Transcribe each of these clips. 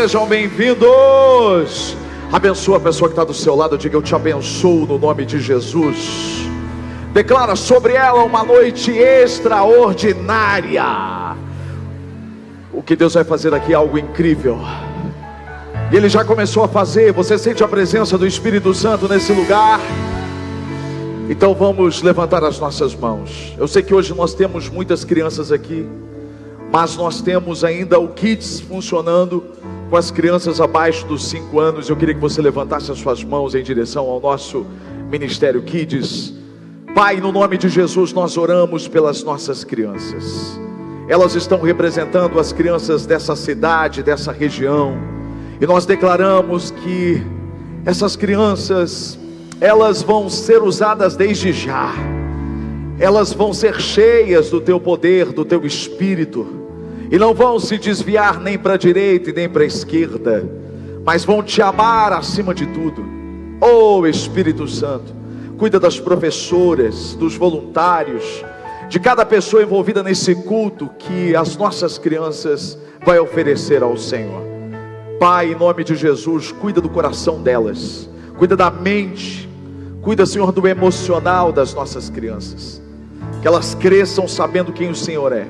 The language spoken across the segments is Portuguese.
Sejam bem-vindos. Abençoa a pessoa que está do seu lado. Diga: Eu te abençoo no nome de Jesus. Declara sobre ela uma noite extraordinária. O que Deus vai fazer aqui é algo incrível. E Ele já começou a fazer. Você sente a presença do Espírito Santo nesse lugar? Então vamos levantar as nossas mãos. Eu sei que hoje nós temos muitas crianças aqui, mas nós temos ainda o Kids funcionando com as crianças abaixo dos 5 anos. Eu queria que você levantasse as suas mãos em direção ao nosso Ministério Kids. Pai, no nome de Jesus, nós oramos pelas nossas crianças. Elas estão representando as crianças dessa cidade, dessa região. E nós declaramos que essas crianças, elas vão ser usadas desde já. Elas vão ser cheias do teu poder, do teu espírito. E não vão se desviar nem para a direita e nem para a esquerda, mas vão te amar acima de tudo. Oh Espírito Santo, cuida das professoras, dos voluntários, de cada pessoa envolvida nesse culto que as nossas crianças vai oferecer ao Senhor. Pai, em nome de Jesus, cuida do coração delas, cuida da mente, cuida, Senhor, do emocional das nossas crianças. Que elas cresçam sabendo quem o Senhor é,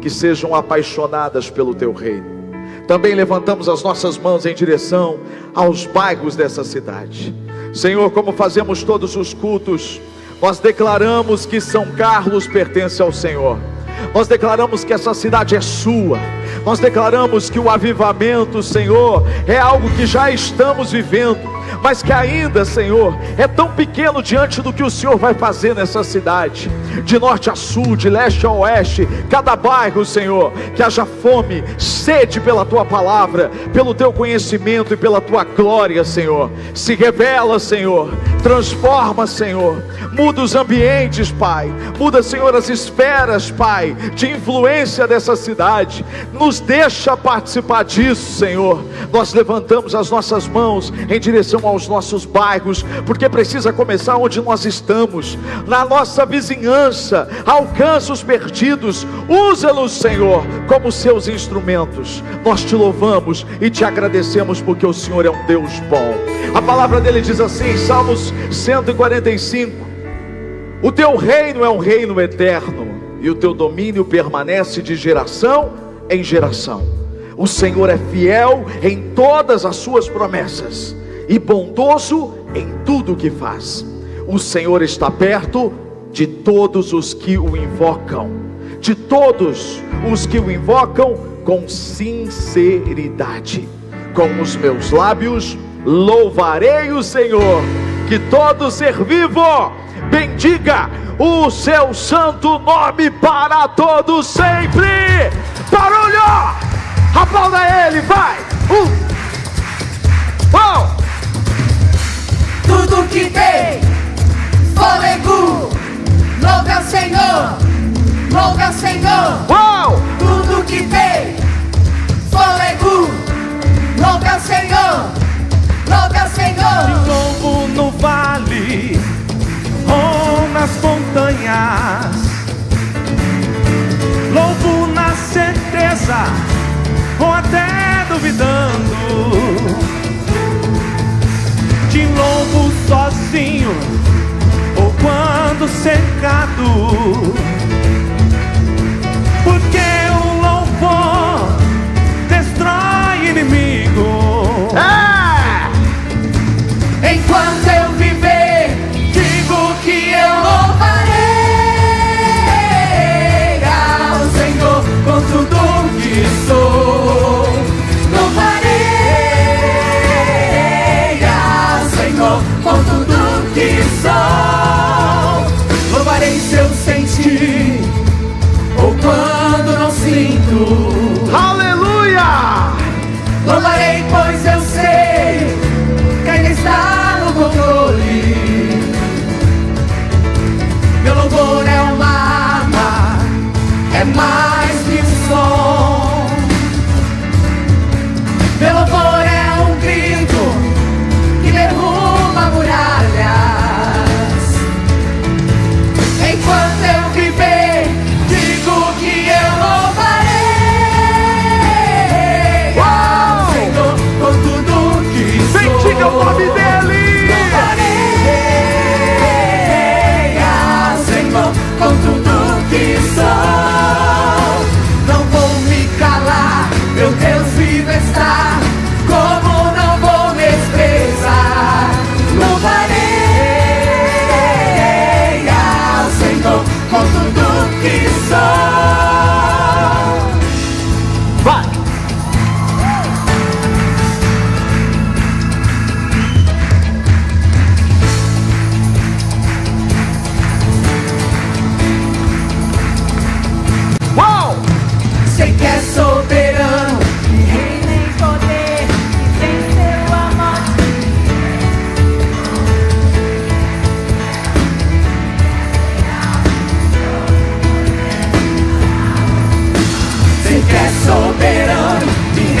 que sejam apaixonadas pelo teu reino. Também levantamos as nossas mãos em direção aos bairros dessa cidade. Senhor, como fazemos todos os cultos, nós declaramos que São Carlos pertence ao Senhor. Nós declaramos que essa cidade é sua. Nós declaramos que o avivamento, Senhor, é algo que já estamos vivendo, mas que ainda, Senhor, é tão pequeno diante do que o Senhor vai fazer nessa cidade, de norte a sul, de leste a oeste, cada bairro, Senhor, que haja fome, sede pela tua palavra, pelo teu conhecimento e pela tua glória, Senhor. Se revela, Senhor, transforma, Senhor, muda os ambientes, Pai, muda, Senhor, as esferas, Pai, de influência dessa cidade, nos deixa participar disso, Senhor. Nós levantamos as nossas mãos em direção aos nossos bairros, porque precisa começar onde nós estamos, na nossa vizinhança, alcança os perdidos, usa-los, Senhor, como seus instrumentos. Nós te louvamos e te agradecemos porque o Senhor é um Deus bom. A palavra dele diz assim, Salmos 145: O teu reino é um reino eterno, e o teu domínio permanece de geração em geração. O Senhor é fiel em todas as suas promessas e bondoso em tudo o que faz. O Senhor está perto de todos os que o invocam, de todos os que o invocam com sinceridade. Com os meus lábios louvarei o Senhor, que todo ser vivo bendiga o seu santo nome para todos sempre. Barulho! Aplauda ele, vai! Um! Oh! Tudo que tem fôlego, louve ao Senhor, louve ao Senhor. Uau! Tudo que tem fôlego, louve ao Senhor, louve ao Senhor. Louvo no vale ou nas montanhas. Louvo na certeza ou até duvidando. Te louvo sozinho ou quando cercado. Porque o louvor destrói inimigo. you.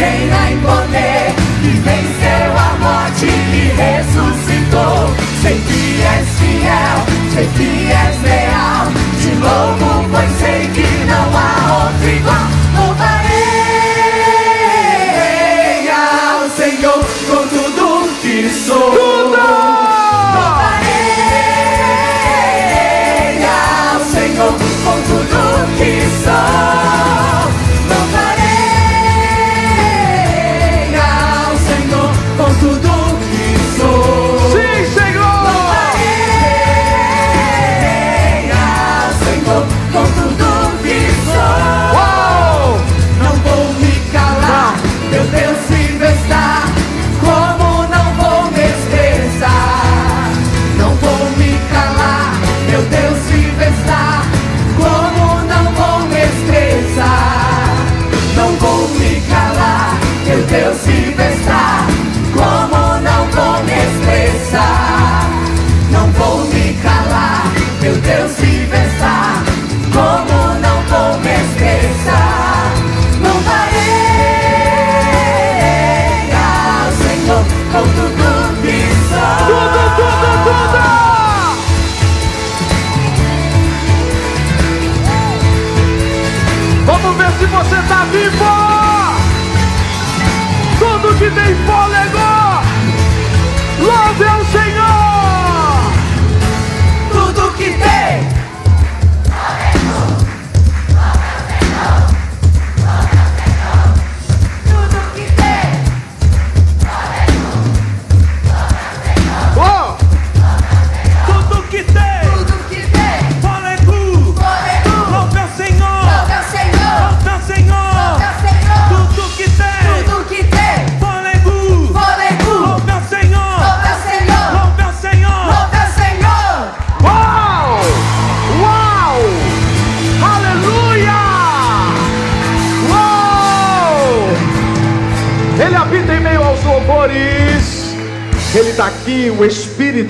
Hey,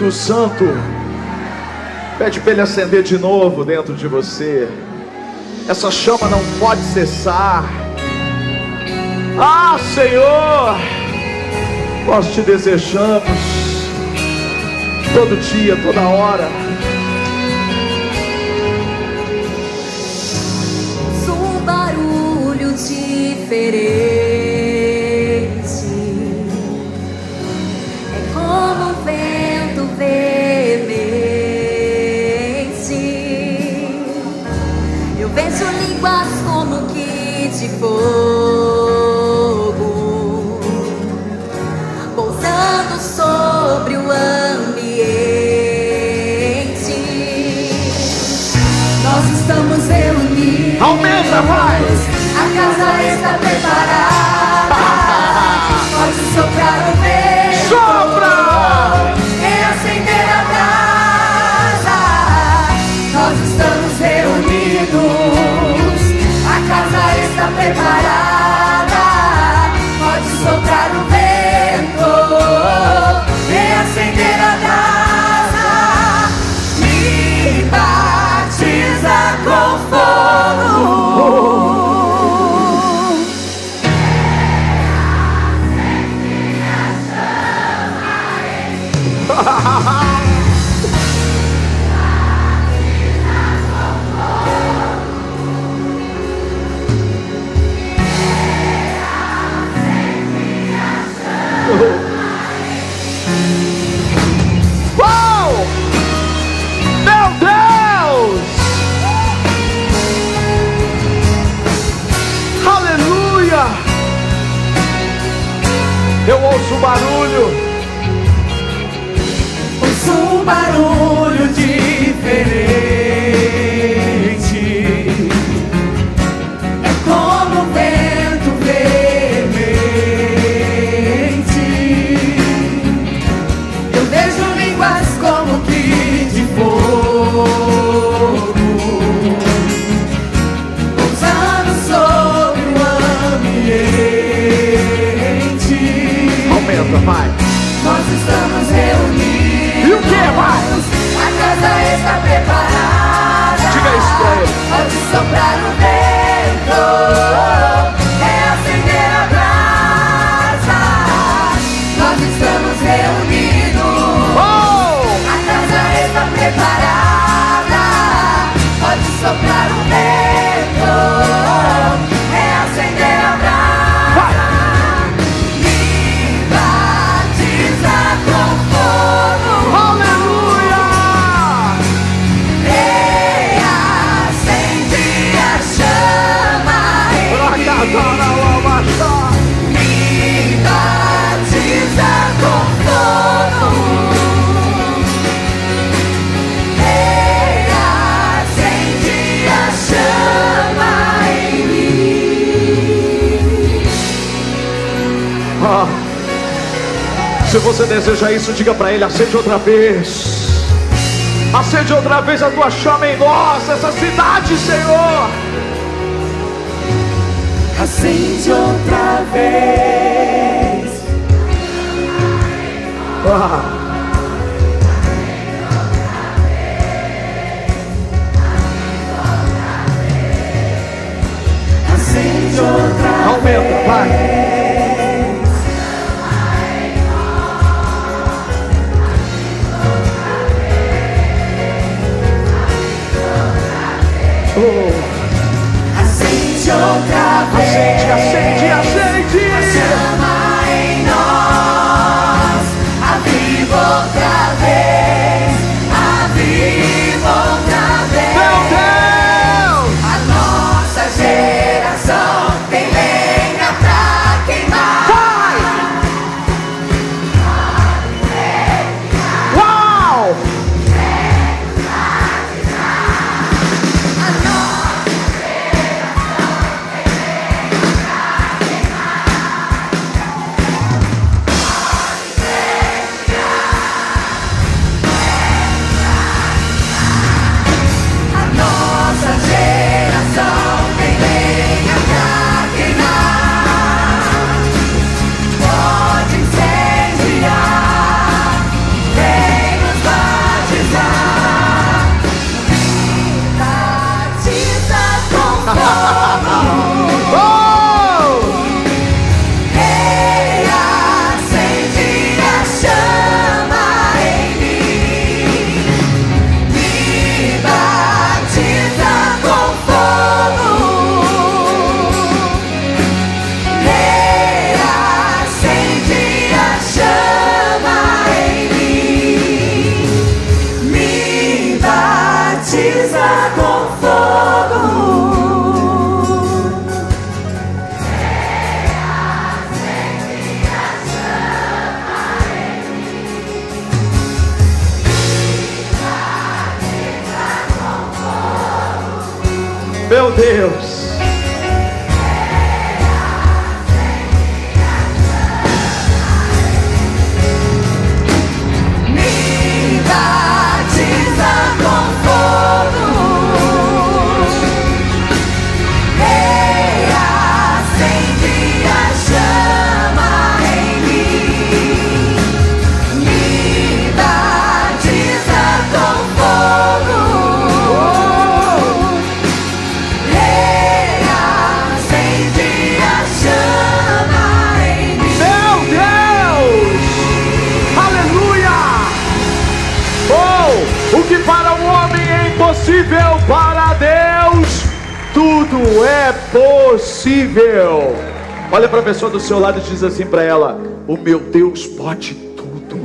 Espírito Santo. Pede para ele acender de novo dentro de você. Essa chama não pode cessar. Ah, Senhor, nós te desejamos todo dia, toda hora. Um barulho diferente é como fogo pousando sobre o ambiente. Nós estamos reunidos. Aumenta, vai! A casa está preparada. você deseja isso, diga para Ele: acende outra vez. Acende outra vez a tua chama em nós, essa cidade, Senhor. Acende outra vez. Ah. Aumenta, vai. Oh, Acende outra vez. acende, acende, Olha para a pessoa do seu lado e diz assim para ela: O meu Deus pode tudo.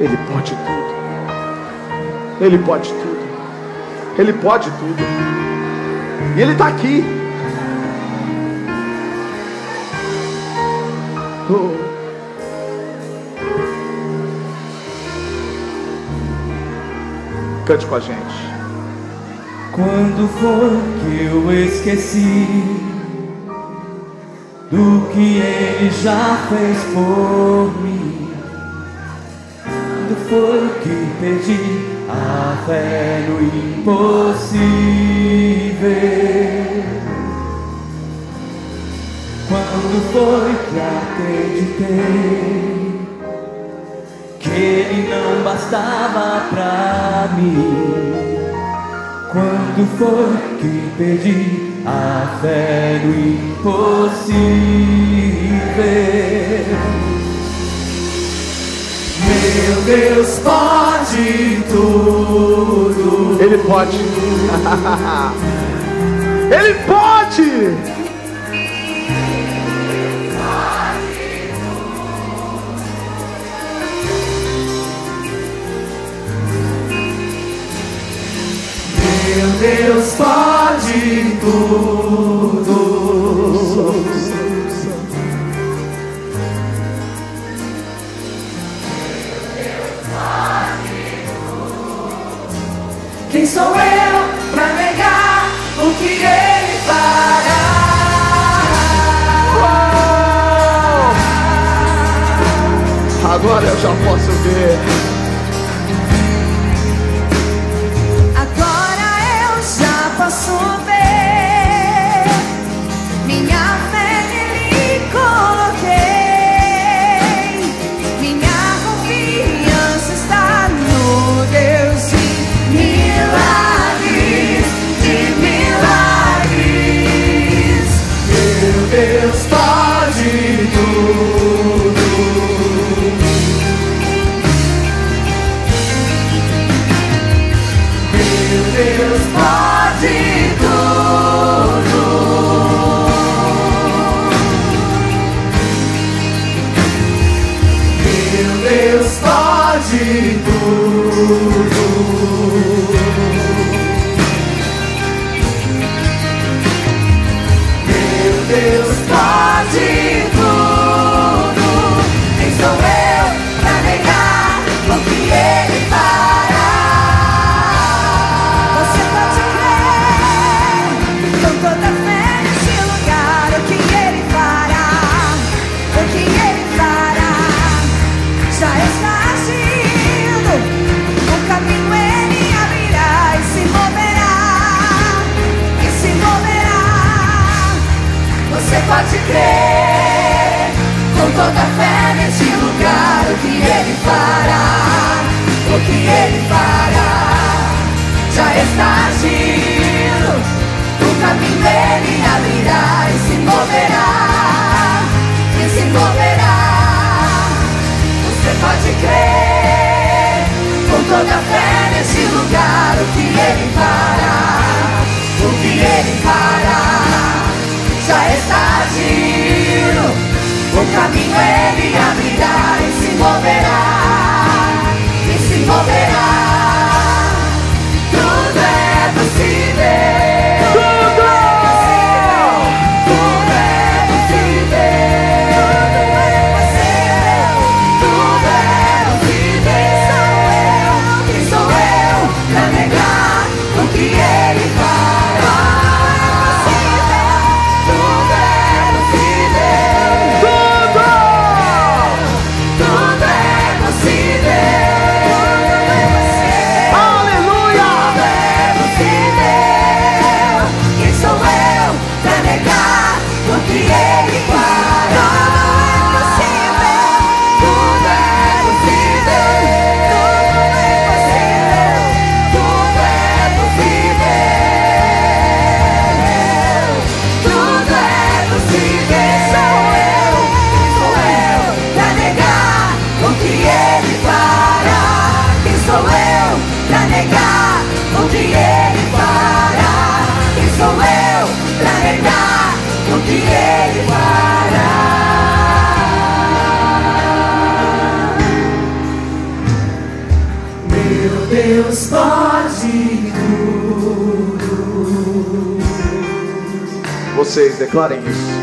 Ele pode tudo. Ele pode tudo. Ele pode tudo. E Ele está aqui. Oh. Cante com a gente. Quando foi que eu esqueci do que ele já fez por mim? Quando foi que perdi a fé no impossível? Quando foi que acreditei que ele não bastava pra mim? Quando foi que perdi a fé no impossível? Meu Deus pode tudo. Ele pode. Ele pode. Meu Deus pode tudo. Sou eu pra negar o que ele fará? Agora eu já posso ver. Está agindo, o caminho Ele abrirá e se moverá, e se moverá. Você pode crer com toda fé neste lugar o que Ele fará, o que Ele fará já está agindo. O caminho ele abrirá e se moverá, e se moverá. Deus pode Vocês declarem isso.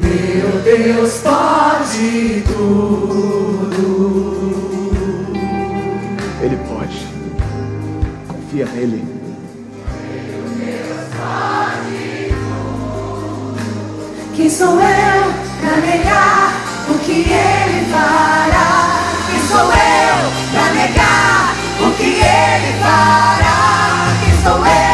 Meu Deus pode tudo. Ele pode. Confia nele. Sou eu pra negar o que ele fará? Quem sou eu pra negar o que ele fará? Quem sou eu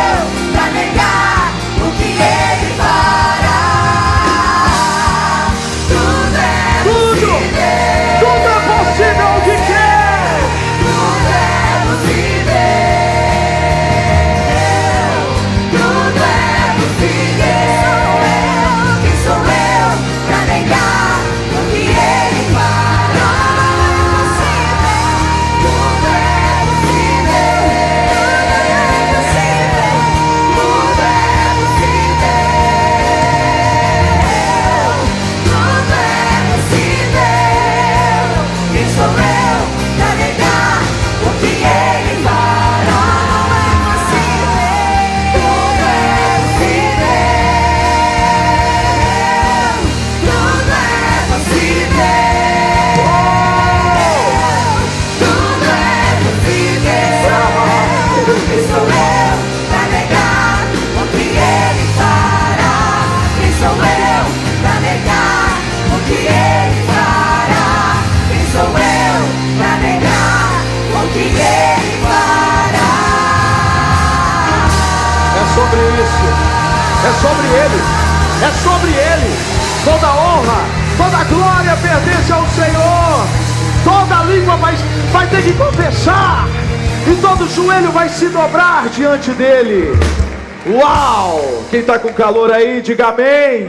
Quem está com calor aí, diga amém.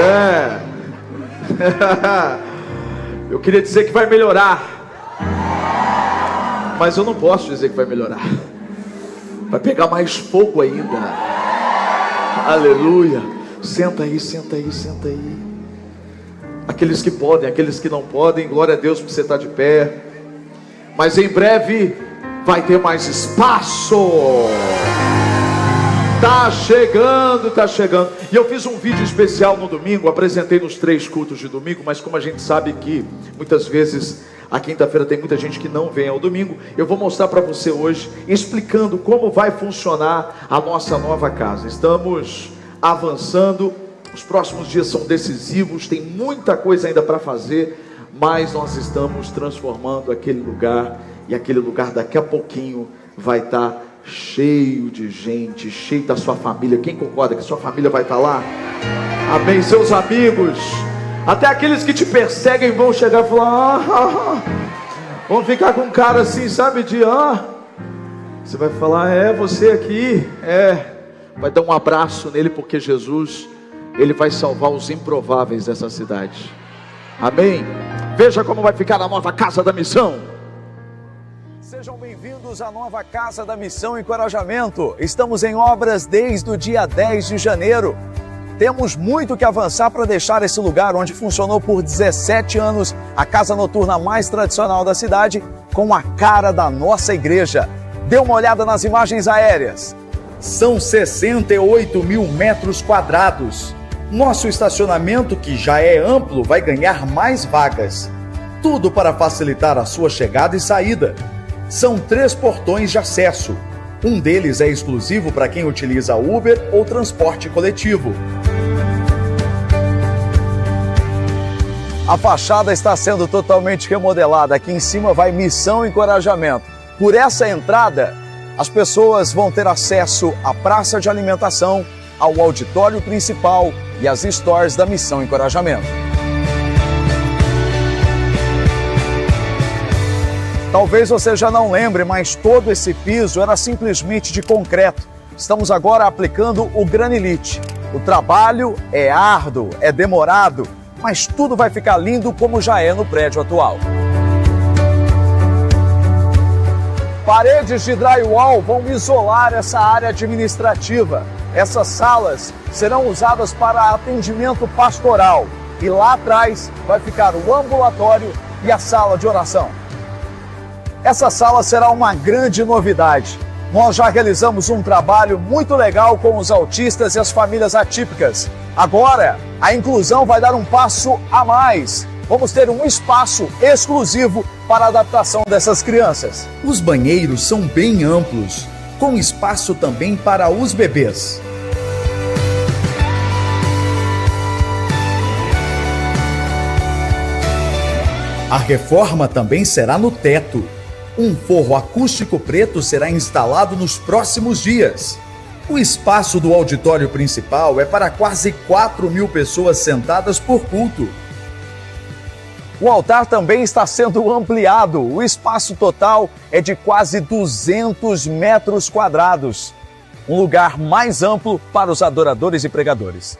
É. Eu queria dizer que vai melhorar. Mas eu não posso dizer que vai melhorar. Vai pegar mais fogo ainda. Aleluia. Senta aí, senta aí, senta aí. Aqueles que podem, aqueles que não podem, glória a Deus por você estar de pé. Mas em breve vai ter mais espaço. Tá chegando, tá chegando. E eu fiz um vídeo especial no domingo, apresentei nos três cultos de domingo, mas como a gente sabe que muitas vezes a quinta-feira tem muita gente que não vem ao domingo, eu vou mostrar para você hoje explicando como vai funcionar a nossa nova casa. Estamos avançando, os próximos dias são decisivos, tem muita coisa ainda para fazer, mas nós estamos transformando aquele lugar e aquele lugar daqui a pouquinho vai estar tá cheio de gente, cheio da sua família. Quem concorda que sua família vai estar lá? Amém. Seus amigos, até aqueles que te perseguem vão chegar e falar: ah, ah, ah. vão ficar com um cara assim, sabe? De ah. Você vai falar: é você aqui, é. Vai dar um abraço nele porque Jesus, ele vai salvar os improváveis dessa cidade. Amém. Veja como vai ficar a nova casa da missão. Bem-vindos nova Casa da Missão Encorajamento. Estamos em obras desde o dia 10 de janeiro. Temos muito que avançar para deixar esse lugar onde funcionou por 17 anos a casa noturna mais tradicional da cidade com a cara da nossa igreja. Dê uma olhada nas imagens aéreas. São 68 mil metros quadrados. Nosso estacionamento, que já é amplo, vai ganhar mais vagas. Tudo para facilitar a sua chegada e saída são três portões de acesso. Um deles é exclusivo para quem utiliza Uber ou transporte coletivo. A fachada está sendo totalmente remodelada. Aqui em cima vai missão encorajamento. Por essa entrada, as pessoas vão ter acesso à praça de alimentação, ao auditório principal e às stores da missão encorajamento. Talvez você já não lembre, mas todo esse piso era simplesmente de concreto. Estamos agora aplicando o granilite. O trabalho é árduo, é demorado, mas tudo vai ficar lindo como já é no prédio atual. Paredes de drywall vão isolar essa área administrativa. Essas salas serão usadas para atendimento pastoral. E lá atrás vai ficar o ambulatório e a sala de oração. Essa sala será uma grande novidade. Nós já realizamos um trabalho muito legal com os autistas e as famílias atípicas. Agora, a inclusão vai dar um passo a mais. Vamos ter um espaço exclusivo para a adaptação dessas crianças. Os banheiros são bem amplos, com espaço também para os bebês. A reforma também será no teto um forro acústico preto será instalado nos próximos dias. O espaço do auditório principal é para quase 4 mil pessoas sentadas por culto. O altar também está sendo ampliado. O espaço total é de quase 200 metros quadrados. Um lugar mais amplo para os adoradores e pregadores.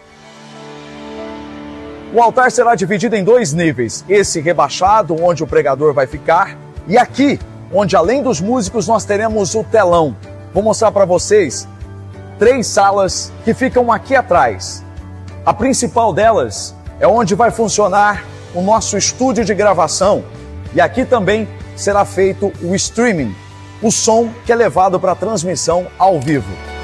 O altar será dividido em dois níveis: esse rebaixado, onde o pregador vai ficar, e aqui, onde além dos músicos nós teremos o telão. Vou mostrar para vocês três salas que ficam aqui atrás. A principal delas é onde vai funcionar o nosso estúdio de gravação e aqui também será feito o streaming, o som que é levado para transmissão ao vivo.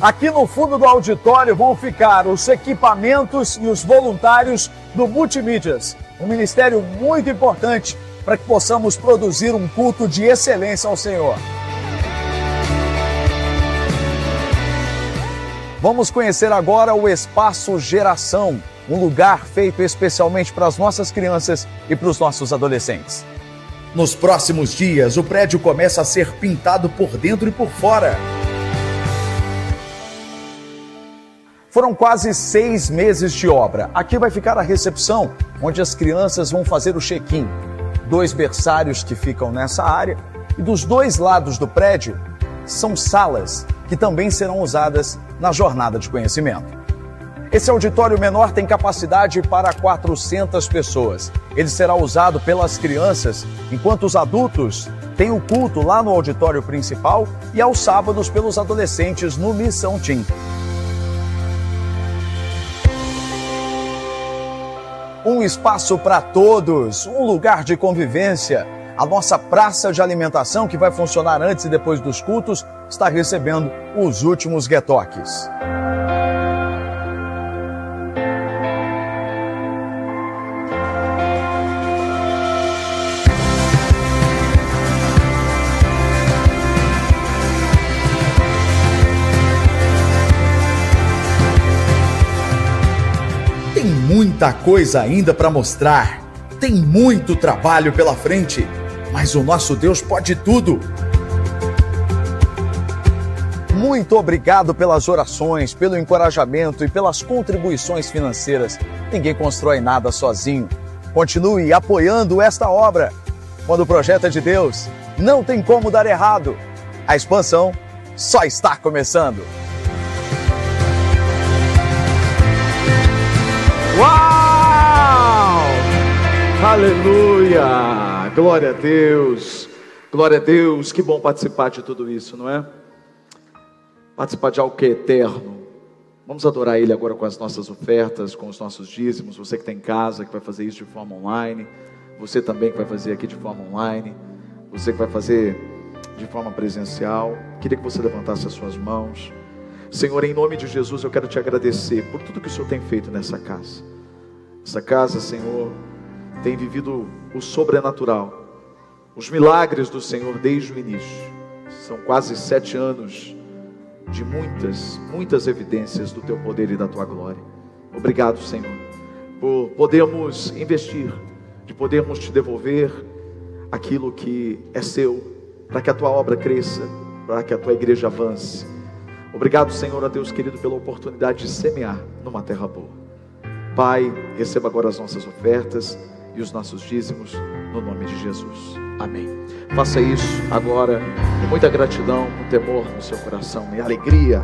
Aqui no fundo do auditório vão ficar os equipamentos e os voluntários do Multimídias, um ministério muito importante para que possamos produzir um culto de excelência ao Senhor. Vamos conhecer agora o Espaço Geração, um lugar feito especialmente para as nossas crianças e para os nossos adolescentes. Nos próximos dias, o prédio começa a ser pintado por dentro e por fora. Foram quase seis meses de obra. Aqui vai ficar a recepção, onde as crianças vão fazer o check-in. Dois berçários que ficam nessa área e dos dois lados do prédio são salas que também serão usadas na jornada de conhecimento. Esse auditório menor tem capacidade para 400 pessoas. Ele será usado pelas crianças, enquanto os adultos têm o culto lá no auditório principal e aos sábados pelos adolescentes no Missão Team. Um espaço para todos, um lugar de convivência. A nossa praça de alimentação, que vai funcionar antes e depois dos cultos, está recebendo os últimos guetoques. Muita coisa ainda para mostrar. Tem muito trabalho pela frente, mas o nosso Deus pode tudo. Muito obrigado pelas orações, pelo encorajamento e pelas contribuições financeiras. Ninguém constrói nada sozinho. Continue apoiando esta obra. Quando o projeto é de Deus, não tem como dar errado. A expansão só está começando. Aleluia! Glória a Deus! Glória a Deus! Que bom participar de tudo isso, não é? Participar de algo que é eterno. Vamos adorar Ele agora com as nossas ofertas, com os nossos dízimos. Você que está em casa, que vai fazer isso de forma online. Você também que vai fazer aqui de forma online. Você que vai fazer de forma presencial. Queria que você levantasse as suas mãos. Senhor, em nome de Jesus, eu quero te agradecer por tudo que o Senhor tem feito nessa casa. Essa casa, Senhor, tem vivido o sobrenatural, os milagres do Senhor desde o início. São quase sete anos de muitas, muitas evidências do teu poder e da tua glória. Obrigado, Senhor, por podermos investir, de podermos te devolver aquilo que é seu, para que a tua obra cresça, para que a tua igreja avance. Obrigado, Senhor, a Deus querido, pela oportunidade de semear numa terra boa. Pai, receba agora as nossas ofertas e os nossos dízimos, no nome de Jesus. Amém. Faça isso agora com muita gratidão, com temor no seu coração e alegria.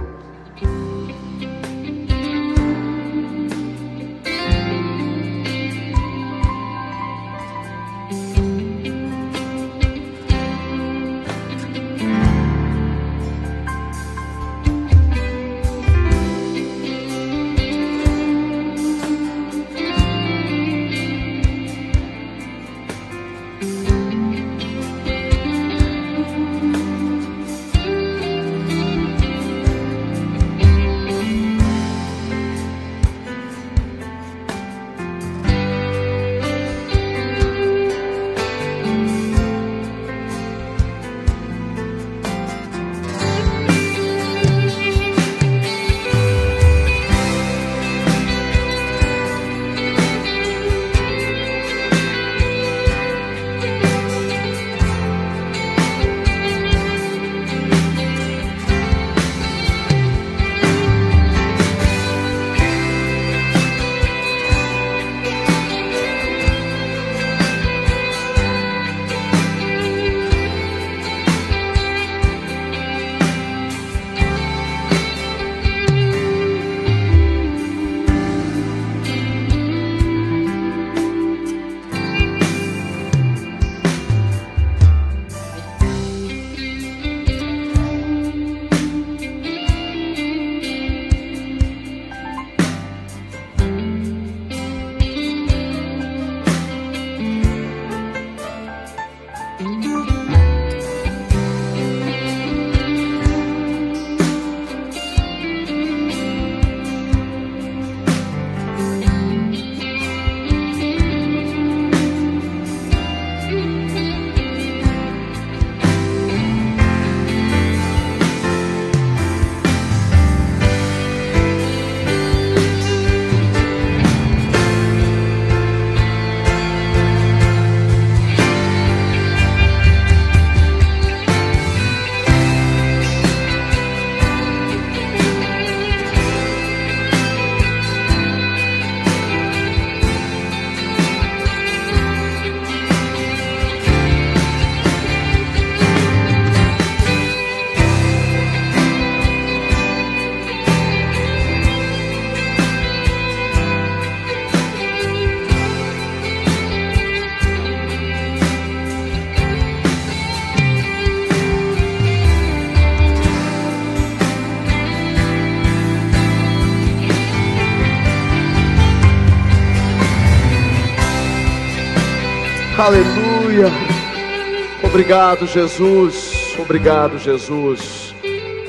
Obrigado, Jesus. Obrigado, Jesus.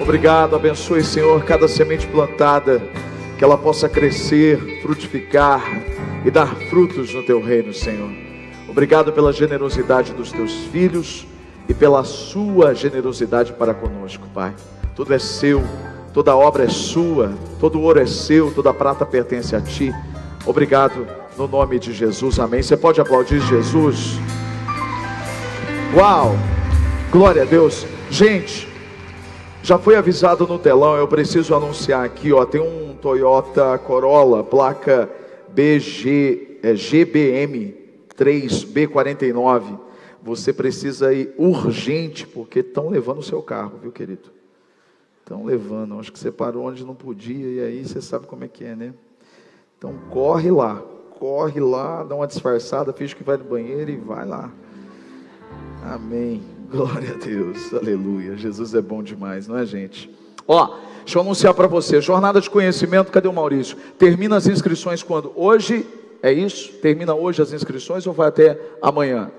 Obrigado. Abençoe, Senhor, cada semente plantada, que ela possa crescer, frutificar e dar frutos no teu reino, Senhor. Obrigado pela generosidade dos teus filhos e pela sua generosidade para conosco, Pai. Tudo é seu, toda obra é sua, todo ouro é seu, toda prata pertence a ti. Obrigado no nome de Jesus, amém. Você pode aplaudir Jesus? Uau! Glória a Deus. Gente, já foi avisado no telão, eu preciso anunciar aqui, ó, tem um Toyota Corolla, placa BG, é, GBM 3B49 você precisa ir urgente, porque estão levando o seu carro, viu, querido? Estão levando. Acho que você parou onde não podia, e aí você sabe como é que é, né? Então corre lá, corre lá, dá uma disfarçada, finge que vai no banheiro e vai lá. Amém. Glória a Deus. Aleluia. Jesus é bom demais, não é, gente? Ó, deixa eu anunciar para você. Jornada de conhecimento, cadê o Maurício? Termina as inscrições quando? Hoje, é isso? Termina hoje as inscrições ou vai até amanhã?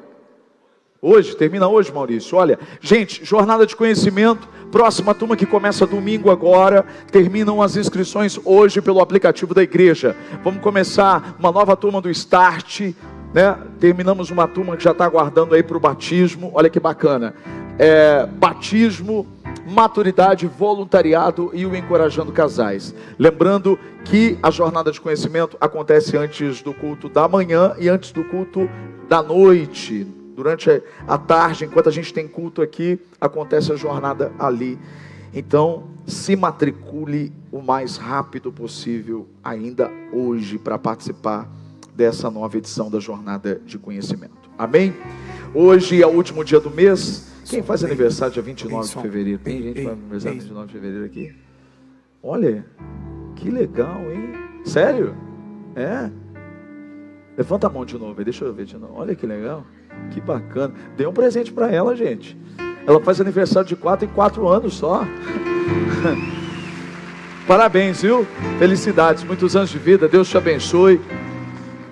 Hoje, termina hoje, Maurício. Olha, gente, jornada de conhecimento, próxima turma que começa domingo agora, terminam as inscrições hoje pelo aplicativo da igreja. Vamos começar uma nova turma do Start, né? Terminamos uma turma que já está aguardando aí para o batismo. Olha que bacana. É, batismo, maturidade, voluntariado e o encorajando casais. Lembrando que a jornada de conhecimento acontece antes do culto da manhã e antes do culto da noite durante a tarde, enquanto a gente tem culto aqui, acontece a jornada ali. Então, se matricule o mais rápido possível, ainda hoje, para participar dessa nova edição da Jornada de Conhecimento. Amém? Hoje é o último dia do mês. Quem faz aniversário dia 29 de fevereiro? Tem gente que faz aniversário dia 29 de fevereiro aqui? Olha, que legal, hein? Sério? É? Levanta a mão de novo, deixa eu ver de novo. Olha que legal. Que bacana. Dê um presente para ela, gente. Ela faz aniversário de quatro em quatro anos só. Parabéns, viu? Felicidades, muitos anos de vida. Deus te abençoe.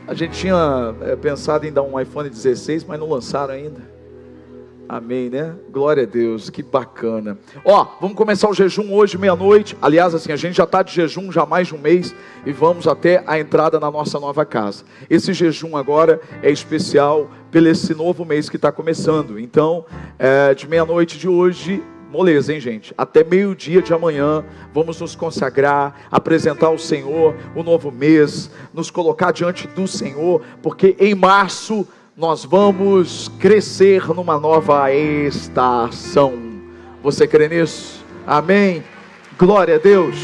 A gente tinha é, pensado em dar um iPhone 16, mas não lançaram ainda. Amém, né? Glória a Deus, que bacana. Ó, vamos começar o jejum hoje, meia-noite. Aliás, assim, a gente já está de jejum já mais de um mês e vamos até a entrada na nossa nova casa. Esse jejum agora é especial pelo esse novo mês que está começando. Então, é, de meia-noite de hoje, moleza, hein, gente? Até meio-dia de amanhã, vamos nos consagrar, apresentar ao Senhor o novo mês, nos colocar diante do Senhor, porque em março nós vamos crescer numa nova estação. Você crê nisso? Amém? Glória a Deus.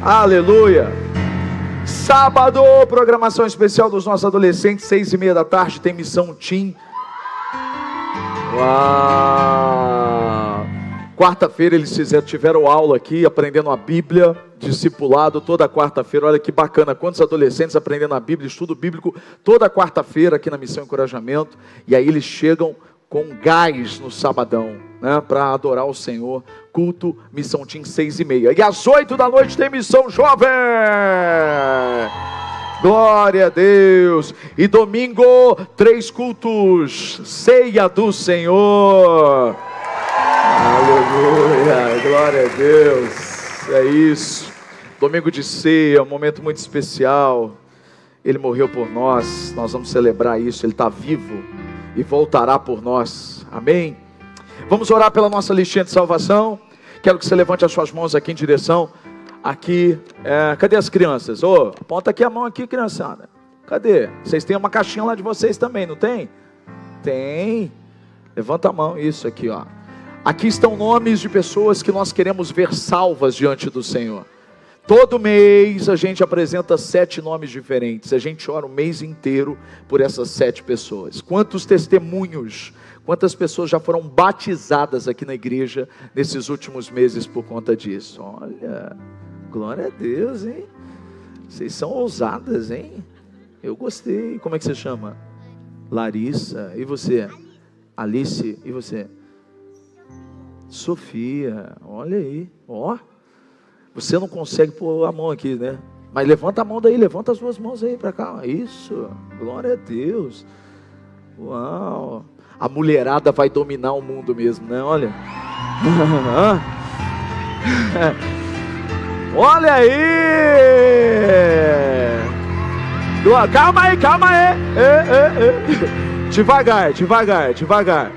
Aleluia. Sábado, programação especial dos nossos adolescentes, seis e meia da tarde, tem missão Tim. Uau! Quarta-feira eles fizeram, tiveram aula aqui, aprendendo a Bíblia, discipulado toda quarta-feira. Olha que bacana, quantos adolescentes aprendendo a Bíblia, estudo bíblico toda quarta-feira aqui na Missão Encorajamento. E aí eles chegam com gás no sabadão, né, para adorar o Senhor. Culto, Missão Tim, seis e meia. E às oito da noite tem Missão Jovem. Glória a Deus. E domingo, três cultos. Ceia do Senhor. Aleluia, glória a Deus. É isso. Domingo de ceia, um momento muito especial. Ele morreu por nós, nós vamos celebrar isso. Ele está vivo e voltará por nós. Amém? Vamos orar pela nossa listinha de salvação. Quero que você levante as suas mãos aqui em direção. Aqui, é, cadê as crianças? Ô, oh, aponta aqui a mão aqui, criançada. Cadê? Vocês têm uma caixinha lá de vocês também, não tem? Tem. Levanta a mão, isso aqui, ó. Aqui estão nomes de pessoas que nós queremos ver salvas diante do Senhor. Todo mês a gente apresenta sete nomes diferentes. A gente ora o mês inteiro por essas sete pessoas. Quantos testemunhos, quantas pessoas já foram batizadas aqui na igreja nesses últimos meses por conta disso? Olha, glória a Deus, hein? Vocês são ousadas, hein? Eu gostei. Como é que você chama? Larissa. E você? Alice. E você? Sofia, olha aí, ó. Você não consegue pôr a mão aqui, né? Mas levanta a mão daí, levanta as duas mãos aí para cá. Isso, glória a Deus. Uau! A mulherada vai dominar o mundo mesmo, né? Olha. Olha aí! Calma aí, calma aí! Devagar, devagar, devagar.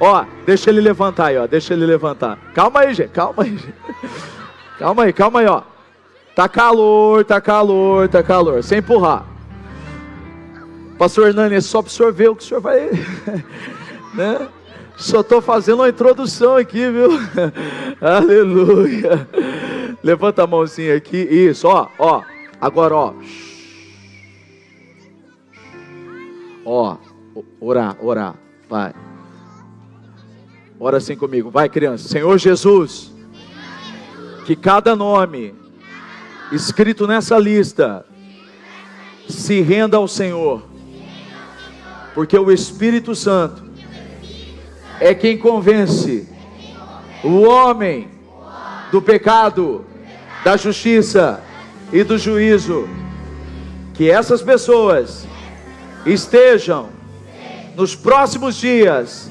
Ó, deixa ele levantar aí, ó. Deixa ele levantar. Calma aí, gente. Calma aí, gente. Calma aí, calma aí, ó. Tá calor, tá calor, tá calor. Sem empurrar. Pastor Hernani, é só absorver o que o senhor vai. né? Só estou fazendo uma introdução aqui, viu? Aleluia. Levanta a mãozinha aqui. Isso, ó, ó. Agora, ó. Ó, orar, orar. Vai. Ora assim comigo. Vai, criança. Senhor Jesus, que cada nome escrito nessa lista se renda ao Senhor, porque o Espírito Santo é quem convence o homem do pecado, da justiça e do juízo. Que essas pessoas estejam nos próximos dias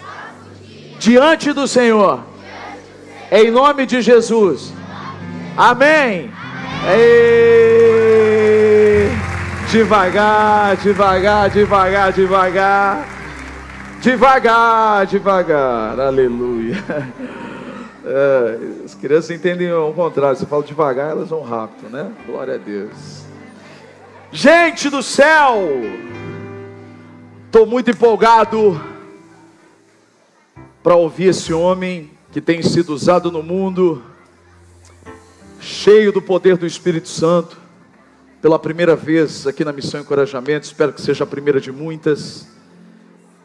diante do Senhor, em nome de Jesus. Amém. Ei, devagar, devagar, devagar, devagar. Devagar, devagar, aleluia. É, as crianças entendem o contrário. Você fala devagar, elas vão rápido, né? Glória a Deus. Gente do céu, estou muito empolgado para ouvir esse homem que tem sido usado no mundo, cheio do poder do Espírito Santo, pela primeira vez aqui na Missão Encorajamento. Espero que seja a primeira de muitas.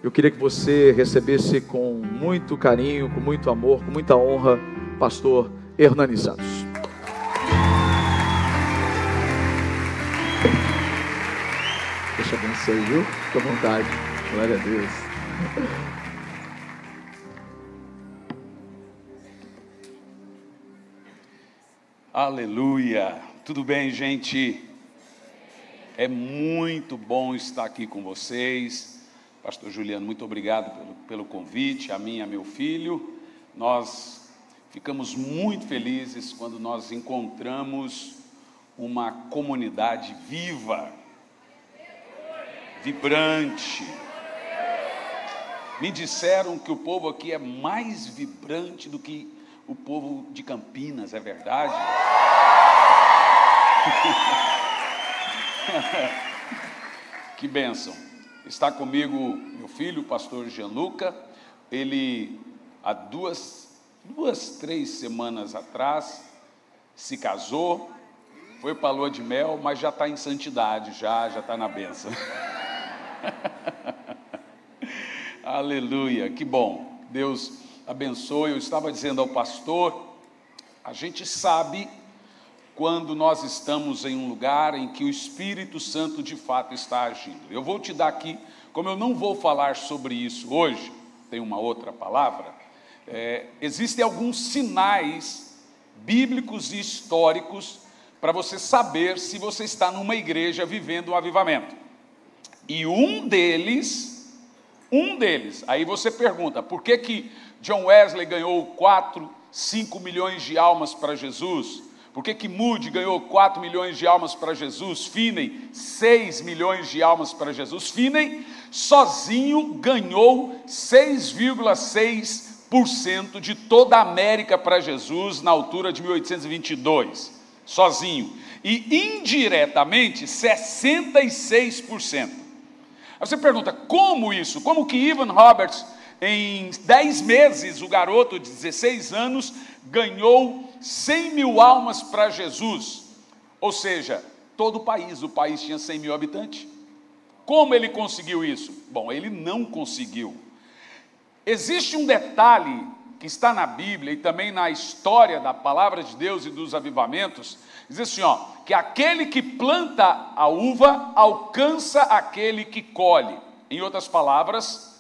Eu queria que você recebesse com muito carinho, com muito amor, com muita honra, pastor Hernani Santos. Deixa eu abençoe, viu? Fique à vontade. Glória a Deus. Aleluia. Tudo bem, gente? É muito bom estar aqui com vocês. Pastor Juliano, muito obrigado pelo, pelo convite, a mim e a meu filho. Nós ficamos muito felizes quando nós encontramos uma comunidade viva, vibrante. Me disseram que o povo aqui é mais vibrante do que o povo de Campinas, é verdade? que bênção. Está comigo meu filho, o pastor Gianluca. Ele, há duas, duas, três semanas atrás, se casou, foi para a lua de mel, mas já está em santidade, já, já está na benção. Aleluia, que bom. Deus abençoe. Eu estava dizendo ao pastor, a gente sabe quando nós estamos em um lugar em que o Espírito Santo de fato está agindo. Eu vou te dar aqui, como eu não vou falar sobre isso hoje, tem uma outra palavra, é, existem alguns sinais bíblicos e históricos para você saber se você está numa igreja vivendo um avivamento. E um deles, um deles, aí você pergunta, por que que John Wesley ganhou 4, 5 milhões de almas para Jesus? Por que, que Moody ganhou 4 milhões de almas para Jesus? Finney, 6 milhões de almas para Jesus. Finney, sozinho, ganhou 6,6% de toda a América para Jesus na altura de 1822. Sozinho. E indiretamente, 66%. Aí você pergunta, como isso? Como que Ivan Roberts, em 10 meses, o garoto de 16 anos, ganhou 100 mil almas para Jesus, ou seja, todo o país, o país tinha 100 mil habitantes. Como ele conseguiu isso? Bom, ele não conseguiu. Existe um detalhe que está na Bíblia e também na história da palavra de Deus e dos avivamentos, diz assim, ó, que aquele que planta a uva alcança aquele que colhe. Em outras palavras,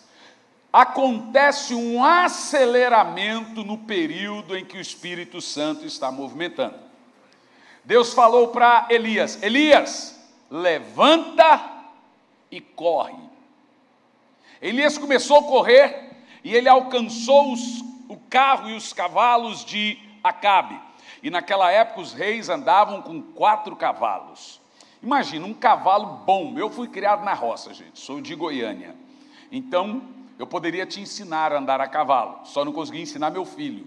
acontece um aceleramento no período em que o Espírito Santo está movimentando. Deus falou para Elias: Elias, levanta e corre. Elias começou a correr e ele alcançou os, o carro e os cavalos de Acabe. E naquela época os reis andavam com quatro cavalos. Imagina, um cavalo bom. Eu fui criado na roça, gente, sou de Goiânia. Então, eu poderia te ensinar a andar a cavalo, só não consegui ensinar meu filho.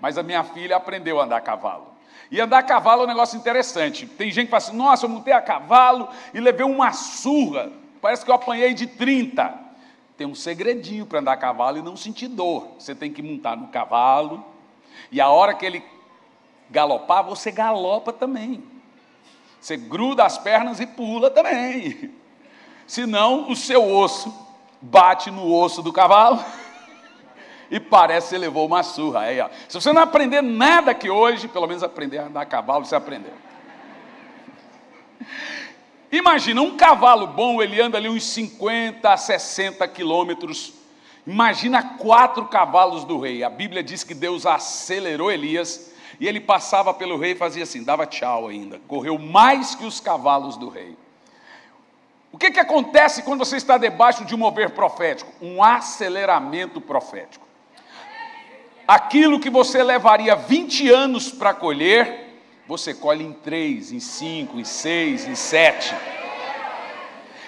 Mas a minha filha aprendeu a andar a cavalo. E andar a cavalo é um negócio interessante. Tem gente que fala assim: nossa, eu montei a cavalo e levei uma surra. Parece que eu apanhei de 30. Tem um segredinho para andar a cavalo e não sentir dor. Você tem que montar no cavalo, e a hora que ele galopar, você galopa também. Você gruda as pernas e pula também. Senão, o seu osso bate no osso do cavalo e parece que levou uma surra. Aí, ó. Se você não aprender nada aqui hoje, pelo menos aprender a andar a cavalo, você aprendeu. Imagina, um cavalo bom, ele anda ali uns 50 a 60 quilômetros. Imagina quatro cavalos do rei. A Bíblia diz que Deus acelerou Elias e ele passava pelo rei e fazia assim, dava tchau ainda. Correu mais que os cavalos do rei. O que, que acontece quando você está debaixo de um mover profético? Um aceleramento profético. Aquilo que você levaria 20 anos para colher, você colhe em 3, em 5, em 6, em 7.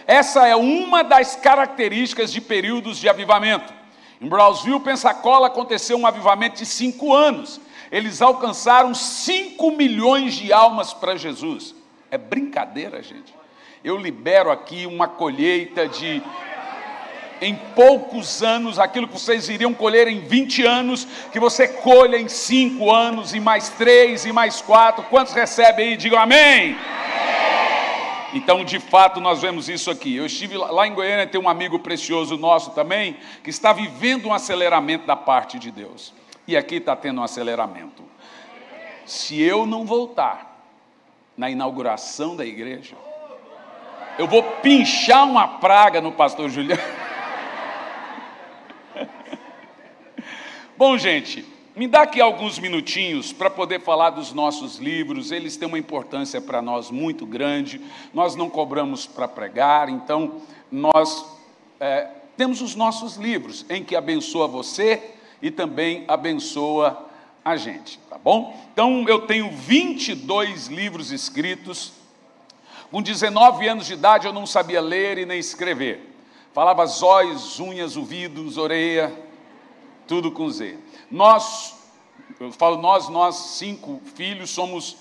Essa é uma das características de períodos de avivamento. Em Brownsville, Pensacola, aconteceu um avivamento de cinco anos. Eles alcançaram 5 milhões de almas para Jesus. É brincadeira, gente eu libero aqui uma colheita de em poucos anos, aquilo que vocês iriam colher em 20 anos, que você colha em 5 anos, e mais 3, e mais 4. Quantos recebem aí? Digam amém. Então, de fato, nós vemos isso aqui. Eu estive lá em Goiânia, tem um amigo precioso nosso também, que está vivendo um aceleramento da parte de Deus. E aqui está tendo um aceleramento. Se eu não voltar na inauguração da igreja, eu vou pinchar uma praga no pastor Juliano. Bom, gente, me dá aqui alguns minutinhos para poder falar dos nossos livros, eles têm uma importância para nós muito grande, nós não cobramos para pregar, então nós é, temos os nossos livros, em que abençoa você e também abençoa a gente, tá bom? Então eu tenho 22 livros escritos, com 19 anos de idade eu não sabia ler e nem escrever. Falava zóis, unhas, ouvidos, orelha, tudo com Z. Nós, eu falo nós, nós cinco filhos, somos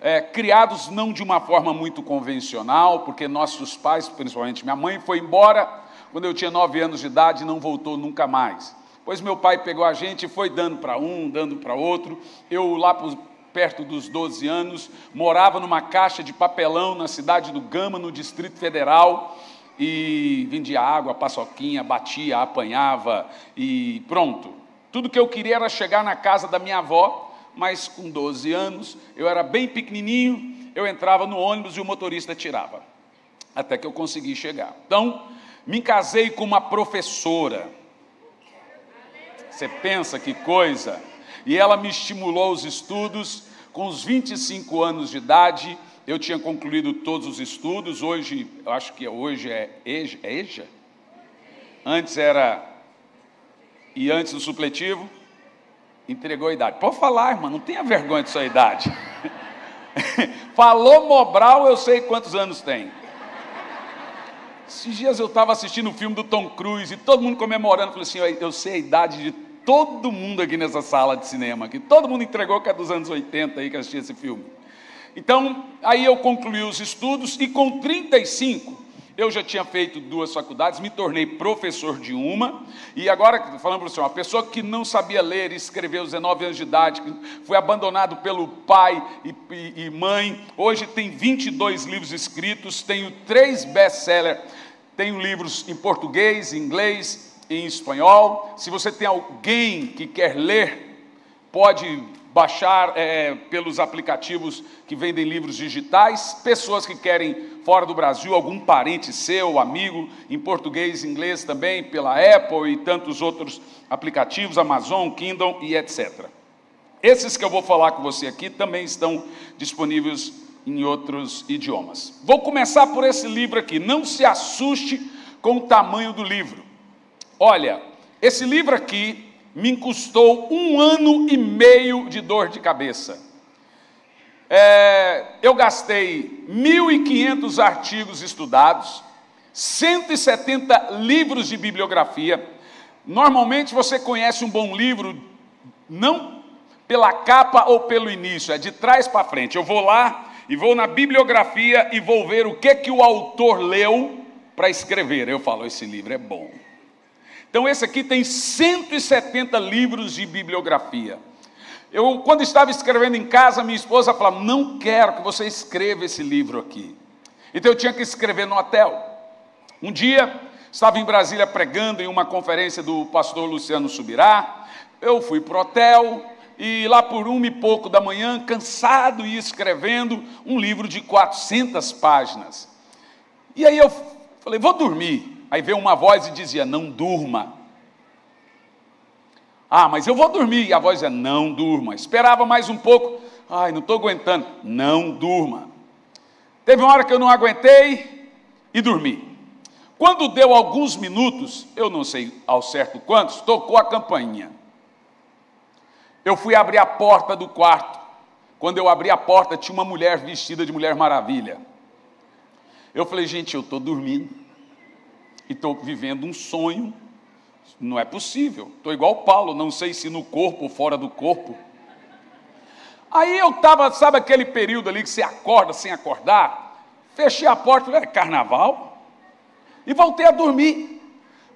é, criados não de uma forma muito convencional, porque nossos pais, principalmente minha mãe, foi embora quando eu tinha nove anos de idade e não voltou nunca mais. Pois meu pai pegou a gente e foi dando para um, dando para outro. Eu lá perto dos 12 anos, morava numa caixa de papelão na cidade do Gama, no Distrito Federal, e vendia água, paçoquinha, batia, apanhava e pronto. Tudo que eu queria era chegar na casa da minha avó, mas com 12 anos, eu era bem pequenininho, eu entrava no ônibus e o motorista tirava, até que eu consegui chegar. Então, me casei com uma professora. Você pensa que coisa? E ela me estimulou os estudos. Com os 25 anos de idade, eu tinha concluído todos os estudos. Hoje, eu acho que hoje é EJA, é EJA? Antes era. E antes do supletivo? Entregou a idade. Pode falar, irmão, não tenha vergonha de sua idade. Falou Mobral, eu sei quantos anos tem. Esses dias eu estava assistindo o filme do Tom Cruise e todo mundo comemorando. Falei assim: eu sei a idade de todo mundo aqui nessa sala de cinema, que todo mundo entregou que é dos anos 80 aí que assistia esse filme. Então, aí eu concluí os estudos e com 35 eu já tinha feito duas faculdades, me tornei professor de uma, e agora, falando para você, uma pessoa que não sabia ler e escrever aos 19 anos de idade, foi abandonado pelo pai e, e, e mãe, hoje tem 22 livros escritos, tenho três best-sellers, tenho livros em português, inglês, em espanhol. Se você tem alguém que quer ler, pode baixar é, pelos aplicativos que vendem livros digitais. Pessoas que querem fora do Brasil, algum parente seu, amigo, em português, inglês também, pela Apple e tantos outros aplicativos, Amazon, Kindle e etc. Esses que eu vou falar com você aqui também estão disponíveis em outros idiomas. Vou começar por esse livro aqui. Não se assuste com o tamanho do livro. Olha, esse livro aqui me custou um ano e meio de dor de cabeça. É, eu gastei 1.500 artigos estudados, 170 livros de bibliografia. Normalmente você conhece um bom livro não pela capa ou pelo início, é de trás para frente. Eu vou lá e vou na bibliografia e vou ver o que que o autor leu para escrever. Eu falo, esse livro é bom. Então esse aqui tem 170 livros de bibliografia. Eu, quando estava escrevendo em casa, minha esposa falava: Não quero que você escreva esse livro aqui. Então eu tinha que escrever no hotel. Um dia, estava em Brasília pregando em uma conferência do pastor Luciano Subirá. Eu fui para o hotel e lá por uma e pouco da manhã, cansado e escrevendo um livro de 400 páginas. E aí eu falei: Vou dormir. Aí veio uma voz e dizia: Não durma. Ah, mas eu vou dormir. E a voz é: Não durma. Esperava mais um pouco. Ai, não estou aguentando. Não durma. Teve uma hora que eu não aguentei e dormi. Quando deu alguns minutos, eu não sei ao certo quantos, tocou a campainha. Eu fui abrir a porta do quarto. Quando eu abri a porta, tinha uma mulher vestida de Mulher Maravilha. Eu falei, gente, eu estou dormindo e estou vivendo um sonho não é possível. Estou igual Paulo, não sei se no corpo ou fora do corpo. Aí eu estava, sabe aquele período ali que você acorda sem acordar? Fechei a porta, falei, é carnaval? E voltei a dormir.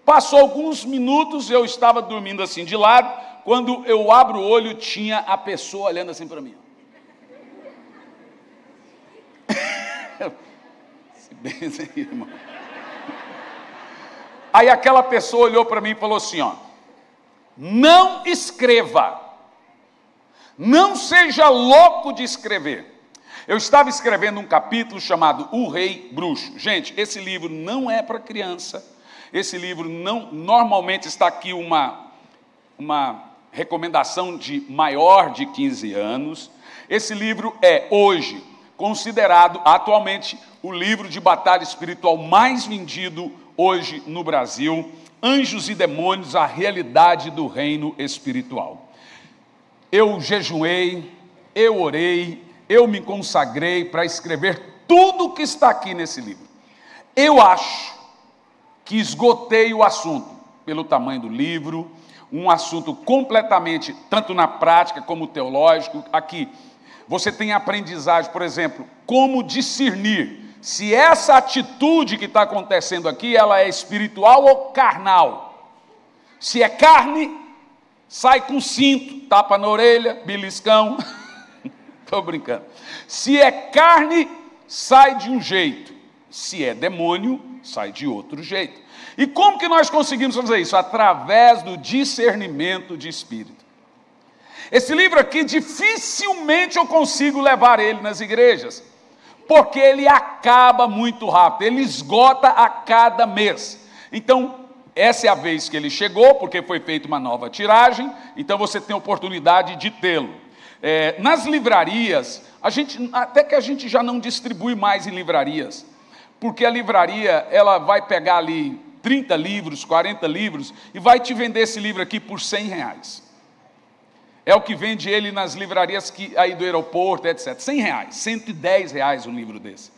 Passou alguns minutos, eu estava dormindo assim de lado, quando eu abro o olho, tinha a pessoa olhando assim para mim. Se benze, irmão. Aí aquela pessoa olhou para mim e falou assim: ó, não escreva, não seja louco de escrever. Eu estava escrevendo um capítulo chamado O Rei Bruxo. Gente, esse livro não é para criança. Esse livro não, normalmente está aqui uma, uma recomendação de maior de 15 anos. Esse livro é hoje considerado atualmente o livro de batalha espiritual mais vendido hoje no Brasil, Anjos e Demônios, a realidade do reino espiritual. Eu jejuei, eu orei, eu me consagrei para escrever tudo o que está aqui nesse livro. Eu acho que esgotei o assunto pelo tamanho do livro, um assunto completamente, tanto na prática como teológico. Aqui, você tem aprendizagem, por exemplo, como discernir se essa atitude que está acontecendo aqui, ela é espiritual ou carnal. Se é carne, sai com cinto, tapa na orelha, beliscão. Estou brincando. Se é carne, sai de um jeito. Se é demônio, sai de outro jeito. E como que nós conseguimos fazer isso? Através do discernimento de espírito. Esse livro aqui, dificilmente eu consigo levar ele nas igrejas porque ele acaba muito rápido, ele esgota a cada mês. Então, essa é a vez que ele chegou, porque foi feita uma nova tiragem, então você tem oportunidade de tê-lo. É, nas livrarias, a gente, até que a gente já não distribui mais em livrarias, porque a livraria ela vai pegar ali 30 livros, 40 livros, e vai te vender esse livro aqui por 100 reais. É o que vende ele nas livrarias que, aí do aeroporto, etc. 100 reais, 110 reais um livro desse.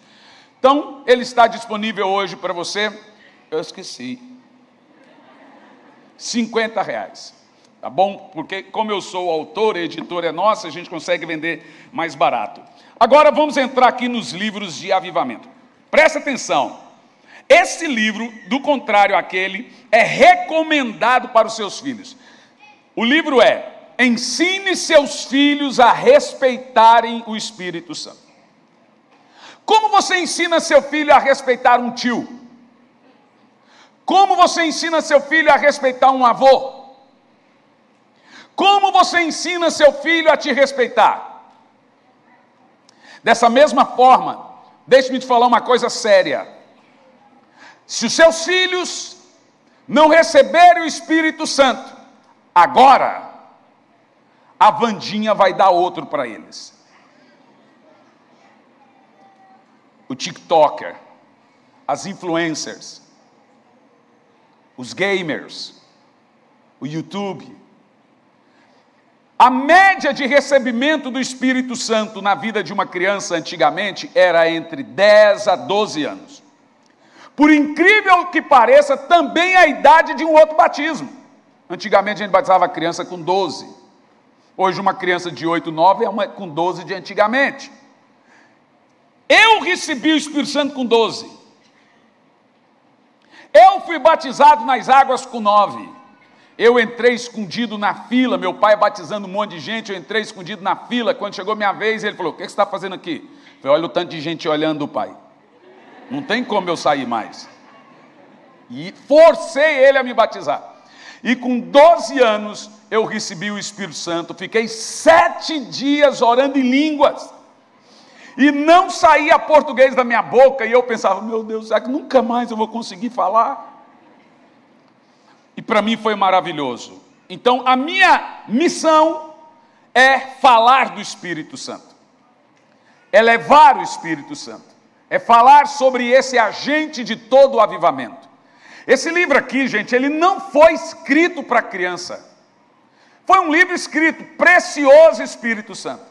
Então, ele está disponível hoje para você. Eu esqueci. 50 reais. Tá bom? Porque, como eu sou autor, a editora é nossa, a gente consegue vender mais barato. Agora vamos entrar aqui nos livros de avivamento. Presta atenção. Esse livro, do contrário àquele, é recomendado para os seus filhos. O livro é ensine seus filhos a respeitarem o Espírito Santo. Como você ensina seu filho a respeitar um tio? Como você ensina seu filho a respeitar um avô? Como você ensina seu filho a te respeitar? Dessa mesma forma, deixe-me te falar uma coisa séria. Se os seus filhos não receberem o Espírito Santo, agora, a Vandinha vai dar outro para eles. O TikToker, as influencers, os gamers, o YouTube. A média de recebimento do Espírito Santo na vida de uma criança antigamente era entre 10 a 12 anos. Por incrível que pareça, também a idade de um outro batismo. Antigamente a gente batizava a criança com 12. Hoje uma criança de 8, 9 é uma com 12 de antigamente. Eu recebi o Espírito Santo com 12. Eu fui batizado nas águas com 9. Eu entrei escondido na fila, meu pai batizando um monte de gente, eu entrei escondido na fila. Quando chegou minha vez, ele falou: O que você está fazendo aqui? Eu falei: Olha o tanto de gente olhando o pai. Não tem como eu sair mais. E forcei ele a me batizar. E com 12 anos eu recebi o Espírito Santo, fiquei sete dias orando em línguas. E não saía português da minha boca, e eu pensava, meu Deus, será que nunca mais eu vou conseguir falar? E para mim foi maravilhoso. Então, a minha missão é falar do Espírito Santo, é levar o Espírito Santo, é falar sobre esse agente de todo o avivamento. Esse livro aqui, gente, ele não foi escrito para criança. Foi um livro escrito, Precioso Espírito Santo.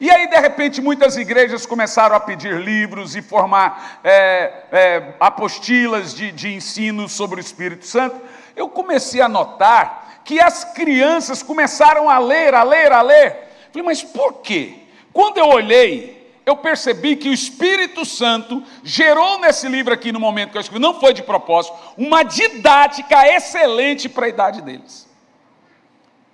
E aí, de repente, muitas igrejas começaram a pedir livros e formar é, é, apostilas de, de ensino sobre o Espírito Santo. Eu comecei a notar que as crianças começaram a ler, a ler, a ler. Falei, mas por quê? Quando eu olhei, eu percebi que o Espírito Santo gerou nesse livro aqui, no momento que eu escrevi, não foi de propósito, uma didática excelente para a idade deles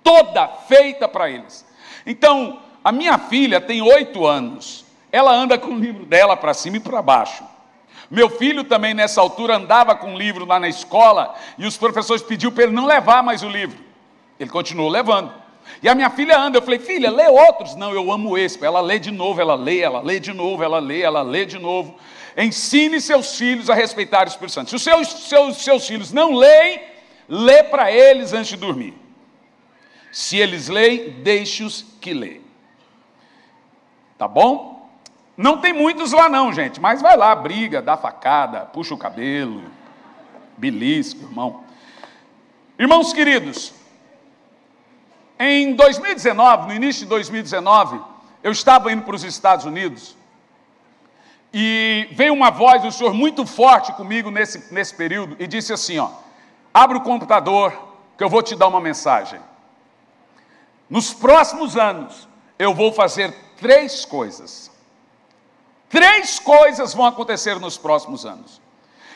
toda feita para eles. Então, a minha filha tem oito anos, ela anda com o livro dela para cima e para baixo. Meu filho também, nessa altura, andava com o livro lá na escola e os professores pediu para ele não levar mais o livro. Ele continuou levando. E a minha filha anda, eu falei, filha, lê outros. Não, eu amo esse. Ela lê de novo, ela lê, ela lê de novo, ela lê, ela lê de novo. Ensine seus filhos a respeitar o Espírito Santo. Se os seus, seus, seus filhos não leem, lê para eles antes de dormir. Se eles leem, deixe-os que leem. Tá bom? Não tem muitos lá não, gente, mas vai lá, briga, dá facada, puxa o cabelo, belisco, irmão. Irmãos queridos, em 2019, no início de 2019, eu estava indo para os Estados Unidos e veio uma voz do Senhor muito forte comigo nesse, nesse período e disse assim: ó, abre o computador que eu vou te dar uma mensagem. Nos próximos anos, eu vou fazer três coisas. Três coisas vão acontecer nos próximos anos.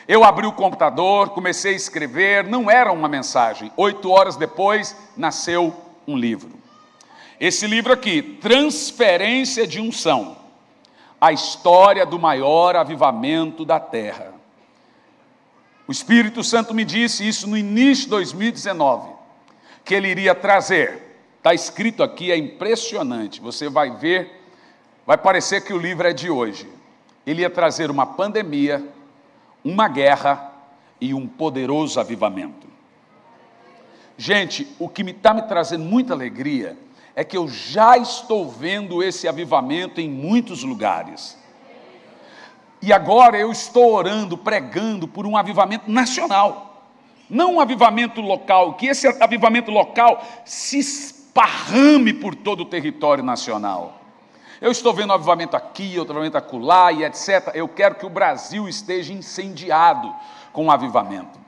Eu abri o computador, comecei a escrever, não era uma mensagem. Oito horas depois, nasceu um livro. Esse livro aqui, Transferência de Unção a história do maior avivamento da terra. O Espírito Santo me disse isso no início de 2019, que ele iria trazer Está escrito aqui, é impressionante. Você vai ver, vai parecer que o livro é de hoje. Ele ia trazer uma pandemia, uma guerra e um poderoso avivamento. Gente, o que está me, tá me trazendo muita alegria é que eu já estou vendo esse avivamento em muitos lugares. E agora eu estou orando, pregando por um avivamento nacional, não um avivamento local, que esse avivamento local se esparrame por todo o território nacional. Eu estou vendo avivamento aqui, avivamento acolá e etc. Eu quero que o Brasil esteja incendiado com o avivamento.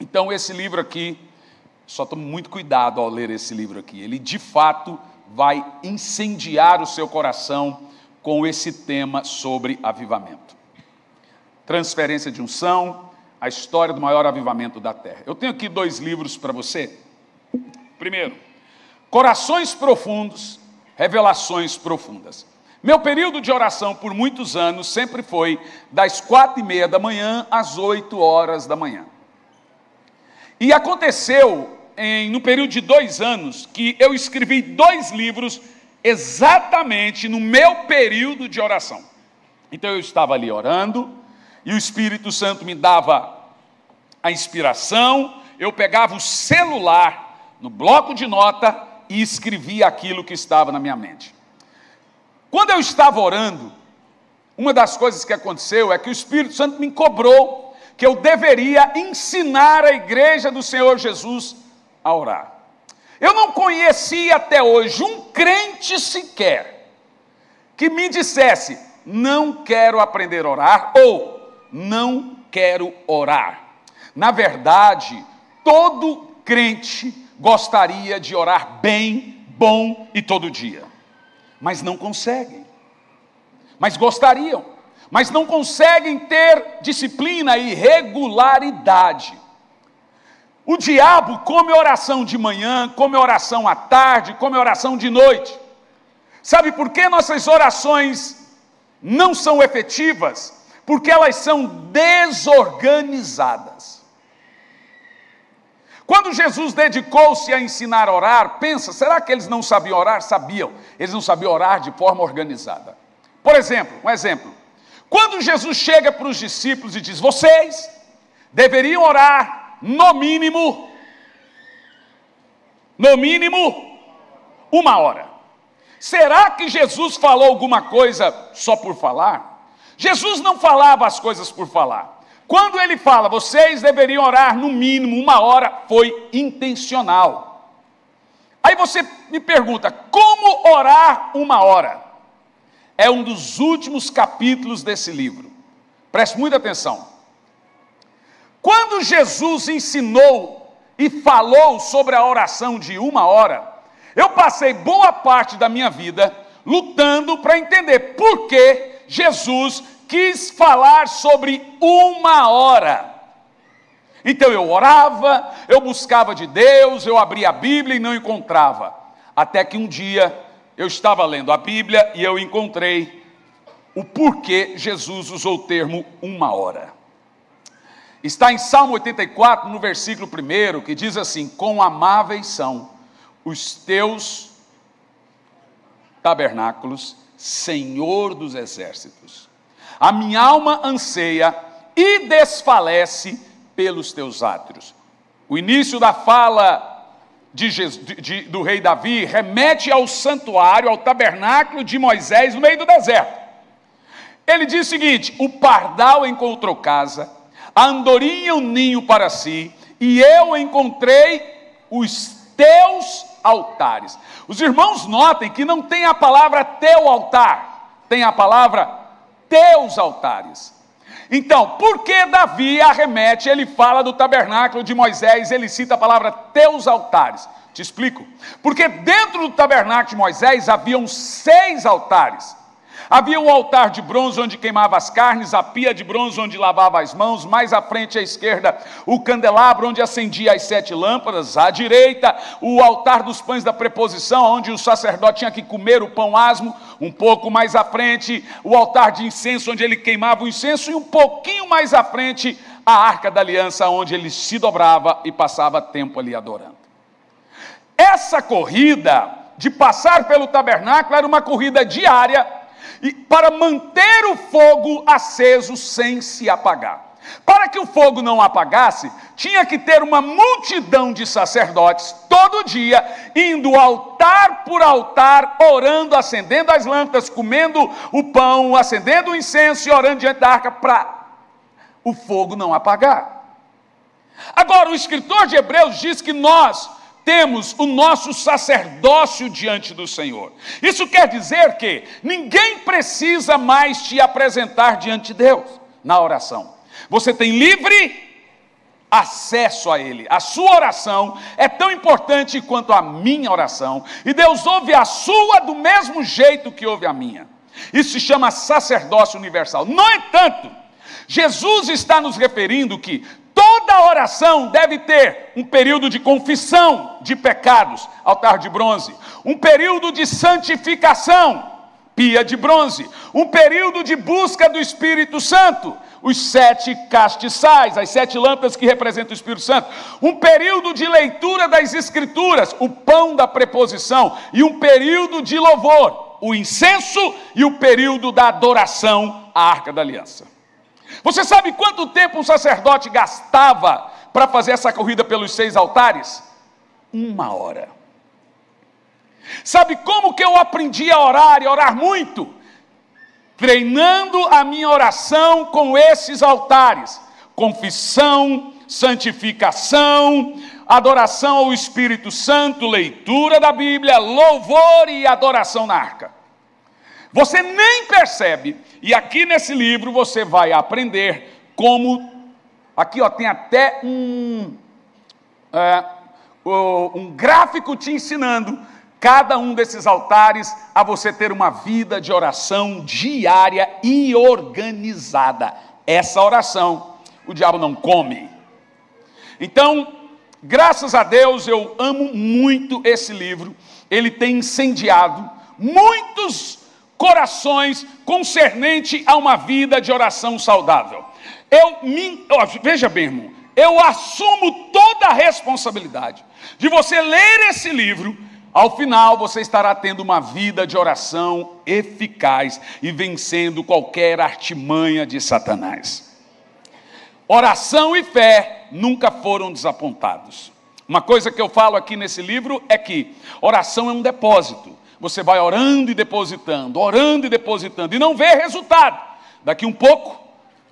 Então, esse livro aqui, só tome muito cuidado ao ler esse livro aqui. Ele, de fato, vai incendiar o seu coração com esse tema sobre avivamento. Transferência de unção, a história do maior avivamento da terra. Eu tenho aqui dois livros para você. Primeiro, Corações profundos, revelações profundas. Meu período de oração por muitos anos sempre foi das quatro e meia da manhã às oito horas da manhã. E aconteceu em, no período de dois anos que eu escrevi dois livros exatamente no meu período de oração. Então eu estava ali orando e o Espírito Santo me dava a inspiração, eu pegava o celular no bloco de nota e escrevi aquilo que estava na minha mente. Quando eu estava orando, uma das coisas que aconteceu é que o Espírito Santo me cobrou que eu deveria ensinar a igreja do Senhor Jesus a orar. Eu não conheci até hoje um crente sequer que me dissesse: não quero aprender a orar ou não quero orar. Na verdade, todo crente gostaria de orar bem, bom e todo dia, mas não conseguem. Mas gostariam, mas não conseguem ter disciplina e regularidade. O diabo come oração de manhã, come oração à tarde, come oração de noite. Sabe por que nossas orações não são efetivas? Porque elas são desorganizadas. Quando Jesus dedicou-se a ensinar a orar, pensa, será que eles não sabiam orar? Sabiam. Eles não sabiam orar de forma organizada. Por exemplo, um exemplo. Quando Jesus chega para os discípulos e diz: Vocês deveriam orar no mínimo, no mínimo, uma hora. Será que Jesus falou alguma coisa só por falar? Jesus não falava as coisas por falar. Quando ele fala, vocês deveriam orar no mínimo uma hora, foi intencional. Aí você me pergunta, como orar uma hora? É um dos últimos capítulos desse livro. Preste muita atenção. Quando Jesus ensinou e falou sobre a oração de uma hora, eu passei boa parte da minha vida lutando para entender por que Jesus quis falar sobre uma hora. Então eu orava, eu buscava de Deus, eu abria a Bíblia e não encontrava. Até que um dia eu estava lendo a Bíblia e eu encontrei o porquê Jesus usou o termo uma hora. Está em Salmo 84, no versículo 1, que diz assim: Quão amáveis são os teus tabernáculos, Senhor dos exércitos. A minha alma anseia e desfalece pelos teus átrios. O início da fala de Jesus, de, do rei Davi remete ao santuário, ao tabernáculo de Moisés no meio do deserto. Ele diz o seguinte: o pardal encontrou casa a andorinha um ninho para si, e eu encontrei os teus altares. Os irmãos notem que não tem a palavra teu altar, tem a palavra teus altares. Então, por que Davi arremete, ele fala do tabernáculo de Moisés, ele cita a palavra teus altares? Te explico. Porque dentro do tabernáculo de Moisés haviam seis altares. Havia um altar de bronze onde queimava as carnes, a pia de bronze onde lavava as mãos, mais à frente à esquerda o candelabro onde acendia as sete lâmpadas, à direita o altar dos pães da preposição, onde o sacerdote tinha que comer o pão asmo, um pouco mais à frente o altar de incenso onde ele queimava o incenso e um pouquinho mais à frente a arca da aliança onde ele se dobrava e passava tempo ali adorando. Essa corrida de passar pelo tabernáculo era uma corrida diária para manter o fogo aceso sem se apagar. Para que o fogo não apagasse, tinha que ter uma multidão de sacerdotes todo dia, indo altar por altar, orando, acendendo as lâmpadas, comendo o pão, acendendo o incenso e orando diante da arca para o fogo não apagar. Agora, o escritor de Hebreus diz que nós temos o nosso sacerdócio diante do Senhor. Isso quer dizer que ninguém precisa mais te apresentar diante de Deus na oração. Você tem livre acesso a Ele. A sua oração é tão importante quanto a minha oração, e Deus ouve a sua do mesmo jeito que ouve a minha. Isso se chama sacerdócio universal. No entanto, Jesus está nos referindo que Toda oração deve ter um período de confissão de pecados, altar de bronze, um período de santificação, pia de bronze, um período de busca do Espírito Santo, os sete castiçais, as sete lâmpadas que representam o Espírito Santo, um período de leitura das Escrituras, o pão da preposição, e um período de louvor, o incenso e o período da adoração à arca da aliança. Você sabe quanto tempo um sacerdote gastava para fazer essa corrida pelos seis altares? Uma hora. Sabe como que eu aprendi a orar e orar muito? Treinando a minha oração com esses altares. confissão, santificação, adoração ao Espírito Santo, leitura da Bíblia, louvor e adoração na arca. Você nem percebe, e aqui nesse livro você vai aprender como. Aqui ó, tem até um, é, um gráfico te ensinando cada um desses altares a você ter uma vida de oração diária e organizada. Essa oração o diabo não come. Então, graças a Deus, eu amo muito esse livro. Ele tem incendiado muitos corações concernente a uma vida de oração saudável. Eu me, ó, veja bem, irmão, eu assumo toda a responsabilidade de você ler esse livro ao final, você estará tendo uma vida de oração eficaz e vencendo qualquer artimanha de Satanás. Oração e fé nunca foram desapontados. Uma coisa que eu falo aqui nesse livro é que oração é um depósito. Você vai orando e depositando, orando e depositando, e não vê resultado. Daqui um pouco,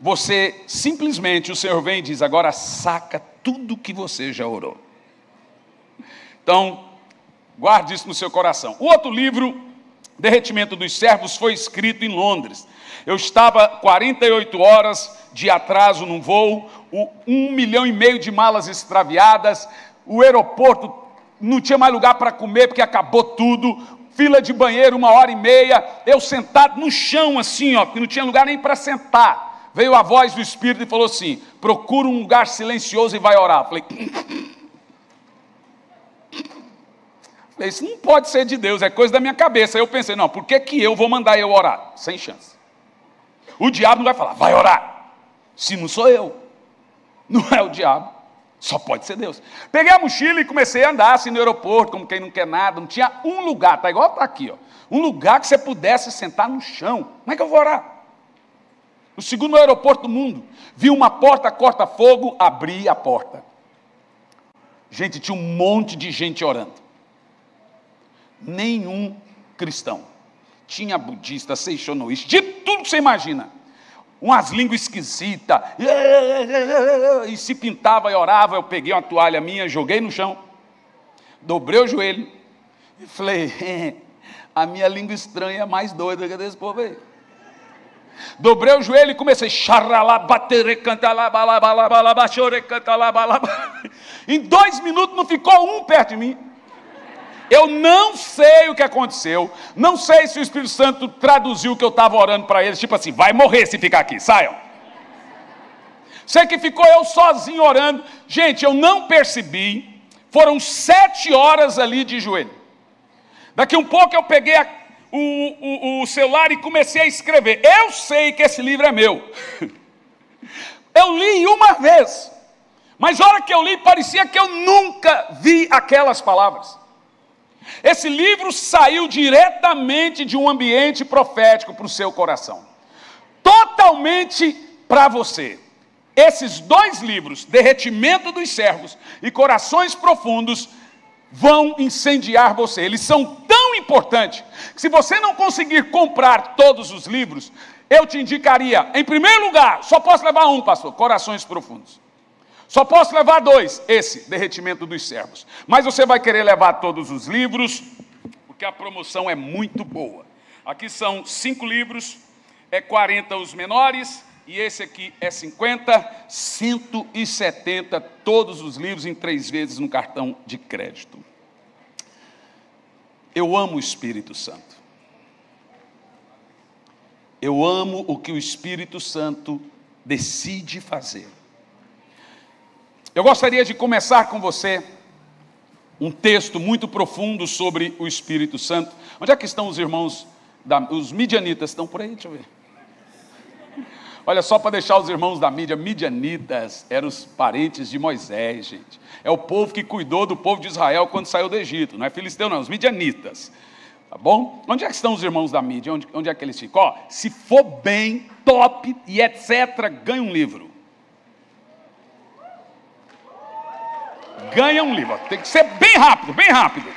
você simplesmente, o Senhor vem e diz: agora saca tudo que você já orou. Então, Guarde isso no seu coração. O outro livro, Derretimento dos Servos, foi escrito em Londres. Eu estava 48 horas de atraso num voo, um milhão e meio de malas extraviadas, o aeroporto não tinha mais lugar para comer porque acabou tudo, fila de banheiro uma hora e meia, eu sentado no chão assim, ó, que não tinha lugar nem para sentar. Veio a voz do Espírito e falou assim: procura um lugar silencioso e vai orar. Falei, Isso não pode ser de Deus, é coisa da minha cabeça. Aí eu pensei, não, por que, que eu vou mandar eu orar? Sem chance. O diabo não vai falar, vai orar. Se não sou eu, não é o diabo, só pode ser Deus. Peguei a mochila e comecei a andar assim no aeroporto, como quem não quer nada. Não tinha um lugar, tá igual tá aqui, ó. Um lugar que você pudesse sentar no chão. Como é que eu vou orar? O segundo aeroporto do mundo. Vi uma porta corta-fogo, abri a porta. Gente, tinha um monte de gente orando nenhum cristão. Tinha budista, seixonoísta, de tudo que você imagina. Umas línguas esquisitas, e se pintava e orava. Eu peguei uma toalha minha, joguei no chão, dobrei o joelho e falei: a minha língua estranha é mais doida que desse povo aí. Dobrei o joelho e comecei. Em dois minutos não ficou um perto de mim. Eu não sei o que aconteceu, não sei se o Espírito Santo traduziu o que eu estava orando para eles, tipo assim, vai morrer se ficar aqui, saiam. Sei que ficou eu sozinho orando. Gente, eu não percebi. Foram sete horas ali de joelho. Daqui um pouco eu peguei a, o, o, o celular e comecei a escrever. Eu sei que esse livro é meu. Eu li uma vez. Mas a hora que eu li, parecia que eu nunca vi aquelas palavras. Esse livro saiu diretamente de um ambiente profético para o seu coração, totalmente para você. Esses dois livros, Derretimento dos Servos e Corações Profundos, vão incendiar você. Eles são tão importantes que, se você não conseguir comprar todos os livros, eu te indicaria, em primeiro lugar, só posso levar um, pastor: Corações Profundos. Só posso levar dois, esse, derretimento dos servos. Mas você vai querer levar todos os livros, porque a promoção é muito boa. Aqui são cinco livros, é 40 os menores, e esse aqui é 50, 170, todos os livros em três vezes no cartão de crédito. Eu amo o Espírito Santo. Eu amo o que o Espírito Santo decide fazer. Eu gostaria de começar com você um texto muito profundo sobre o Espírito Santo. Onde é que estão os irmãos, da, os midianitas? Estão por aí? Deixa eu ver. Olha, só para deixar os irmãos da mídia, midianitas eram os parentes de Moisés, gente. É o povo que cuidou do povo de Israel quando saiu do Egito. Não é filisteu, não, os midianitas. Tá bom? Onde é que estão os irmãos da mídia? Onde, onde é que eles ficam? Ó, se for bem, top e etc., ganha um livro. Ganha um livro. Tem que ser bem rápido, bem rápido.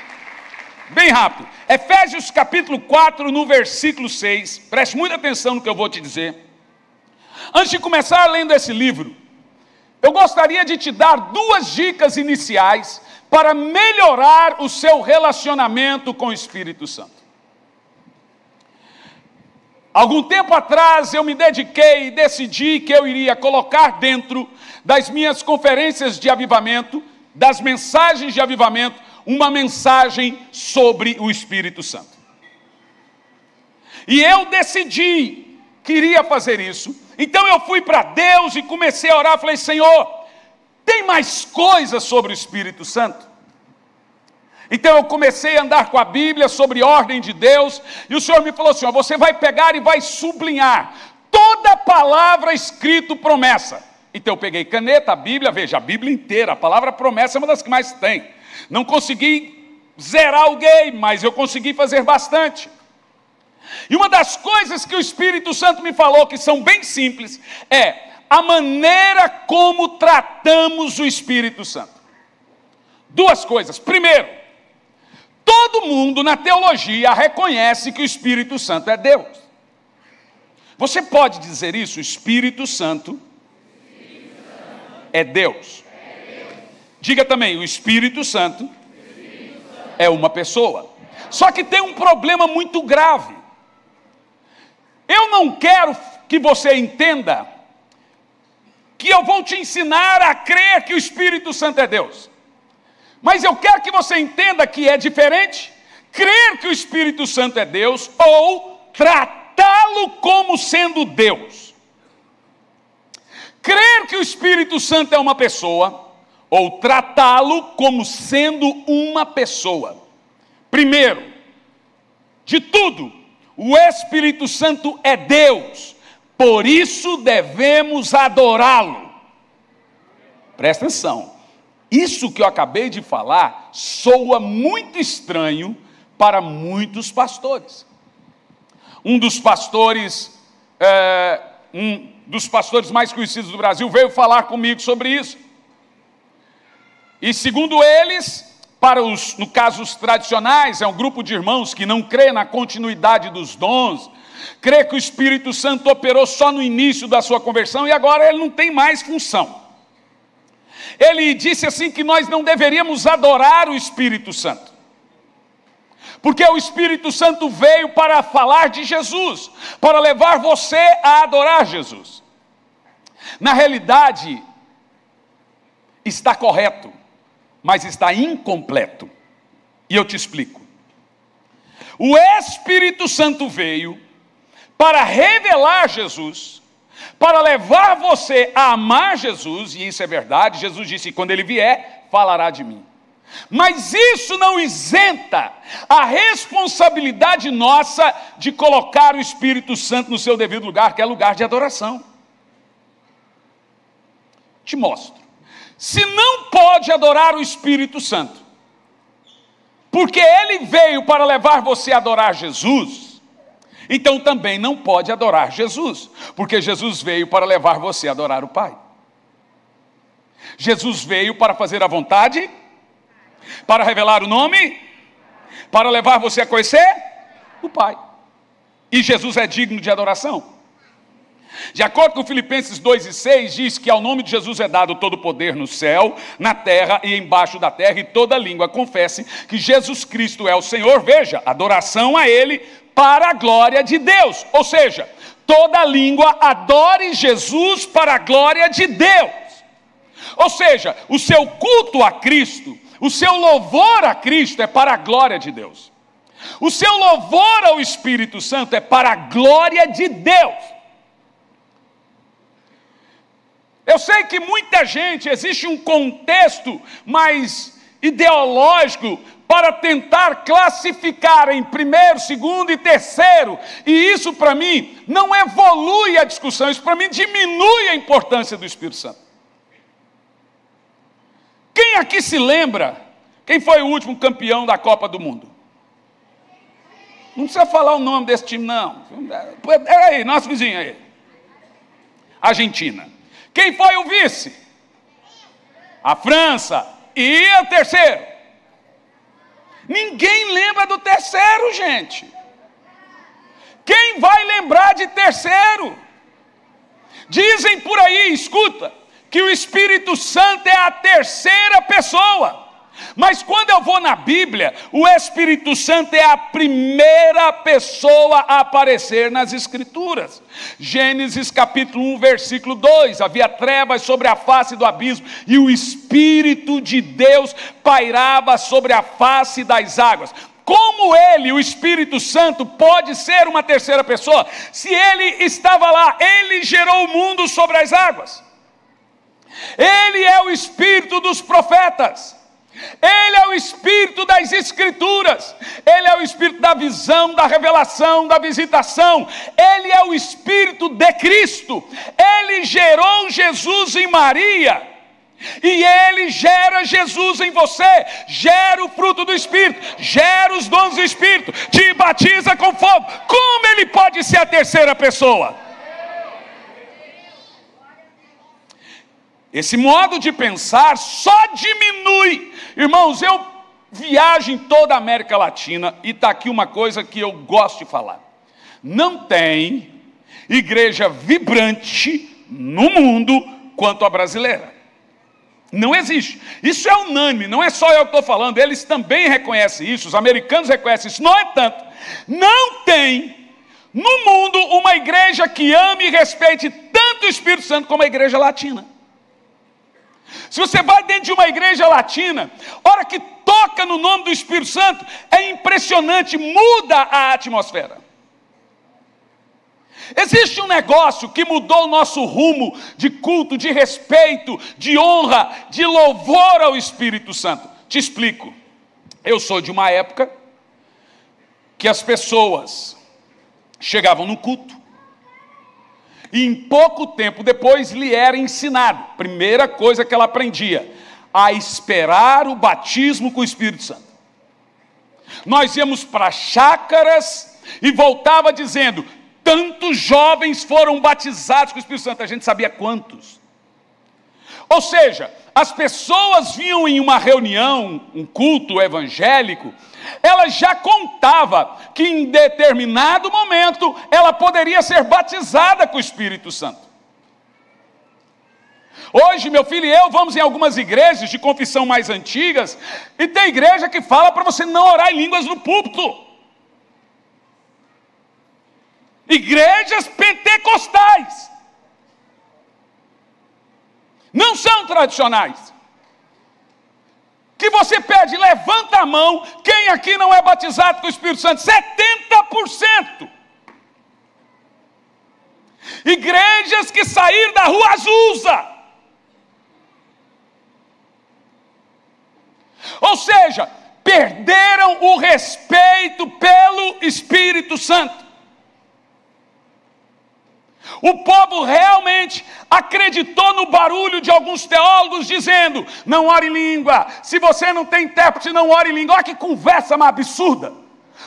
Bem rápido. Efésios capítulo 4, no versículo 6. Preste muita atenção no que eu vou te dizer. Antes de começar lendo esse livro, eu gostaria de te dar duas dicas iniciais para melhorar o seu relacionamento com o Espírito Santo. Algum tempo atrás eu me dediquei e decidi que eu iria colocar dentro das minhas conferências de avivamento, das mensagens de avivamento, uma mensagem sobre o Espírito Santo. E eu decidi que iria fazer isso. Então eu fui para Deus e comecei a orar, falei: "Senhor, tem mais coisas sobre o Espírito Santo?" Então eu comecei a andar com a Bíblia sobre ordem de Deus, e o Senhor me falou assim: ó, você vai pegar e vai sublinhar toda palavra escrito promessa. Então eu peguei caneta, a Bíblia, veja, a Bíblia inteira, a palavra promessa é uma das que mais tem. Não consegui zerar game, mas eu consegui fazer bastante. E uma das coisas que o Espírito Santo me falou, que são bem simples, é a maneira como tratamos o Espírito Santo. Duas coisas. Primeiro, todo mundo na teologia reconhece que o Espírito Santo é Deus. Você pode dizer isso? O Espírito Santo é Deus. Diga também, o Espírito Santo é uma pessoa. Só que tem um problema muito grave. Eu não quero que você entenda que eu vou te ensinar a crer que o Espírito Santo é Deus. Mas eu quero que você entenda que é diferente crer que o Espírito Santo é Deus ou tratá-lo como sendo Deus. Crer que o Espírito Santo é uma pessoa ou tratá-lo como sendo uma pessoa. Primeiro, de tudo, o Espírito Santo é Deus, por isso devemos adorá-lo. Presta atenção, isso que eu acabei de falar soa muito estranho para muitos pastores. Um dos pastores, é, um dos pastores mais conhecidos do Brasil, veio falar comigo sobre isso. E segundo eles, para os, no caso, os tradicionais, é um grupo de irmãos que não crê na continuidade dos dons, crê que o Espírito Santo operou só no início da sua conversão e agora ele não tem mais função. Ele disse assim que nós não deveríamos adorar o Espírito Santo. Porque o Espírito Santo veio para falar de Jesus, para levar você a adorar Jesus. Na realidade, está correto, mas está incompleto. E eu te explico. O Espírito Santo veio para revelar Jesus, para levar você a amar Jesus, e isso é verdade. Jesus disse: quando ele vier, falará de mim. Mas isso não isenta a responsabilidade nossa de colocar o Espírito Santo no seu devido lugar, que é lugar de adoração. Te mostro. Se não pode adorar o Espírito Santo, porque ele veio para levar você a adorar Jesus, então também não pode adorar Jesus, porque Jesus veio para levar você a adorar o Pai. Jesus veio para fazer a vontade para revelar o nome? Para levar você a conhecer? O Pai. E Jesus é digno de adoração. De acordo com Filipenses 2 e 6, diz que ao nome de Jesus é dado todo o poder no céu, na terra e embaixo da terra, e toda língua confesse que Jesus Cristo é o Senhor. Veja, adoração a Ele para a glória de Deus. Ou seja, toda língua adore Jesus para a glória de Deus. Ou seja, o seu culto a Cristo o seu louvor a Cristo é para a glória de Deus. O seu louvor ao Espírito Santo é para a glória de Deus. Eu sei que muita gente, existe um contexto mais ideológico para tentar classificar em primeiro, segundo e terceiro, e isso para mim não evolui a discussão, isso para mim diminui a importância do Espírito Santo. Quem aqui se lembra quem foi o último campeão da Copa do Mundo? Não precisa falar o nome desse time, não. É aí, nosso vizinho aí. Argentina. Quem foi o vice? A França. E o terceiro? Ninguém lembra do terceiro, gente. Quem vai lembrar de terceiro? Dizem por aí, escuta, que o Espírito Santo é a terceira pessoa. Mas quando eu vou na Bíblia, o Espírito Santo é a primeira pessoa a aparecer nas Escrituras. Gênesis capítulo 1, versículo 2: havia trevas sobre a face do abismo, e o Espírito de Deus pairava sobre a face das águas. Como ele, o Espírito Santo, pode ser uma terceira pessoa? Se ele estava lá, ele gerou o mundo sobre as águas. Ele é o Espírito dos profetas. Ele é o espírito das escrituras, ele é o espírito da visão, da revelação, da visitação, ele é o espírito de Cristo. Ele gerou Jesus em Maria. E ele gera Jesus em você, gera o fruto do Espírito, gera os dons do Espírito, te batiza com fogo. Como ele pode ser a terceira pessoa? Esse modo de pensar só diminui. Irmãos, eu viajo em toda a América Latina e está aqui uma coisa que eu gosto de falar. Não tem igreja vibrante no mundo quanto a brasileira. Não existe. Isso é unânime, não é só eu que estou falando, eles também reconhecem isso, os americanos reconhecem isso. No entanto, não tem no mundo uma igreja que ame e respeite tanto o Espírito Santo como a igreja latina. Se você vai dentro de uma igreja latina, hora que toca no nome do Espírito Santo, é impressionante, muda a atmosfera. Existe um negócio que mudou o nosso rumo de culto, de respeito, de honra, de louvor ao Espírito Santo. Te explico. Eu sou de uma época que as pessoas chegavam no culto, e em pouco tempo depois lhe era ensinado, primeira coisa que ela aprendia, a esperar o batismo com o Espírito Santo. Nós íamos para chácaras e voltava dizendo: tantos jovens foram batizados com o Espírito Santo, a gente sabia quantos. Ou seja, as pessoas vinham em uma reunião, um culto evangélico, ela já contava que em determinado momento ela poderia ser batizada com o Espírito Santo. Hoje, meu filho e eu vamos em algumas igrejas de confissão mais antigas, e tem igreja que fala para você não orar em línguas no púlpito. Igrejas pentecostais. Não são tradicionais que você pede, levanta a mão, quem aqui não é batizado com o Espírito Santo? 70%. Igrejas que saíram da rua Azusa. Ou seja, perderam o respeito pelo Espírito Santo. O povo realmente acreditou no barulho de alguns teólogos dizendo: não ore em língua, se você não tem intérprete, não ore em língua. Olha que conversa mais absurda.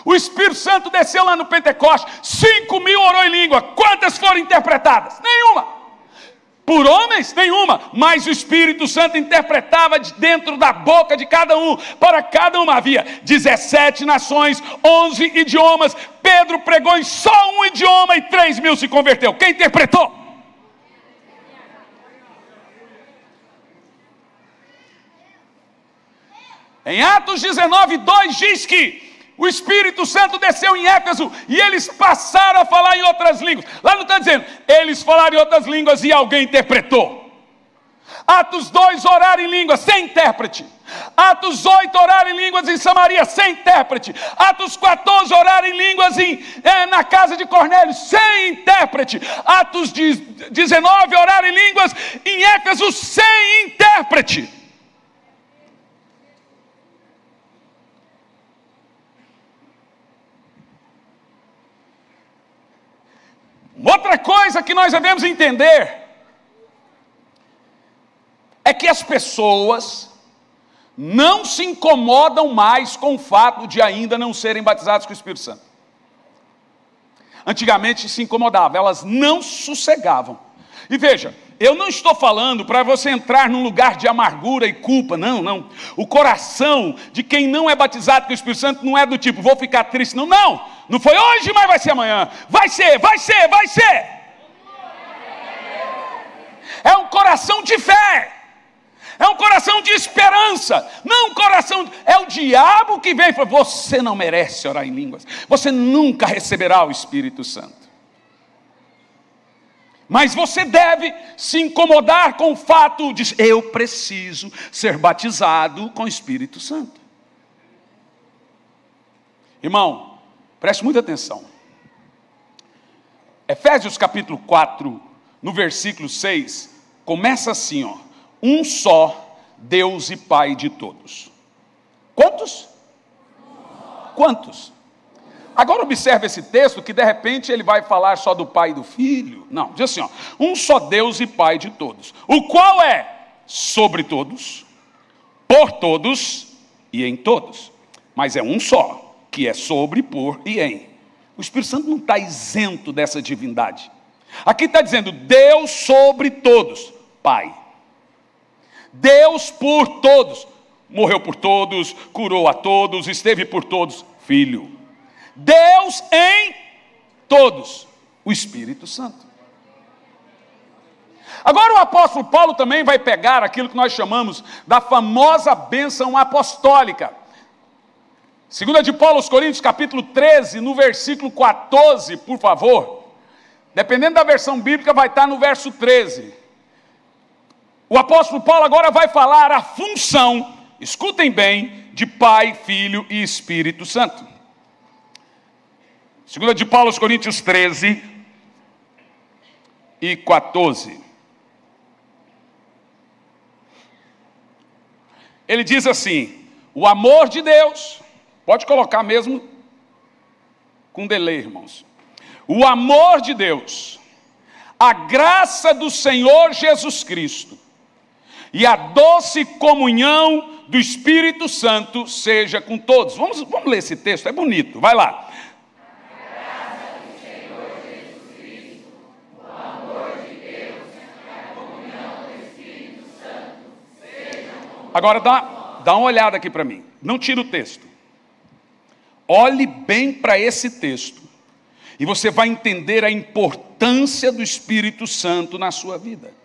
O Espírito Santo desceu lá no Pentecoste, 5 mil orou em língua, quantas foram interpretadas? Nenhuma por homens, nenhuma, mas o Espírito Santo interpretava de dentro da boca de cada um, para cada um havia 17 nações, 11 idiomas. Pedro pregou em só um idioma e 3 mil se converteu. Quem interpretou? Em Atos 19, 2 diz que o Espírito Santo desceu em Éfeso e eles passaram a falar em outras línguas. Lá não está dizendo, eles falaram em outras línguas e alguém interpretou. Atos 2, orar em línguas, sem intérprete. Atos 8, orar em línguas em Samaria, sem intérprete. Atos 14, orar em línguas em, é, na casa de Cornélio, sem intérprete. Atos 19, orar em línguas em Éfeso, sem intérprete. Outra coisa que nós devemos entender é que as pessoas não se incomodam mais com o fato de ainda não serem batizadas com o Espírito Santo. Antigamente se incomodavam, elas não sossegavam. E veja, eu não estou falando para você entrar num lugar de amargura e culpa, não, não. O coração de quem não é batizado com o Espírito Santo não é do tipo, vou ficar triste, não, não. Não foi hoje, mas vai ser amanhã. Vai ser, vai ser, vai ser. É um coração de fé. É um coração de esperança, não um coração. É o diabo que vem e fala: você não merece orar em línguas, você nunca receberá o Espírito Santo. Mas você deve se incomodar com o fato de eu preciso ser batizado com o Espírito Santo. Irmão, preste muita atenção. Efésios capítulo 4, no versículo 6, começa assim, ó: Um só Deus e Pai de todos. Quantos? Quantos? Agora observe esse texto que de repente ele vai falar só do Pai e do Filho. Não, diz assim, ó, um só Deus e Pai de todos, o qual é sobre todos, por todos e em todos. Mas é um só, que é sobre, por e em. O Espírito Santo não está isento dessa divindade. Aqui está dizendo Deus sobre todos, Pai. Deus por todos, morreu por todos, curou a todos, esteve por todos, Filho. Deus em todos, o Espírito Santo. Agora o apóstolo Paulo também vai pegar aquilo que nós chamamos da famosa bênção apostólica. Segunda de Paulo aos Coríntios, capítulo 13, no versículo 14, por favor. Dependendo da versão bíblica, vai estar no verso 13. O apóstolo Paulo agora vai falar a função, escutem bem, de Pai, Filho e Espírito Santo. Segunda de Paulo aos Coríntios 13 e 14. Ele diz assim: o amor de Deus, pode colocar mesmo com delay, irmãos. O amor de Deus, a graça do Senhor Jesus Cristo e a doce comunhão do Espírito Santo seja com todos. Vamos, vamos ler esse texto, é bonito, vai lá. Agora dá, dá uma olhada aqui para mim. Não tira o texto. Olhe bem para esse texto. E você vai entender a importância do Espírito Santo na sua vida.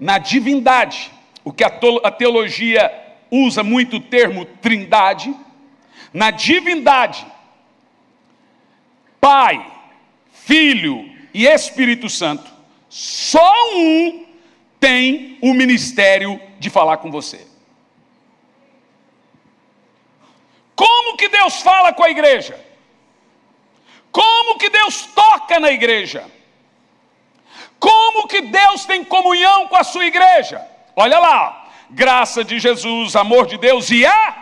Na divindade, o que a teologia usa muito o termo trindade, na divindade, Pai, Filho e Espírito Santo, só um tem o ministério de falar com você. Como que Deus fala com a igreja? Como que Deus toca na igreja? Como que Deus tem comunhão com a sua igreja? Olha lá, graça de Jesus, amor de Deus e a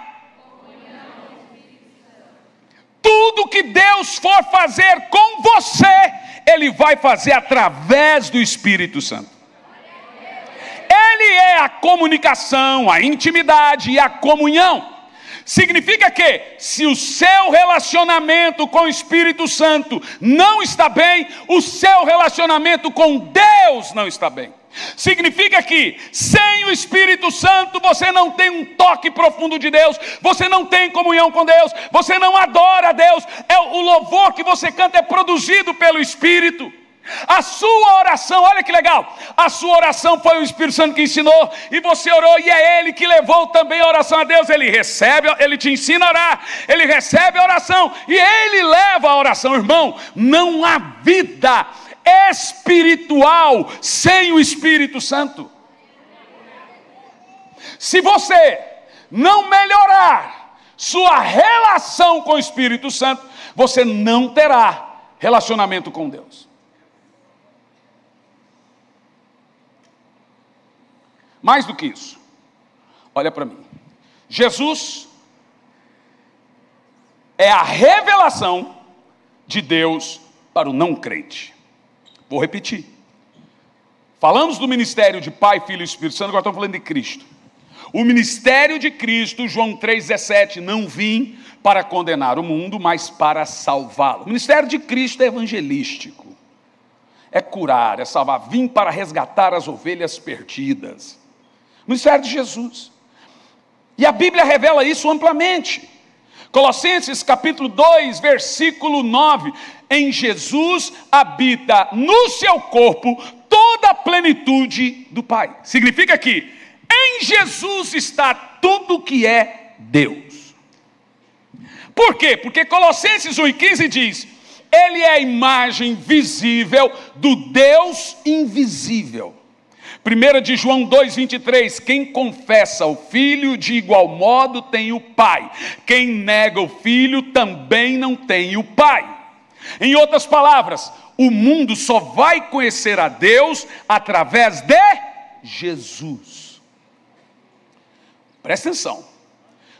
tudo que Deus for fazer com você, Ele vai fazer através do Espírito Santo. Ele é a comunicação, a intimidade e a comunhão. Significa que, se o seu relacionamento com o Espírito Santo não está bem, o seu relacionamento com Deus não está bem. Significa que, sem o Espírito Santo, você não tem um toque profundo de Deus, você não tem comunhão com Deus, você não adora a Deus, é o louvor que você canta é produzido pelo Espírito. A sua oração, olha que legal, a sua oração foi o Espírito Santo que ensinou, e você orou, e é Ele que levou também a oração a Deus. Ele recebe, ele te ensina a orar, ele recebe a oração, e Ele leva a oração, irmão. Não há vida espiritual sem o Espírito Santo. Se você não melhorar sua relação com o Espírito Santo, você não terá relacionamento com Deus. Mais do que isso, olha para mim. Jesus é a revelação de Deus para o não crente. Vou repetir. Falamos do ministério de Pai, Filho e Espírito Santo, agora estamos falando de Cristo. O ministério de Cristo, João 3,17, não vim para condenar o mundo, mas para salvá-lo. O ministério de Cristo é evangelístico, é curar, é salvar. Vim para resgatar as ovelhas perdidas ministério de Jesus. E a Bíblia revela isso amplamente. Colossenses capítulo 2, versículo 9: Em Jesus habita no seu corpo toda a plenitude do Pai. Significa que em Jesus está tudo que é Deus. Por quê? Porque Colossenses 1,15 diz: Ele é a imagem visível do Deus invisível. 1 de João 2,23: Quem confessa o Filho, de igual modo tem o Pai. Quem nega o Filho também não tem o Pai. Em outras palavras, o mundo só vai conhecer a Deus através de Jesus. Presta atenção.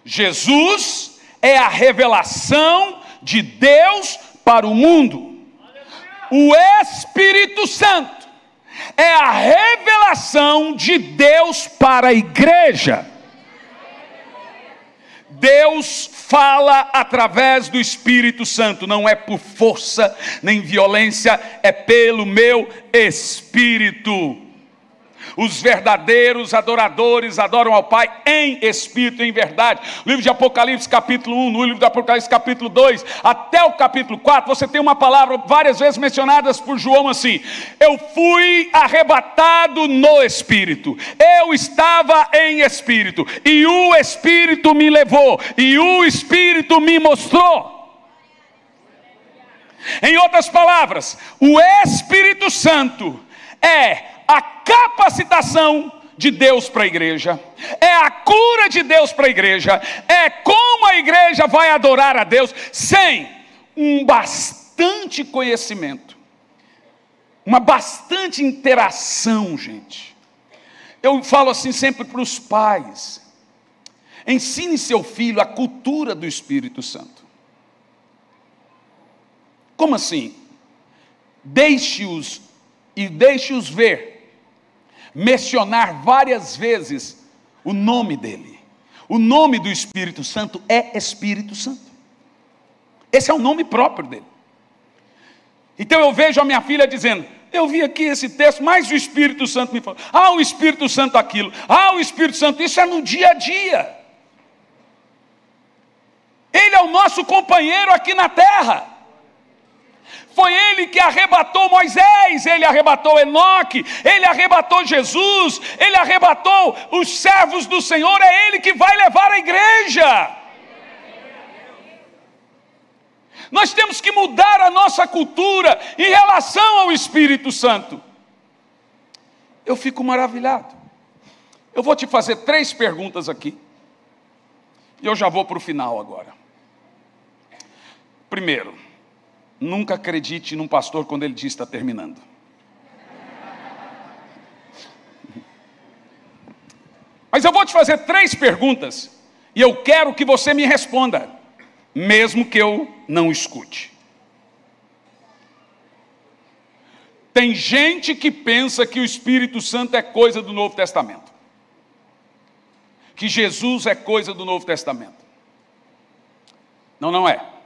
Jesus é a revelação de Deus para o mundo. O Espírito Santo é a revelação de Deus para a igreja. Deus fala através do Espírito Santo, não é por força nem violência, é pelo meu Espírito. Os verdadeiros adoradores adoram ao Pai em espírito e em verdade. livro de Apocalipse, capítulo 1, no livro de Apocalipse, capítulo 2, até o capítulo 4, você tem uma palavra várias vezes mencionadas por João assim: Eu fui arrebatado no espírito, eu estava em espírito, e o espírito me levou, e o espírito me mostrou. Em outras palavras, o Espírito Santo é a capacitação de Deus para a igreja, é a cura de Deus para a igreja, é como a igreja vai adorar a Deus sem um bastante conhecimento, uma bastante interação, gente. Eu falo assim sempre para os pais: ensine seu filho a cultura do Espírito Santo. Como assim? Deixe-os e deixe-os ver mencionar várias vezes o nome dele. O nome do Espírito Santo é Espírito Santo. Esse é o nome próprio dele. Então eu vejo a minha filha dizendo: Eu vi aqui esse texto, mas o Espírito Santo me falou. Ah, o Espírito Santo aquilo. Ah, o Espírito Santo. Isso é no dia a dia. Ele é o nosso companheiro aqui na terra. Foi ele que arrebatou Moisés, ele arrebatou Enoque, ele arrebatou Jesus, ele arrebatou os servos do Senhor, é ele que vai levar a igreja. Nós temos que mudar a nossa cultura em relação ao Espírito Santo. Eu fico maravilhado. Eu vou te fazer três perguntas aqui. E eu já vou para o final agora. Primeiro, Nunca acredite num pastor quando ele diz está terminando. Mas eu vou te fazer três perguntas e eu quero que você me responda, mesmo que eu não escute. Tem gente que pensa que o Espírito Santo é coisa do Novo Testamento, que Jesus é coisa do Novo Testamento. Não, não é.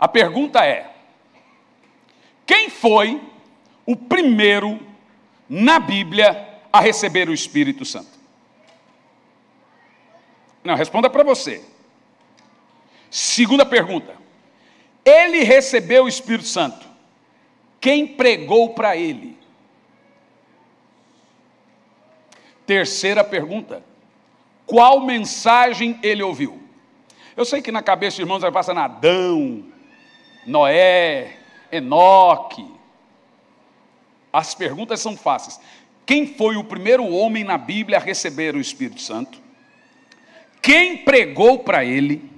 A pergunta é: quem foi o primeiro na Bíblia a receber o Espírito Santo? Não, responda para você. Segunda pergunta: ele recebeu o Espírito Santo. Quem pregou para ele? Terceira pergunta: qual mensagem ele ouviu? Eu sei que na cabeça irmãos vai passar Adão, Noé, Enoque. As perguntas são fáceis. Quem foi o primeiro homem na Bíblia a receber o Espírito Santo? Quem pregou para ele?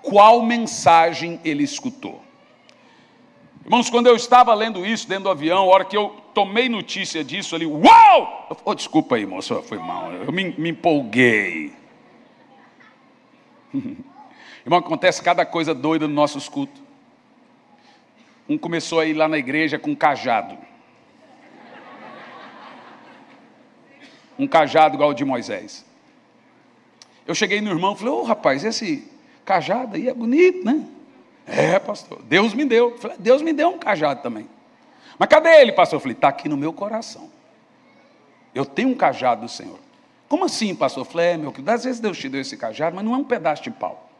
Qual mensagem ele escutou? Irmãos, quando eu estava lendo isso dentro do avião, a hora que eu tomei notícia disso ali, uau! Oh, desculpa aí, moço, foi mal, eu me, me empolguei. Irmão, acontece cada coisa doida nos nossos cultos. Um começou a ir lá na igreja com um cajado. Um cajado igual o de Moisés. Eu cheguei no irmão e falei, ô oh, rapaz, esse cajado aí é bonito, né? É, pastor, Deus me deu. Falei, Deus me deu um cajado também. Mas cadê ele, pastor? Eu falei, está aqui no meu coração. Eu tenho um cajado do Senhor. Como assim, pastor? Eu falei, é, meu querido, às vezes Deus te deu esse cajado, mas não é um pedaço de pau.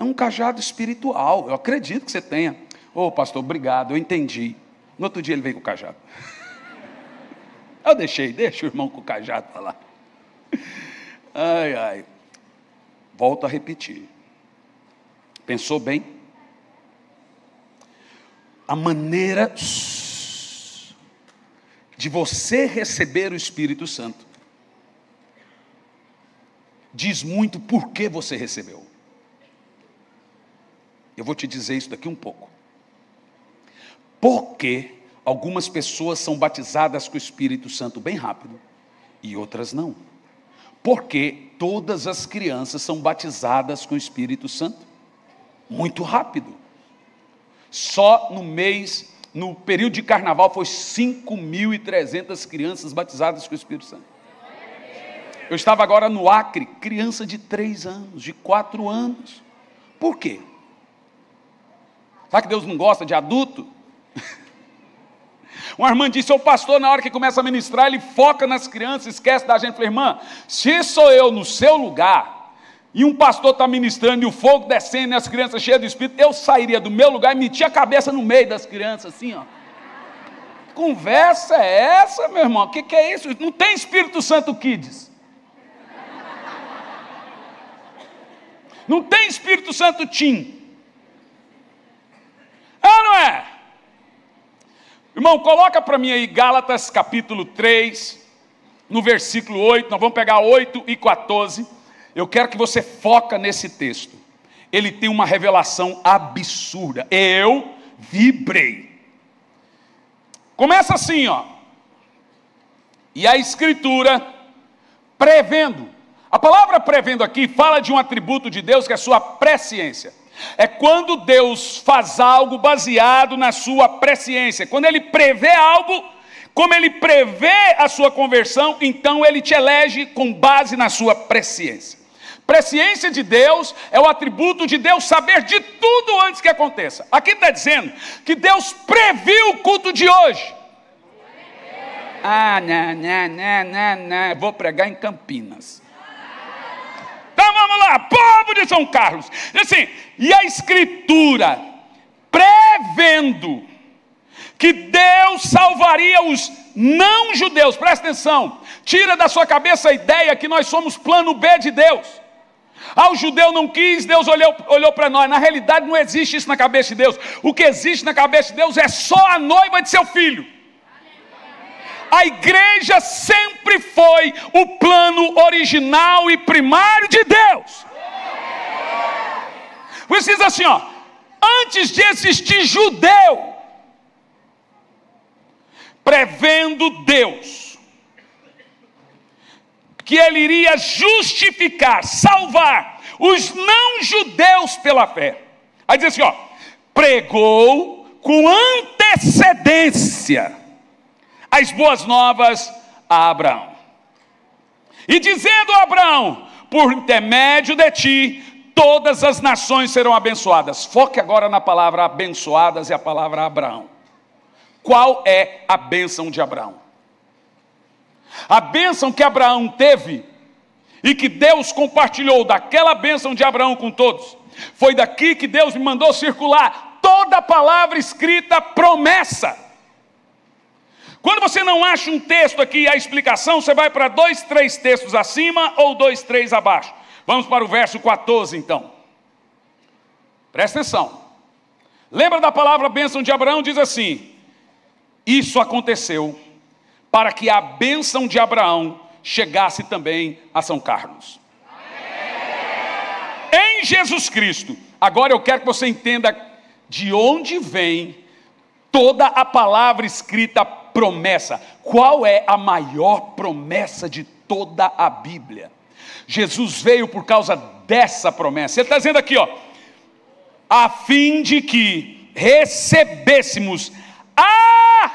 É um cajado espiritual. Eu acredito que você tenha. Ô, oh, pastor, obrigado, eu entendi. No outro dia ele veio com o cajado. Eu deixei, deixa o irmão com o cajado lá. Ai, ai. Volto a repetir. Pensou bem? A maneira de você receber o Espírito Santo diz muito por que você recebeu. Eu vou te dizer isso daqui um pouco. Porque algumas pessoas são batizadas com o Espírito Santo bem rápido e outras não. Porque todas as crianças são batizadas com o Espírito Santo muito rápido. Só no mês, no período de carnaval, foi 5.300 crianças batizadas com o Espírito Santo. Eu estava agora no Acre, criança de 3 anos, de 4 anos. Por quê? Sabe que Deus não gosta de adulto? Uma irmã disse: O pastor, na hora que começa a ministrar, ele foca nas crianças, esquece da gente. Eu falei, irmã, se sou eu no seu lugar, e um pastor está ministrando, e o fogo descendo, e as crianças cheias do Espírito, eu sairia do meu lugar e metia a cabeça no meio das crianças, assim, ó. Conversa é essa, meu irmão? O que, que é isso? Não tem Espírito Santo Kids. Não tem Espírito Santo Tim. É ou não é? Irmão, coloca para mim aí Gálatas capítulo 3, no versículo 8, nós vamos pegar 8 e 14. Eu quero que você foca nesse texto. Ele tem uma revelação absurda. Eu vibrei. Começa assim, ó. E a escritura prevendo. A palavra prevendo aqui fala de um atributo de Deus que é a sua presciência. É quando Deus faz algo baseado na sua presciência. Quando Ele prevê algo, como Ele prevê a sua conversão, então Ele te elege com base na sua presciência. Presciência de Deus é o atributo de Deus saber de tudo antes que aconteça. Aqui está dizendo que Deus previu o culto de hoje. Ah, não, não, não, não, não. Vou pregar em Campinas. Então vamos lá, povo de São Carlos. Assim, e a Escritura, prevendo que Deus salvaria os não judeus, presta atenção, tira da sua cabeça a ideia que nós somos plano B de Deus. Ah, o judeu não quis, Deus olhou, olhou para nós. Na realidade, não existe isso na cabeça de Deus. O que existe na cabeça de Deus é só a noiva de seu filho. A igreja sempre foi o plano original e primário de Deus. Precisa assim, ó. Antes de existir judeu, prevendo Deus, que ele iria justificar, salvar os não-judeus pela fé. Aí diz assim, ó, pregou com antecedência as boas novas a Abraão. E dizendo a Abraão: por intermédio de ti, todas as nações serão abençoadas. Foque agora na palavra abençoadas e a palavra Abraão. Qual é a bênção de Abraão? A bênção que Abraão teve e que Deus compartilhou daquela bênção de Abraão com todos, foi daqui que Deus me mandou circular toda a palavra escrita promessa. Quando você não acha um texto aqui a explicação, você vai para dois, três textos acima ou dois, três abaixo. Vamos para o verso 14 então. Presta atenção. Lembra da palavra bênção de Abraão? Diz assim: Isso aconteceu para que a bênção de Abraão chegasse também a São Carlos. Em Jesus Cristo. Agora eu quero que você entenda de onde vem toda a palavra escrita promessa. Qual é a maior promessa de toda a Bíblia? Jesus veio por causa dessa promessa. Ele está dizendo aqui, ó, a fim de que recebêssemos a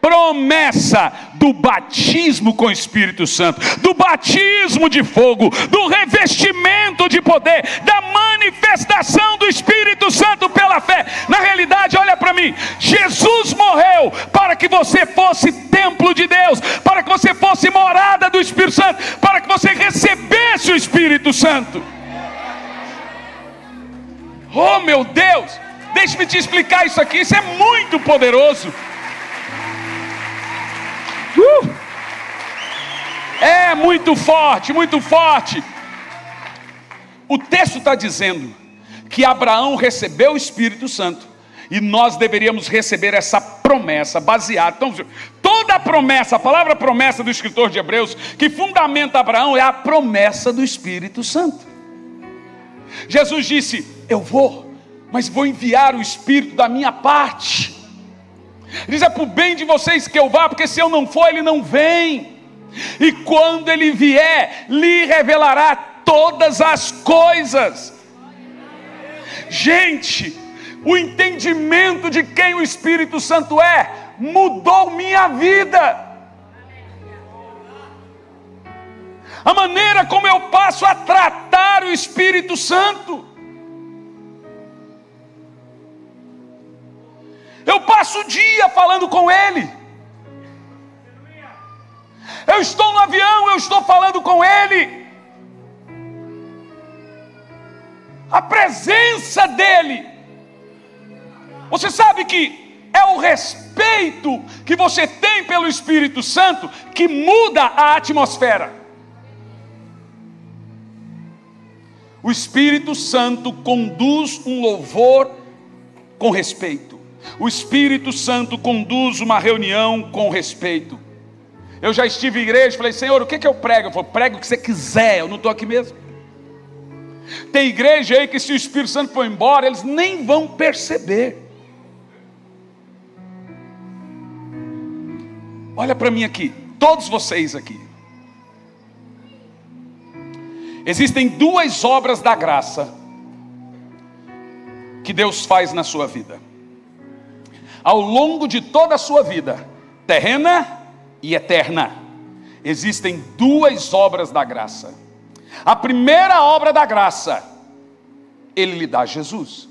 promessa do batismo com o Espírito Santo, do batismo de fogo, do revestimento de poder, da manifestação do Espírito Santo pela fé. Na realidade, olha para mim, Jesus morreu para que você fosse templo de Deus, para que você fosse morada do Espírito Santo, para que você recebesse o Espírito Santo. Oh meu Deus, deixe-me te explicar isso aqui, isso é muito poderoso. Uh! É muito forte, muito forte. O texto está dizendo que Abraão recebeu o Espírito Santo e nós deveríamos receber essa promessa baseada. Então, toda a promessa, a palavra promessa do escritor de Hebreus, que fundamenta Abraão, é a promessa do Espírito Santo. Jesus disse: Eu vou, mas vou enviar o Espírito da minha parte. Diz: É para o bem de vocês que eu vá, porque se eu não for, ele não vem. E quando ele vier, lhe revelará todas as coisas. Gente, o entendimento de quem o Espírito Santo é mudou minha vida. A maneira como eu passo a tratar o Espírito Santo. Eu passo o dia falando com Ele. Eu estou no avião, eu estou falando com Ele. A presença dEle você sabe que é o respeito que você tem pelo Espírito Santo que muda a atmosfera. O Espírito Santo conduz um louvor com respeito. O Espírito Santo conduz uma reunião com respeito. Eu já estive em igreja e falei, Senhor, o que, que eu prego? Eu falei, prego o que você quiser, eu não estou aqui mesmo. Tem igreja aí que se o Espírito Santo for embora, eles nem vão perceber. Olha para mim aqui, todos vocês aqui. Existem duas obras da graça que Deus faz na sua vida. Ao longo de toda a sua vida, terrena e eterna, existem duas obras da graça. A primeira obra da graça, Ele lhe dá Jesus.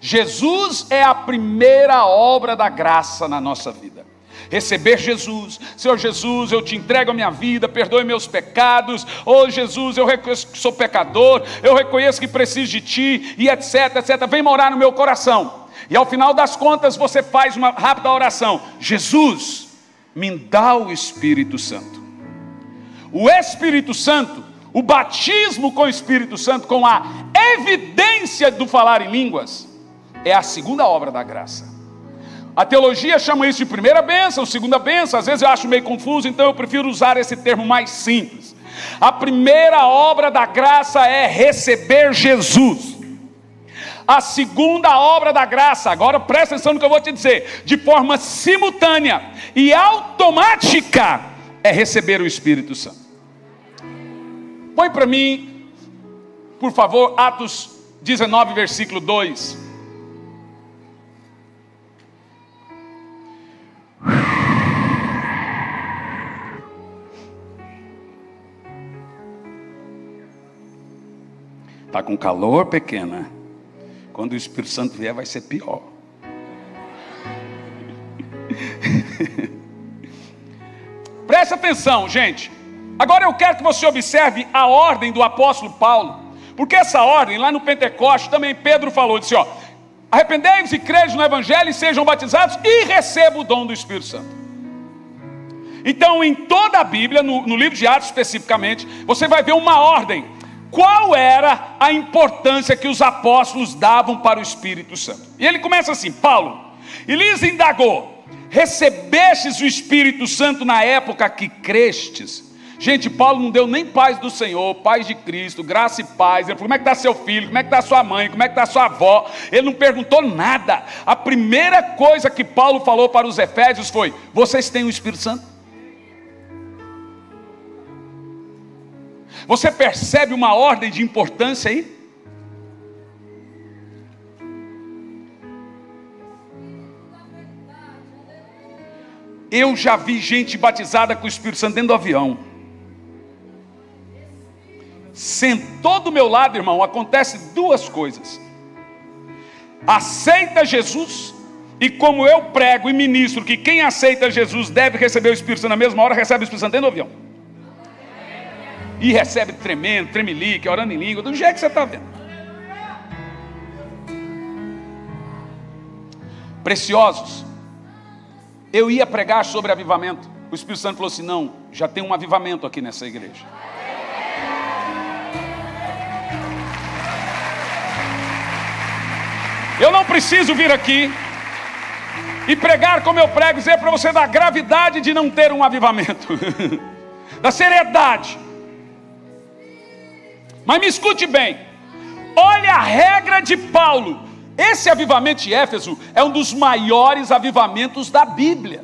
Jesus é a primeira obra da graça na nossa vida receber Jesus. Senhor Jesus, eu te entrego a minha vida, perdoe meus pecados. Oh Jesus, eu reconheço que sou pecador, eu reconheço que preciso de ti, e etc, etc. Vem morar no meu coração. E ao final das contas você faz uma rápida oração: Jesus, me dá o Espírito Santo. O Espírito Santo, o batismo com o Espírito Santo, com a evidência do falar em línguas, é a segunda obra da graça. A teologia chama isso de primeira bênção, segunda bênção, às vezes eu acho meio confuso, então eu prefiro usar esse termo mais simples. A primeira obra da graça é receber Jesus. A segunda obra da graça, agora presta atenção no que eu vou te dizer, de forma simultânea e automática, é receber o Espírito Santo. Põe para mim, por favor, Atos 19, versículo 2. Está com calor pequena. Quando o Espírito Santo vier, vai ser pior. Preste atenção, gente. Agora eu quero que você observe a ordem do apóstolo Paulo. Porque essa ordem, lá no Pentecoste, também Pedro falou: disse, ó, arrependei-vos e crede no Evangelho e sejam batizados e recebam o dom do Espírito Santo. Então, em toda a Bíblia, no, no livro de Atos especificamente, você vai ver uma ordem qual era a importância que os apóstolos davam para o Espírito Santo. E ele começa assim: Paulo, e lhes indagou: recebestes o Espírito Santo na época que crestes? Gente, Paulo não deu nem paz do Senhor, paz de Cristo, graça e paz. Ele falou: como é que está seu filho? Como é que está sua mãe? Como é que está sua avó? Ele não perguntou nada. A primeira coisa que Paulo falou para os Efésios foi: vocês têm o Espírito Santo? Você percebe uma ordem de importância aí? Eu já vi gente batizada com o Espírito Santo dentro do avião. Sentou do meu lado, irmão, acontece duas coisas. Aceita Jesus, e como eu prego e ministro que quem aceita Jesus deve receber o Espírito Santo na mesma hora, recebe o Espírito Santo dentro do avião e recebe tremendo, tremelique, orando em língua, do jeito que você está vendo. Preciosos, eu ia pregar sobre avivamento. o Espírito Santo falou assim: não, já tem um avivamento aqui nessa igreja. Eu não preciso vir aqui e pregar como eu prego, dizer para você da gravidade de não ter um avivamento, da seriedade. Mas me escute bem, olha a regra de Paulo. Esse avivamento de Éfeso é um dos maiores avivamentos da Bíblia.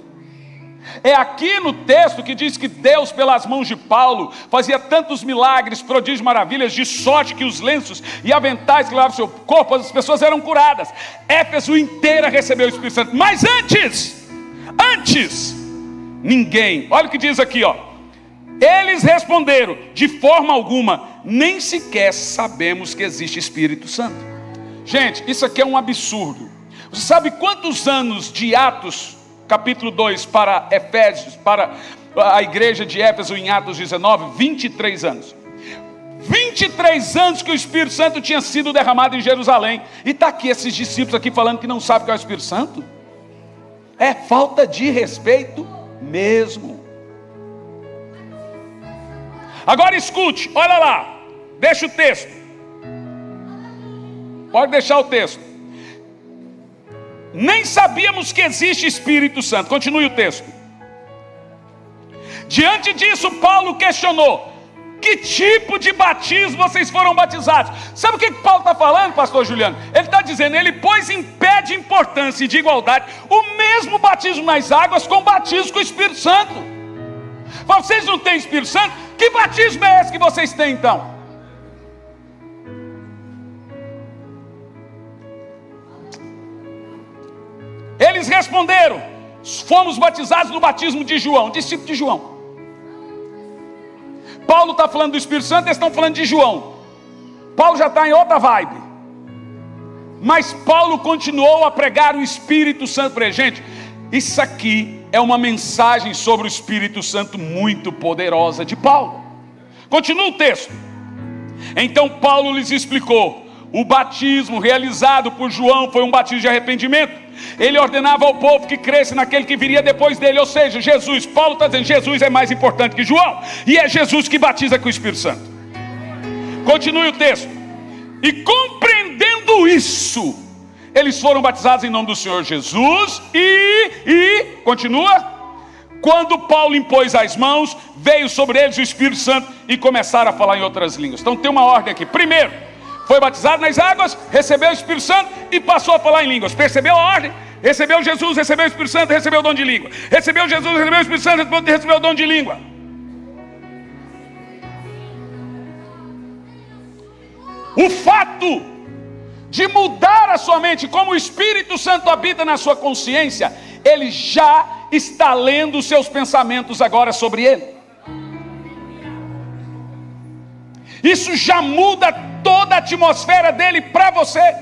É aqui no texto que diz que Deus, pelas mãos de Paulo, fazia tantos milagres, prodígios, maravilhas, de sorte que os lenços e aventais que levavam seu corpo, as pessoas eram curadas. Éfeso inteira recebeu o Espírito Santo. Mas antes, antes, ninguém, olha o que diz aqui, ó. Eles responderam: de forma alguma, nem sequer sabemos que existe Espírito Santo. Gente, isso aqui é um absurdo. Você sabe quantos anos de Atos capítulo 2 para Efésios, para a igreja de Éfeso em Atos 19, 23 anos. 23 anos que o Espírito Santo tinha sido derramado em Jerusalém. E está aqui esses discípulos aqui falando que não sabem o que é o Espírito Santo. É falta de respeito mesmo. Agora escute, olha lá, deixa o texto. Pode deixar o texto nem sabíamos que existe Espírito Santo. Continue o texto. Diante disso, Paulo questionou: que tipo de batismo vocês foram batizados? Sabe o que Paulo está falando, pastor Juliano? Ele está dizendo, ele pôs em pé de importância e de igualdade o mesmo batismo nas águas com o batismo com o Espírito Santo. Vocês não têm Espírito Santo? Que batismo é esse que vocês têm então? Eles responderam: fomos batizados no batismo de João, discípulo de João. Paulo está falando do Espírito Santo, eles estão falando de João. Paulo já está em outra vibe. Mas Paulo continuou a pregar o Espírito Santo para. Gente, isso aqui é uma mensagem sobre o Espírito Santo muito poderosa de Paulo. Continua o texto. Então Paulo lhes explicou: o batismo realizado por João foi um batismo de arrependimento ele ordenava ao povo que cresce naquele que viria depois dele, ou seja, Jesus. Paulo está dizendo: Jesus é mais importante que João, e é Jesus que batiza com o Espírito Santo. Continue o texto. E compreendendo isso, eles foram batizados em nome do Senhor Jesus, e, e, continua. Quando Paulo impôs as mãos, veio sobre eles o Espírito Santo e começaram a falar em outras línguas. Então tem uma ordem aqui. Primeiro, foi batizado nas águas, recebeu o Espírito Santo e passou a falar em línguas. Percebeu a ordem? Recebeu Jesus, recebeu o Espírito Santo, recebeu o dom de língua. Recebeu Jesus, recebeu o Espírito Santo, recebeu o dom de língua. O fato de mudar a sua mente, como o Espírito Santo habita na sua consciência, ele já está lendo os seus pensamentos agora sobre ele. Isso já muda toda a atmosfera dele para você.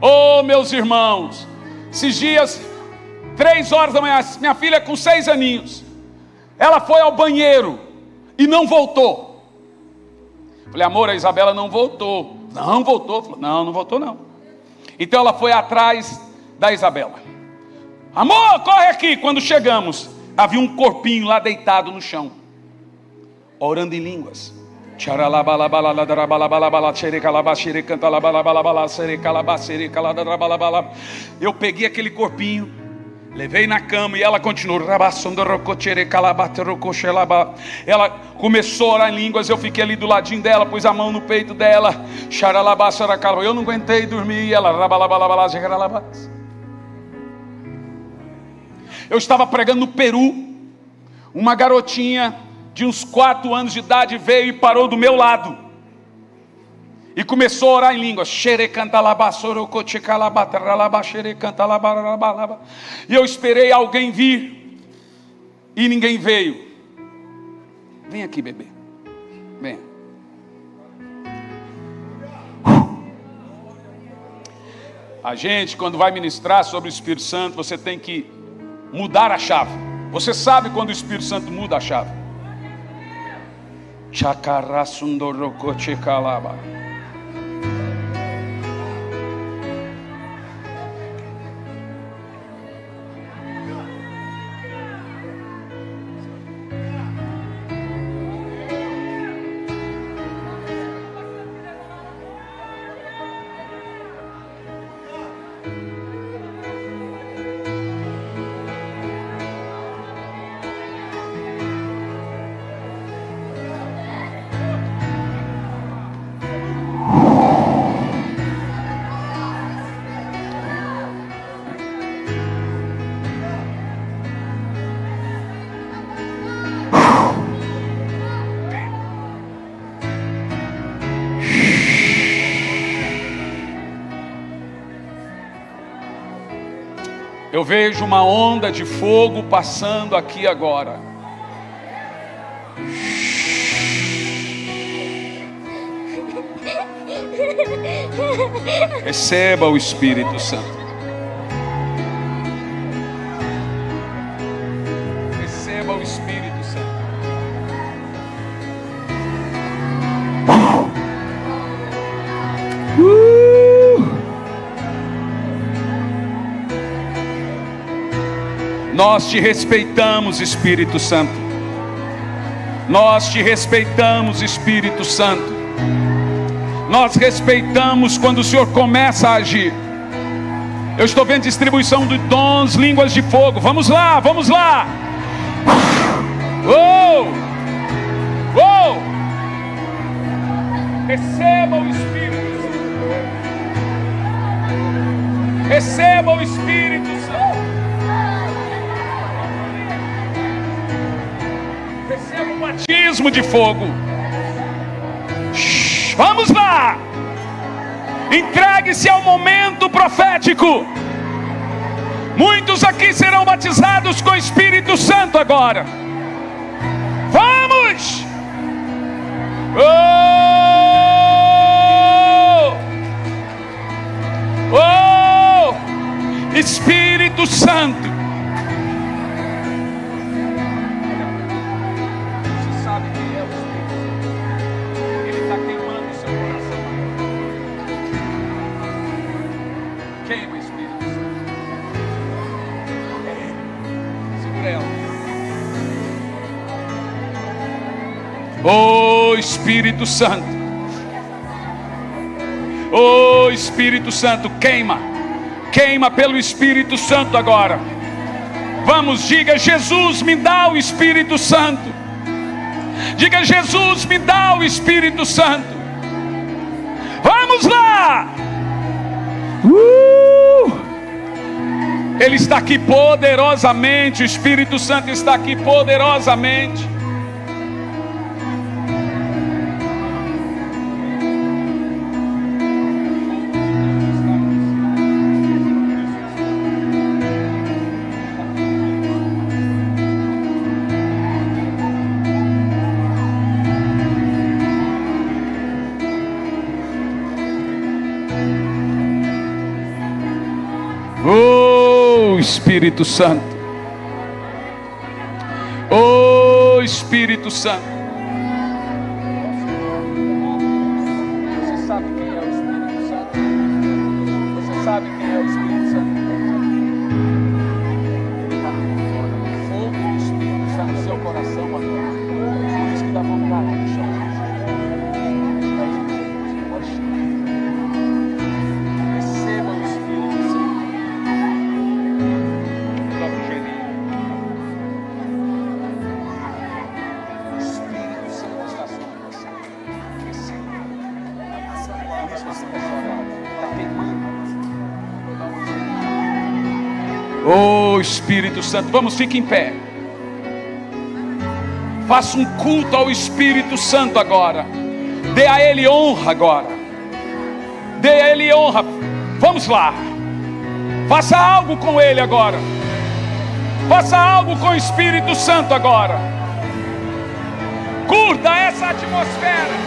Oh, meus irmãos, esses dias, três horas da manhã, minha filha com seis aninhos, ela foi ao banheiro e não voltou. Falei, amor, a Isabela não voltou. Não voltou. Falei, não, não voltou não. Então ela foi atrás da Isabela. Amor, corre aqui. Quando chegamos, havia um corpinho lá deitado no chão, orando em línguas. Eu peguei aquele corpinho, levei na cama e ela continuou. Ela começou a orar em línguas. Eu fiquei ali do ladinho dela, pus a mão no peito dela. Eu não aguentei dormir. Ela eu estava pregando no Peru. Uma garotinha de uns quatro anos de idade, veio e parou do meu lado. E começou a orar em línguas. E eu esperei alguém vir. E ninguém veio. Vem aqui, bebê. Vem. A gente, quando vai ministrar sobre o Espírito Santo, você tem que mudar a chave. Você sabe quando o Espírito Santo muda a chave. Chakarasundoro Kochikalaba. Eu vejo uma onda de fogo passando aqui agora. Receba o Espírito Santo. Nós te respeitamos, Espírito Santo. Nós te respeitamos, Espírito Santo. Nós respeitamos quando o Senhor começa a agir. Eu estou vendo distribuição de dons, línguas de fogo. Vamos lá, vamos lá. Oh! Oh! Receba o Espírito. Receba o Espírito batismo de fogo. Shhh, Vamos lá. Entregue-se ao momento profético. Muitos aqui serão batizados com o Espírito Santo agora. Espírito Santo. Oh Espírito Santo, queima. Queima pelo Espírito Santo agora. Vamos, diga: Jesus, me dá o Espírito Santo. Diga: Jesus, me dá o Espírito Santo. Vamos lá. Uh! Ele está aqui poderosamente. O Espírito Santo está aqui poderosamente. Espírito Santo. Oh Espírito Santo. Santo, vamos, fique em pé. Faça um culto ao Espírito Santo agora. Dê a Ele honra agora. Dê a Ele honra. Vamos lá. Faça algo com Ele agora. Faça algo com o Espírito Santo agora. Curta essa atmosfera.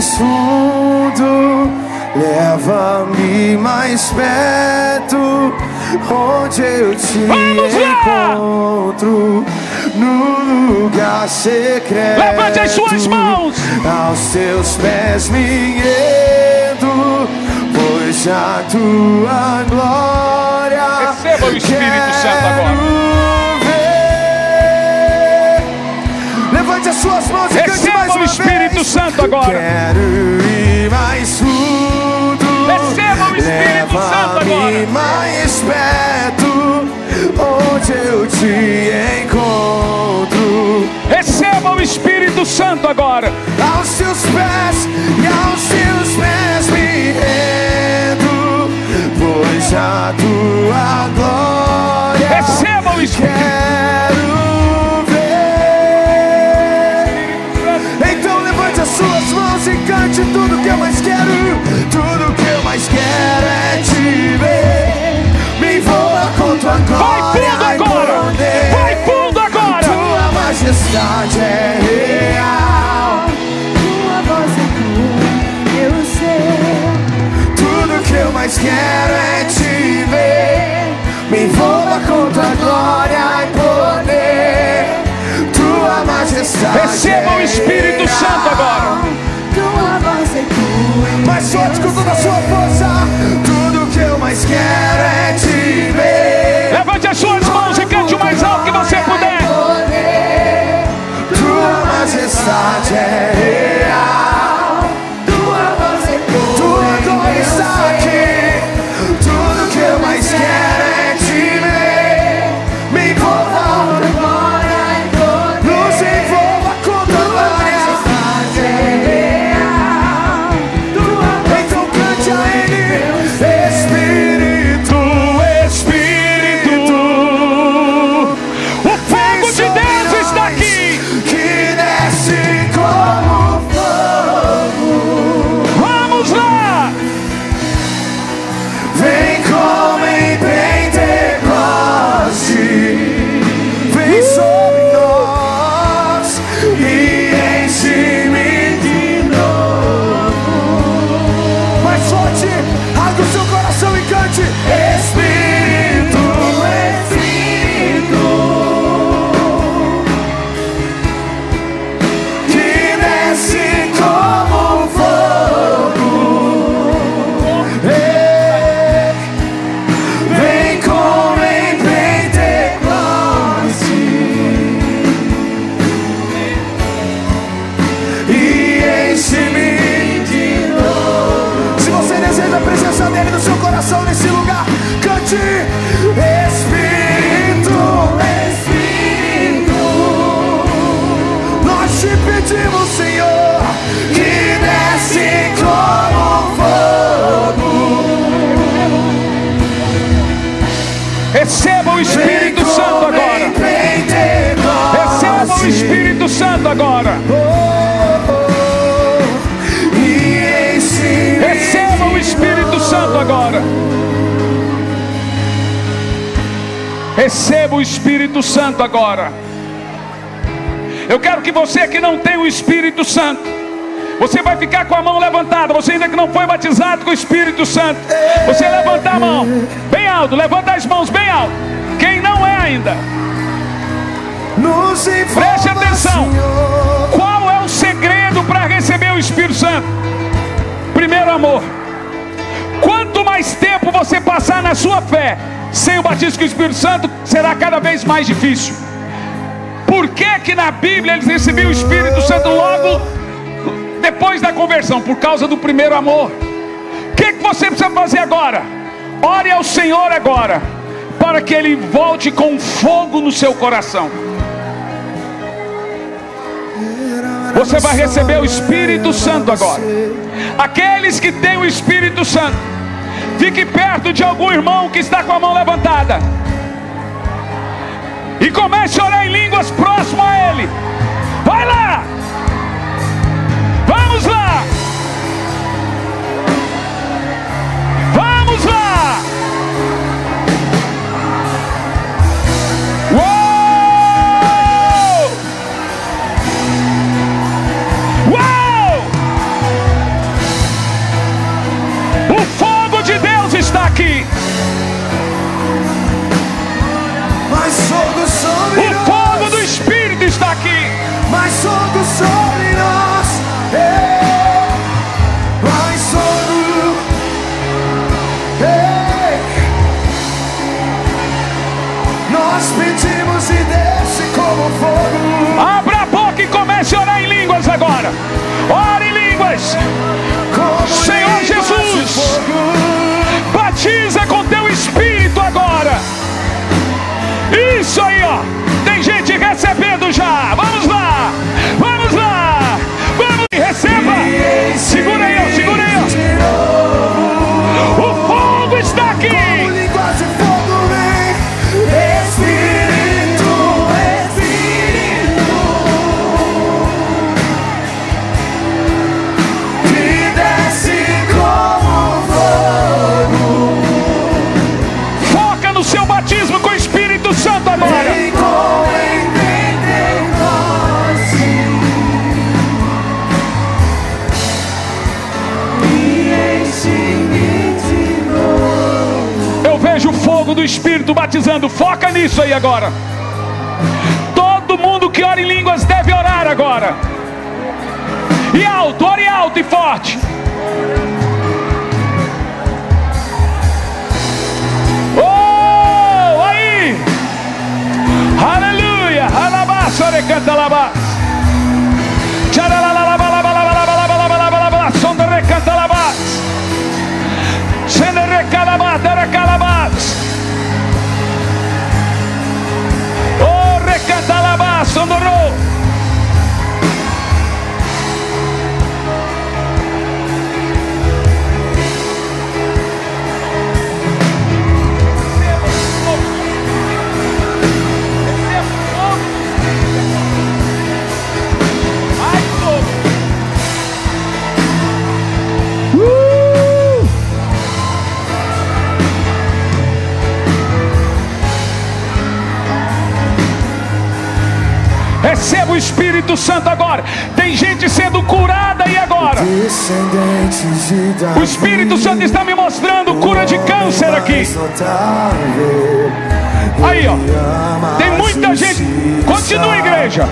Mais fundo, leva-me mais perto, onde eu te Vamos encontro no lugar secreto. Levante as suas mãos. Aos teus pés me rendo, pois a tua glória. Receba o Espírito Santo agora. Levante as suas mãos e cante mais Receba o Espírito vez. Santo agora. Quero ir mais fundo. Receba o Espírito Santo agora. mais perto, onde eu te encontro. Receba o Espírito Santo agora. Aos teus pés e aos teus pés me rendo, pois a tua glória Receba o Espírito. quero majestade é real. Tua voz é tua, eu sei. Tudo que eu mais quero é te ver. Me envolva com tua glória e poder. Tua majestade. Receba o Espírito é Santo agora. Tua voz é tua. Mais forte com toda a sua força. Tudo que eu mais quero majestade Receba o Espírito Santo agora. Eu quero que você que não tem o Espírito Santo, você vai ficar com a mão levantada. Você ainda que não foi batizado com o Espírito Santo, você levantar a mão bem alto, levanta as mãos bem alto. Quem não é ainda, nos preste atenção. Qual é o segredo para receber o Espírito Santo? Primeiro amor. Quanto mais tempo você passar na sua fé sem o batismo com o Espírito Santo, será cada vez mais difícil. Por que que na Bíblia eles recebiam o Espírito Santo logo depois da conversão? Por causa do primeiro amor. O que, que você precisa fazer agora? Ore ao Senhor agora, para que Ele volte com fogo no seu coração. Você vai receber o Espírito Santo agora. Aqueles que têm o Espírito Santo, fique perto de algum irmão que está com a mão levantada. E comece a orar em línguas próximo a ele. Vai lá! Vamos lá! Vamos lá! Foca nisso aí agora. Todo mundo que ora em línguas deve orar agora. E alto, ore alto e forte. Oh, aí. Aleluia. Alabás, orecanta, alabás. Sonda recalabá. Rabassondorou. Receba o Espírito Santo agora. Tem gente sendo curada aí agora. O Espírito Santo está me mostrando cura de câncer aqui. Aí, ó. Tem muita gente. Continua, igreja.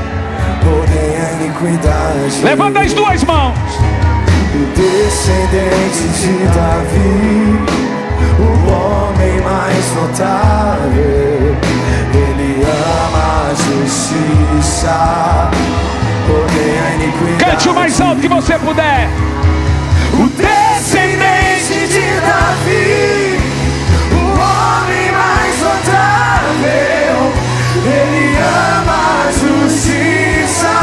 Levanta as duas mãos. Descendente de Davi, o homem mais notável justiça, odeia a iniquidade. Cante o mais alto que você puder. O descendente de Davi, o homem mais notável, ele ama a justiça,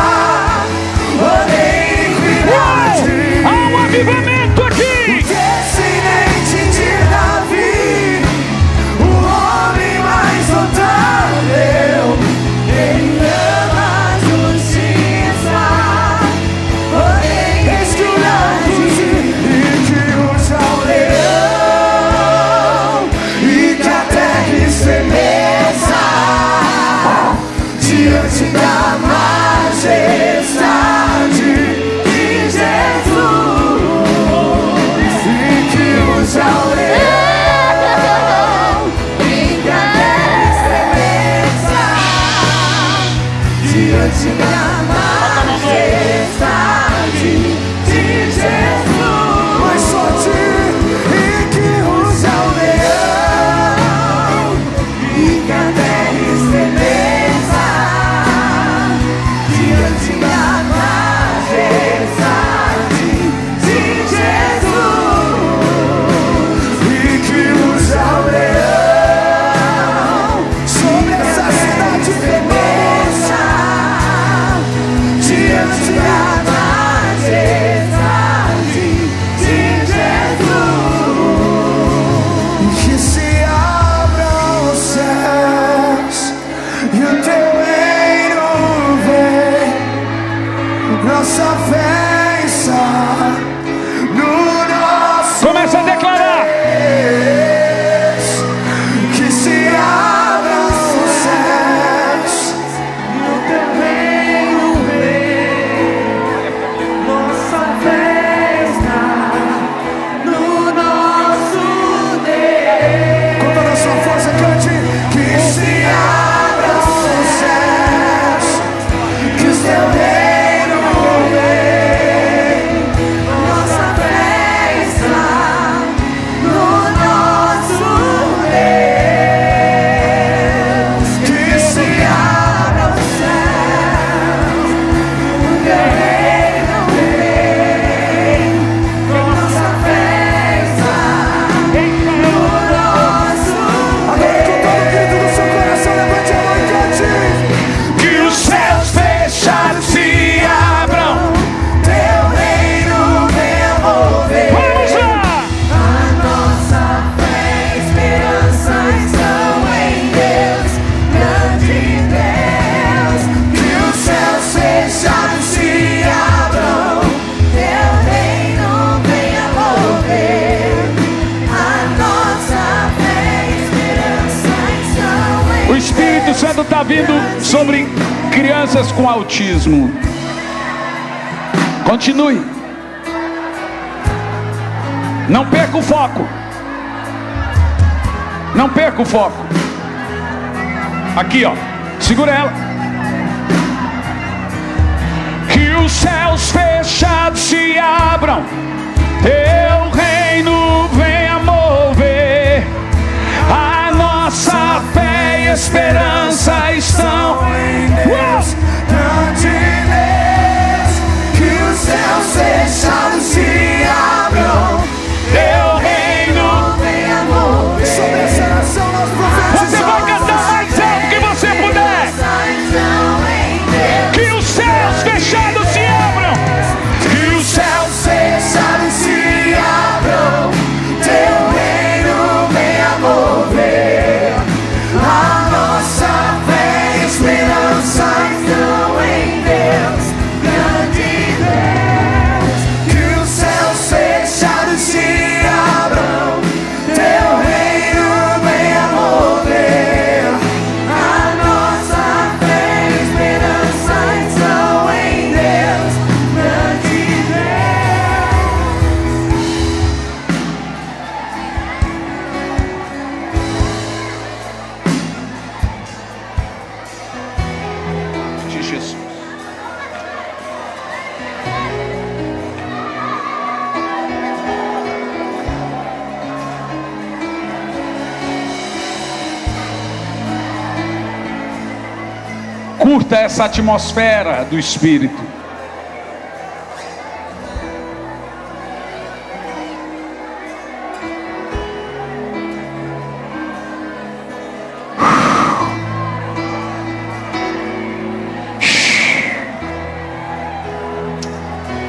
odeia a iniquidade. Uou! Há um avivamento! Atmosfera do Espírito.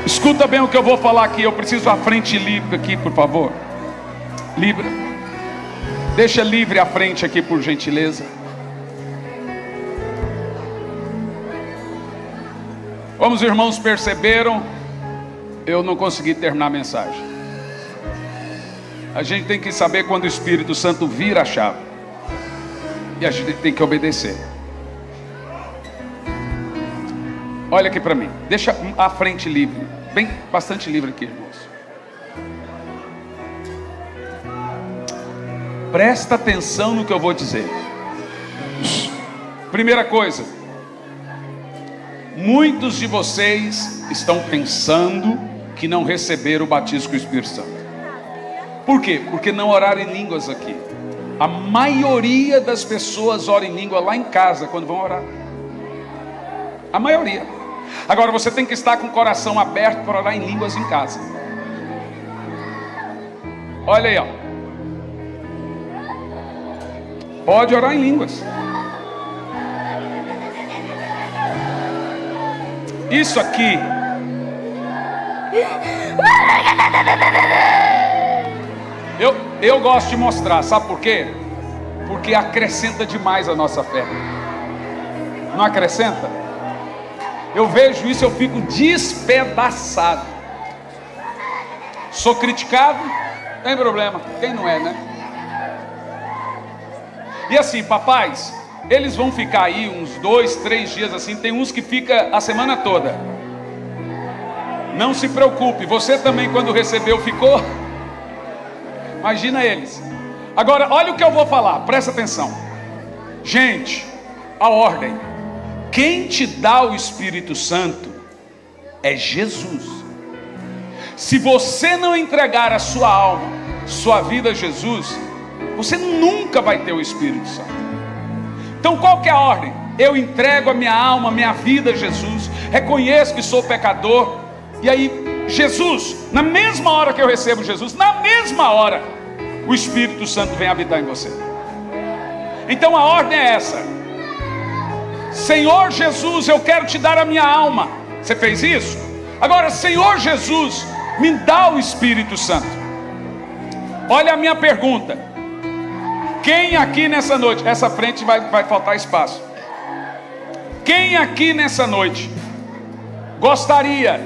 Escuta bem o que eu vou falar aqui. Eu preciso a frente livre aqui, por favor. Livre. Deixa livre a frente aqui, por gentileza. Como os irmãos perceberam, eu não consegui terminar a mensagem. A gente tem que saber quando o Espírito Santo vira a chave. E a gente tem que obedecer. Olha aqui para mim. Deixa a frente livre. Bem, bastante livre aqui, irmãos. Presta atenção no que eu vou dizer. Primeira coisa. Muitos de vocês estão pensando que não receberam o batismo com o Espírito Santo. Por quê? Porque não oraram em línguas aqui. A maioria das pessoas ora em língua lá em casa quando vão orar. A maioria. Agora você tem que estar com o coração aberto para orar em línguas em casa. Olha aí, ó. Pode orar em línguas. Isso aqui. Eu, eu gosto de mostrar, sabe por quê? Porque acrescenta demais a nossa fé. Não acrescenta? Eu vejo isso, eu fico despedaçado. Sou criticado, tem problema. Quem não é, né? E assim, papais, eles vão ficar aí uns dois, três dias assim. Tem uns que fica a semana toda. Não se preocupe, você também quando recebeu ficou. Imagina eles. Agora, olha o que eu vou falar, presta atenção. Gente, a ordem. Quem te dá o Espírito Santo é Jesus. Se você não entregar a sua alma, sua vida a Jesus, você nunca vai ter o Espírito Santo. Então qual que é a ordem? Eu entrego a minha alma, a minha vida a Jesus, reconheço que sou pecador, e aí, Jesus, na mesma hora que eu recebo Jesus, na mesma hora, o Espírito Santo vem habitar em você. Então a ordem é essa: Senhor Jesus, eu quero te dar a minha alma. Você fez isso? Agora, Senhor Jesus, me dá o Espírito Santo. Olha a minha pergunta. Quem aqui nessa noite, essa frente vai, vai faltar espaço. Quem aqui nessa noite gostaria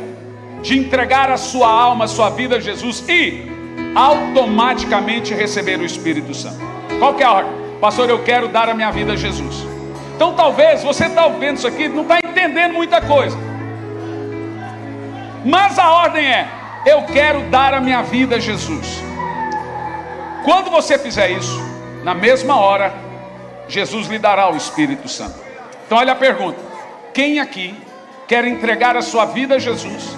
de entregar a sua alma, a sua vida a Jesus e automaticamente receber o Espírito Santo? Qual é a ordem? Pastor, eu quero dar a minha vida a Jesus. Então talvez você está vendo isso aqui, não está entendendo muita coisa. Mas a ordem é: eu quero dar a minha vida a Jesus. Quando você fizer isso, na mesma hora, Jesus lhe dará o Espírito Santo. Então, olha a pergunta: quem aqui quer entregar a sua vida a Jesus?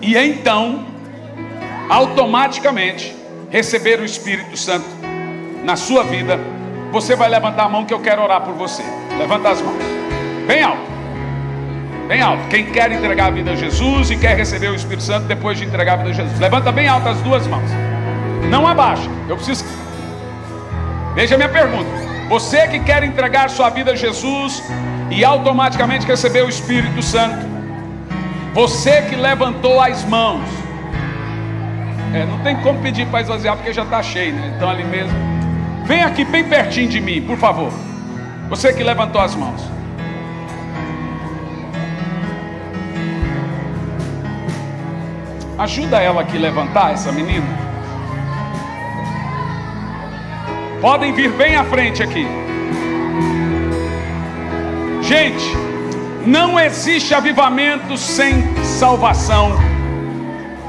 E então, automaticamente, receber o Espírito Santo na sua vida, você vai levantar a mão que eu quero orar por você. Levanta as mãos. Bem alto. Bem alto. Quem quer entregar a vida a Jesus e quer receber o Espírito Santo depois de entregar a vida a Jesus. Levanta bem alto as duas mãos. Não abaixa. Eu preciso. Veja minha pergunta. Você que quer entregar sua vida a Jesus e automaticamente receber o Espírito Santo. Você que levantou as mãos. É, não tem como pedir para esvaziar porque já está cheio, né? Então ali mesmo. Vem aqui bem pertinho de mim, por favor. Você que levantou as mãos. Ajuda ela aqui a levantar essa menina. Podem vir bem à frente aqui. Gente, não existe avivamento sem salvação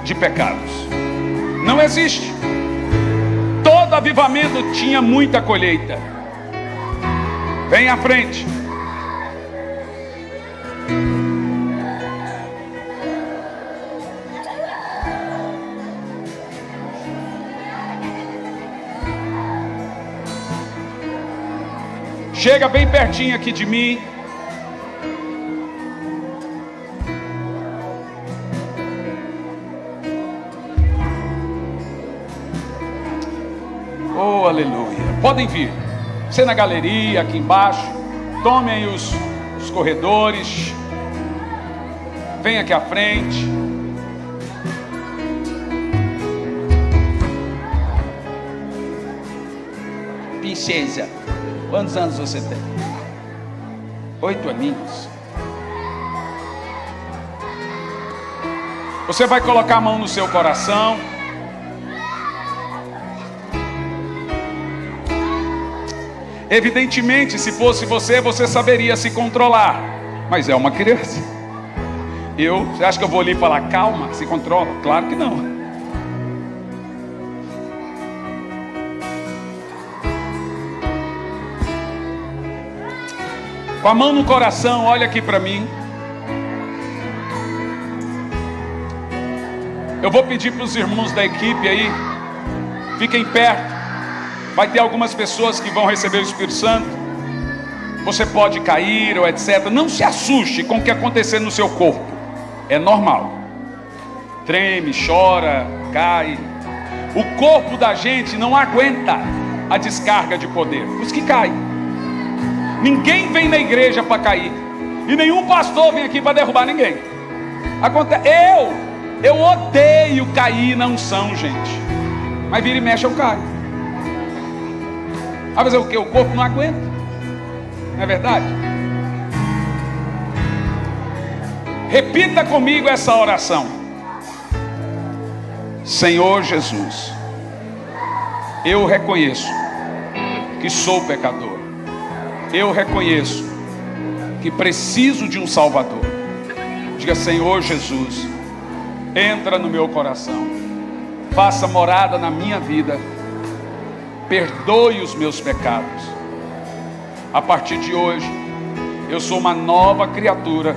de pecados. Não existe. Todo avivamento tinha muita colheita. Vem à frente. Chega bem pertinho aqui de mim. Oh, aleluia. Podem vir. Você na galeria, aqui embaixo. Tomem os, os corredores. Vem aqui à frente. Princesa, quantos anos você tem? Oito aninhos. Você vai colocar a mão no seu coração. Evidentemente, se fosse você, você saberia se controlar. Mas é uma criança. Eu, você acha que eu vou ali falar, calma, se controla? Claro que não. Com a mão no coração, olha aqui para mim. Eu vou pedir para os irmãos da equipe aí, fiquem perto. Vai ter algumas pessoas que vão receber o Espírito Santo. Você pode cair ou etc. Não se assuste com o que acontecer no seu corpo. É normal. Treme, chora, cai. O corpo da gente não aguenta a descarga de poder. Os que caem. Ninguém vem na igreja para cair. E nenhum pastor vem aqui para derrubar ninguém. Acontece. Eu, eu odeio cair na unção, gente. Mas vira e mexe eu caio. Ah, mas é o que? O corpo não aguenta. Não é verdade? Repita comigo essa oração. Senhor Jesus, eu reconheço que sou pecador. Eu reconheço que preciso de um Salvador. Diga, Senhor Jesus, entra no meu coração, faça morada na minha vida perdoe os meus pecados. A partir de hoje, eu sou uma nova criatura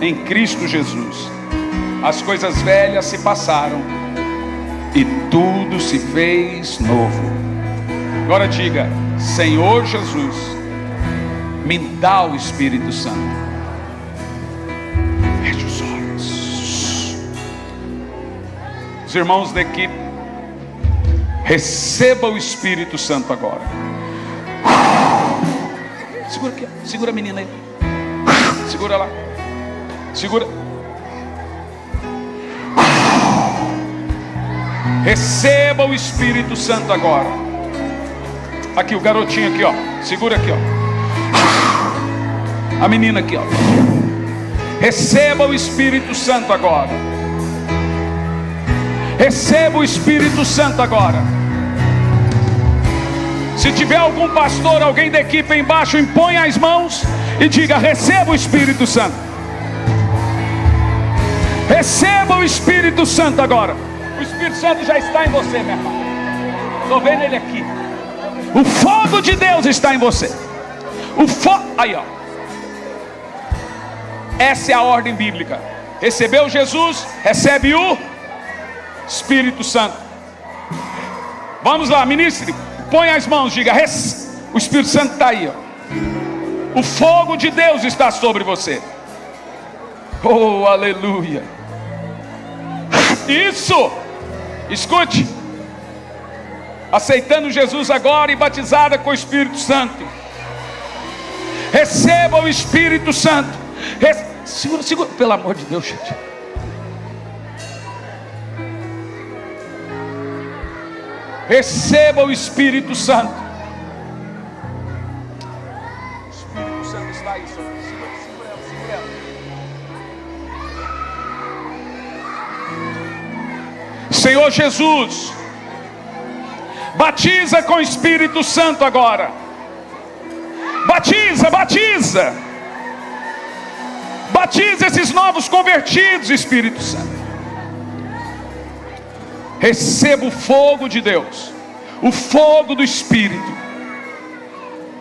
em Cristo Jesus. As coisas velhas se passaram e tudo se fez novo. Agora diga: Senhor Jesus, me dá o Espírito Santo. Feche os olhos. Os irmãos da equipe Receba o Espírito Santo agora. Segura aqui, segura a menina aí. Segura lá. Segura. Receba o Espírito Santo agora. Aqui o garotinho aqui, ó. Segura aqui, ó. A menina aqui, ó. Receba o Espírito Santo agora. Receba o Espírito Santo agora. Se tiver algum pastor, alguém da equipe embaixo, imponha as mãos e diga: receba o Espírito Santo. Receba o Espírito Santo agora. O Espírito Santo já está em você, meu irmão. Estou vendo ele aqui. O fogo de Deus está em você. O fogo. Aí, ó. Essa é a ordem bíblica. Recebeu Jesus, recebe o Espírito Santo. Vamos lá, ministre. Põe as mãos, diga. O Espírito Santo está aí, ó. O fogo de Deus está sobre você. Oh, aleluia. Isso. Escute. Aceitando Jesus agora e batizada com o Espírito Santo. Receba o Espírito Santo. Re... Segura, segura, pelo amor de Deus, gente. Receba o Espírito Santo. O Espírito Santo está aí, Senhor. Segura, segura ela, segura ela. Senhor Jesus, batiza com o Espírito Santo agora. Batiza, batiza. Batiza esses novos convertidos, Espírito Santo. Receba o fogo de Deus, o fogo do Espírito.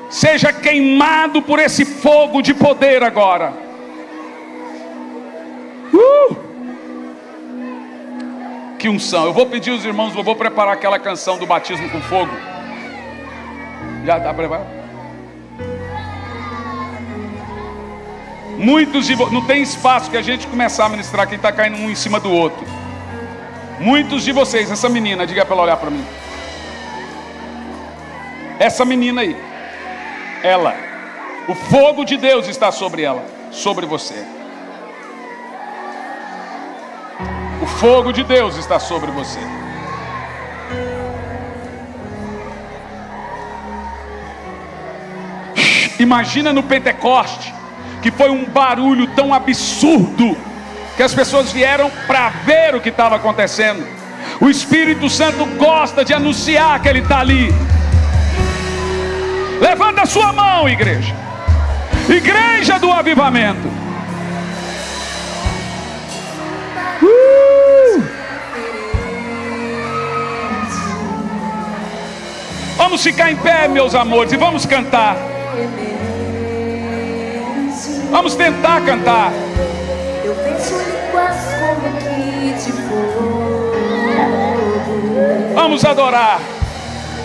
Seja queimado por esse fogo de poder agora. Uh! Que unção. Eu vou pedir os irmãos, eu vou preparar aquela canção do batismo com fogo. Já está preparado? Muitos de não tem espaço que a gente começar a ministrar quem está caindo um em cima do outro. Muitos de vocês, essa menina, diga para ela olhar para mim. Essa menina aí, ela, o fogo de Deus está sobre ela, sobre você. O fogo de Deus está sobre você. Imagina no Pentecoste que foi um barulho tão absurdo que as pessoas vieram para ver o que estava acontecendo. O Espírito Santo gosta de anunciar que Ele está ali. Levanta a sua mão, igreja. Igreja do avivamento. Uh! Vamos ficar em pé, meus amores, e vamos cantar. Vamos tentar cantar. Eu penso línguas como que de fogo. Vamos adorar.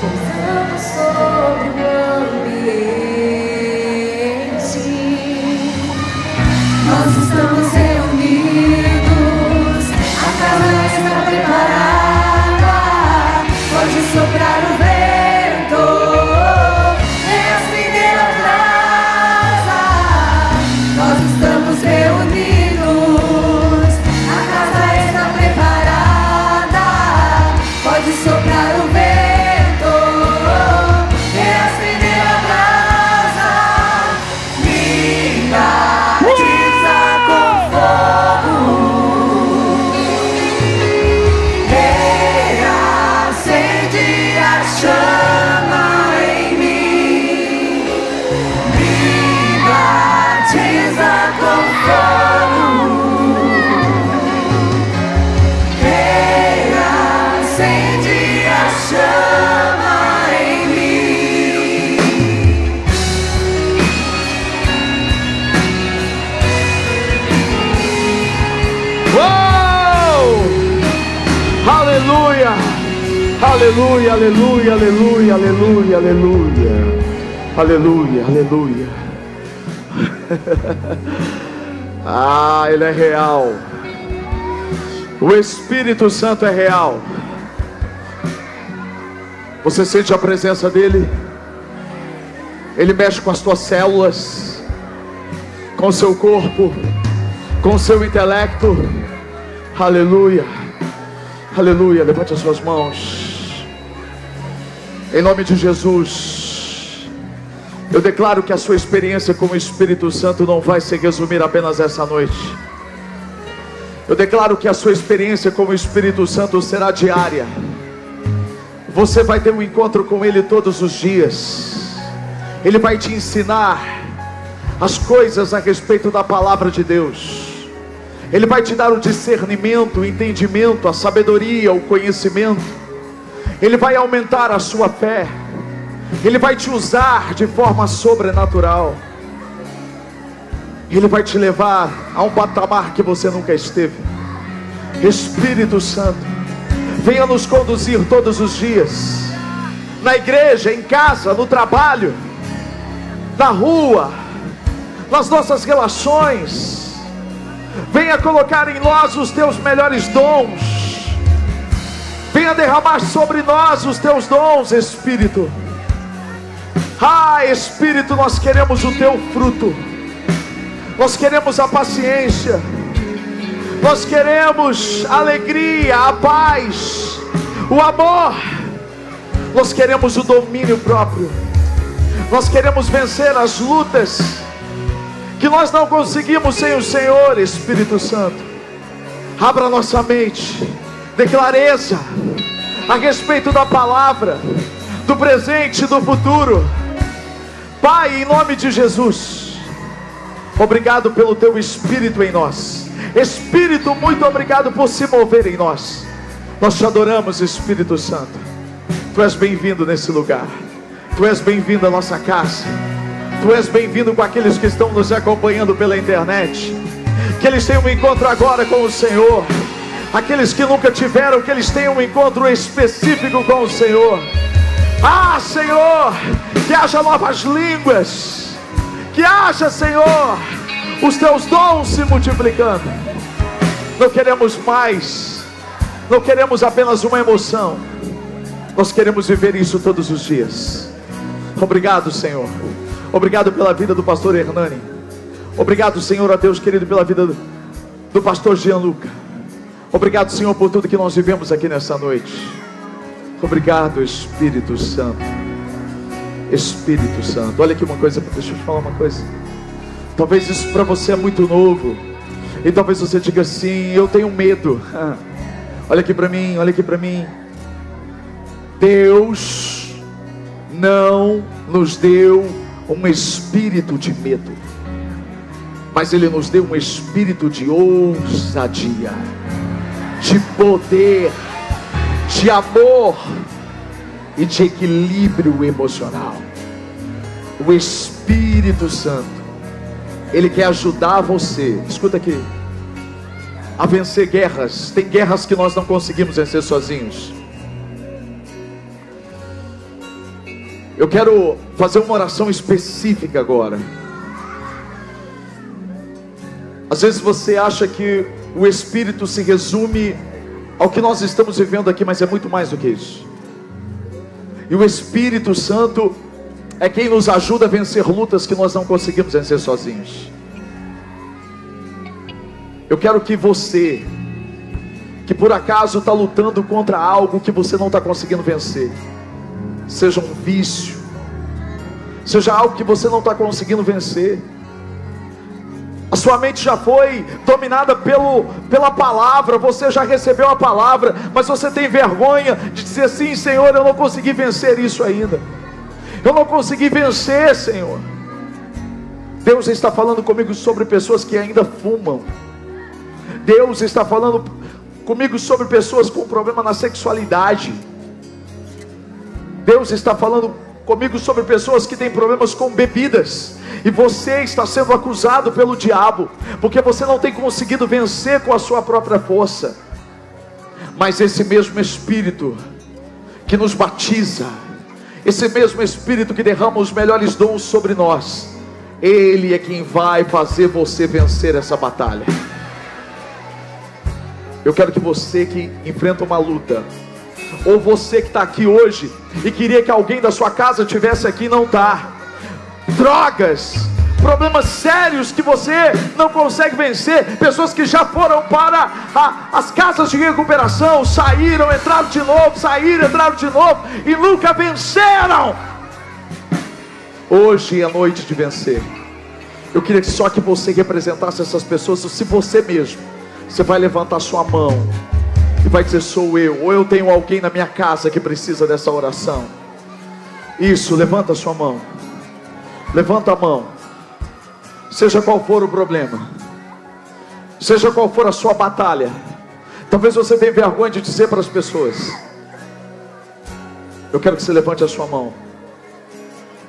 Pousando sobre o ambiente. Aleluia, aleluia, aleluia, aleluia, aleluia. Aleluia, aleluia. ah, ele é real. O Espírito Santo é real. Você sente a presença dele? Ele mexe com as tuas células, com o seu corpo, com o seu intelecto. Aleluia. Aleluia. Levante as suas mãos. Em nome de Jesus. Eu declaro que a sua experiência com o Espírito Santo não vai se resumir apenas essa noite. Eu declaro que a sua experiência com o Espírito Santo será diária. Você vai ter um encontro com Ele todos os dias. Ele vai te ensinar as coisas a respeito da palavra de Deus. Ele vai te dar o discernimento, o entendimento, a sabedoria, o conhecimento. Ele vai aumentar a sua fé. Ele vai te usar de forma sobrenatural. Ele vai te levar a um patamar que você nunca esteve. Espírito Santo, venha nos conduzir todos os dias, na igreja, em casa, no trabalho, na rua, nas nossas relações. Venha colocar em nós os teus melhores dons. Venha derramar sobre nós os teus dons, Espírito. Ah, Espírito, nós queremos o teu fruto. Nós queremos a paciência. Nós queremos a alegria, a paz, o amor. Nós queremos o domínio próprio. Nós queremos vencer as lutas que nós não conseguimos sem o Senhor, Espírito Santo. Abra nossa mente, dê clareza a respeito da palavra, do presente e do futuro. Pai, em nome de Jesus, obrigado pelo teu Espírito em nós. Espírito, muito obrigado por se mover em nós. Nós te adoramos, Espírito Santo. Tu és bem-vindo nesse lugar. Tu és bem-vindo à nossa casa. Tu és bem-vindo com aqueles que estão nos acompanhando pela internet. Que eles tenham um encontro agora com o Senhor. Aqueles que nunca tiveram, que eles tenham um encontro específico com o Senhor. Ah, Senhor, que haja novas línguas. Que haja, Senhor, os teus dons se multiplicando. Não queremos mais, não queremos apenas uma emoção. Nós queremos viver isso todos os dias. Obrigado, Senhor. Obrigado pela vida do pastor Hernani. Obrigado, Senhor, a Deus querido, pela vida do, do pastor Gianluca. Obrigado, Senhor, por tudo que nós vivemos aqui nessa noite. Obrigado, Espírito Santo. Espírito Santo. Olha aqui uma coisa, deixa eu te falar uma coisa. Talvez isso para você é muito novo. E talvez você diga assim: Eu tenho medo. Olha aqui para mim, olha aqui para mim. Deus não nos deu um espírito de medo, mas Ele nos deu um espírito de ousadia, de poder, de amor e de equilíbrio emocional. O Espírito Santo, Ele quer ajudar você, escuta aqui, a vencer guerras. Tem guerras que nós não conseguimos vencer sozinhos. Eu quero fazer uma oração específica agora. Às vezes você acha que o Espírito se resume ao que nós estamos vivendo aqui, mas é muito mais do que isso. E o Espírito Santo é quem nos ajuda a vencer lutas que nós não conseguimos vencer sozinhos. Eu quero que você, que por acaso está lutando contra algo que você não está conseguindo vencer, seja um vício, seja algo que você não está conseguindo vencer. A sua mente já foi dominada pelo, pela palavra, você já recebeu a palavra, mas você tem vergonha de dizer assim: Senhor, eu não consegui vencer isso ainda, eu não consegui vencer, Senhor. Deus está falando comigo sobre pessoas que ainda fumam, Deus está falando comigo sobre pessoas com problema na sexualidade. Deus está falando comigo sobre pessoas que têm problemas com bebidas. E você está sendo acusado pelo diabo, porque você não tem conseguido vencer com a sua própria força. Mas esse mesmo Espírito que nos batiza, esse mesmo Espírito que derrama os melhores dons sobre nós, Ele é quem vai fazer você vencer essa batalha. Eu quero que você que enfrenta uma luta, ou você que está aqui hoje e queria que alguém da sua casa tivesse aqui, não está. Drogas, problemas sérios que você não consegue vencer, pessoas que já foram para a, as casas de recuperação, saíram, entraram de novo, saíram, entraram de novo e nunca venceram. Hoje é noite de vencer. Eu queria que só que você representasse essas pessoas, se você mesmo, você vai levantar sua mão e vai dizer: Sou eu, ou eu tenho alguém na minha casa que precisa dessa oração. Isso, levanta a sua mão. Levanta a mão. Seja qual for o problema, seja qual for a sua batalha. Talvez você tenha vergonha de dizer para as pessoas. Eu quero que você levante a sua mão.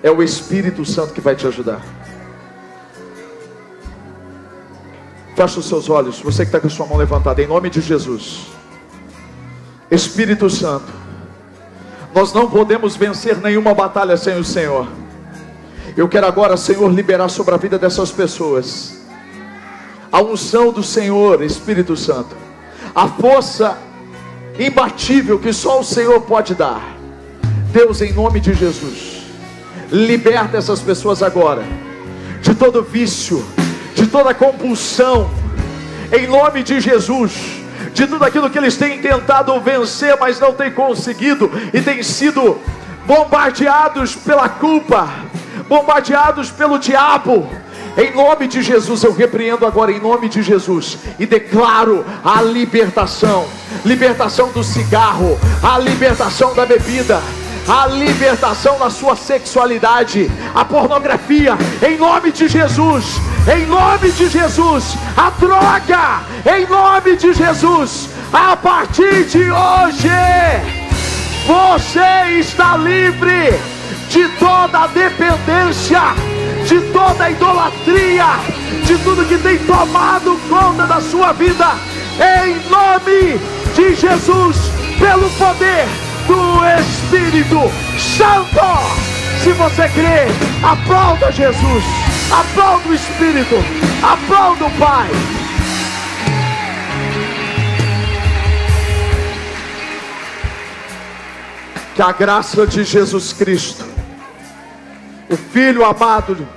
É o Espírito Santo que vai te ajudar. Feche os seus olhos, você que está com a sua mão levantada, em nome de Jesus. Espírito Santo, nós não podemos vencer nenhuma batalha sem o Senhor. Eu quero agora, Senhor, liberar sobre a vida dessas pessoas a unção do Senhor, Espírito Santo, a força imbatível que só o Senhor pode dar. Deus, em nome de Jesus, liberta essas pessoas agora de todo vício, de toda compulsão, em nome de Jesus de tudo aquilo que eles têm tentado vencer, mas não têm conseguido, e têm sido bombardeados pela culpa, bombardeados pelo diabo. Em nome de Jesus, eu repreendo agora, em nome de Jesus, e declaro a libertação libertação do cigarro, a libertação da bebida a libertação da sua sexualidade, a pornografia, em nome de Jesus, em nome de Jesus, a droga, em nome de Jesus, a partir de hoje, você está livre de toda dependência, de toda idolatria, de tudo que tem tomado conta da sua vida, em nome de Jesus, pelo poder do Espírito Santo. Se você crê, aplauda Jesus, aplauda o Espírito, aplauda o Pai. Que a graça de Jesus Cristo, o Filho amado,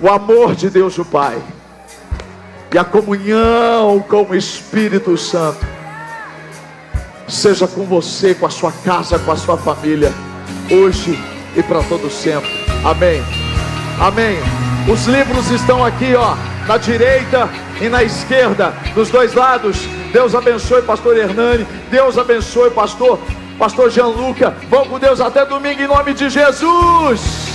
o amor de Deus o Pai, e a comunhão com o Espírito Santo, seja com você, com a sua casa, com a sua família, hoje e para todo sempre. Amém. Amém. Os livros estão aqui, ó, na direita e na esquerda, dos dois lados. Deus abençoe pastor Hernani, Deus abençoe pastor pastor Gianluca. Vão com Deus até domingo em nome de Jesus.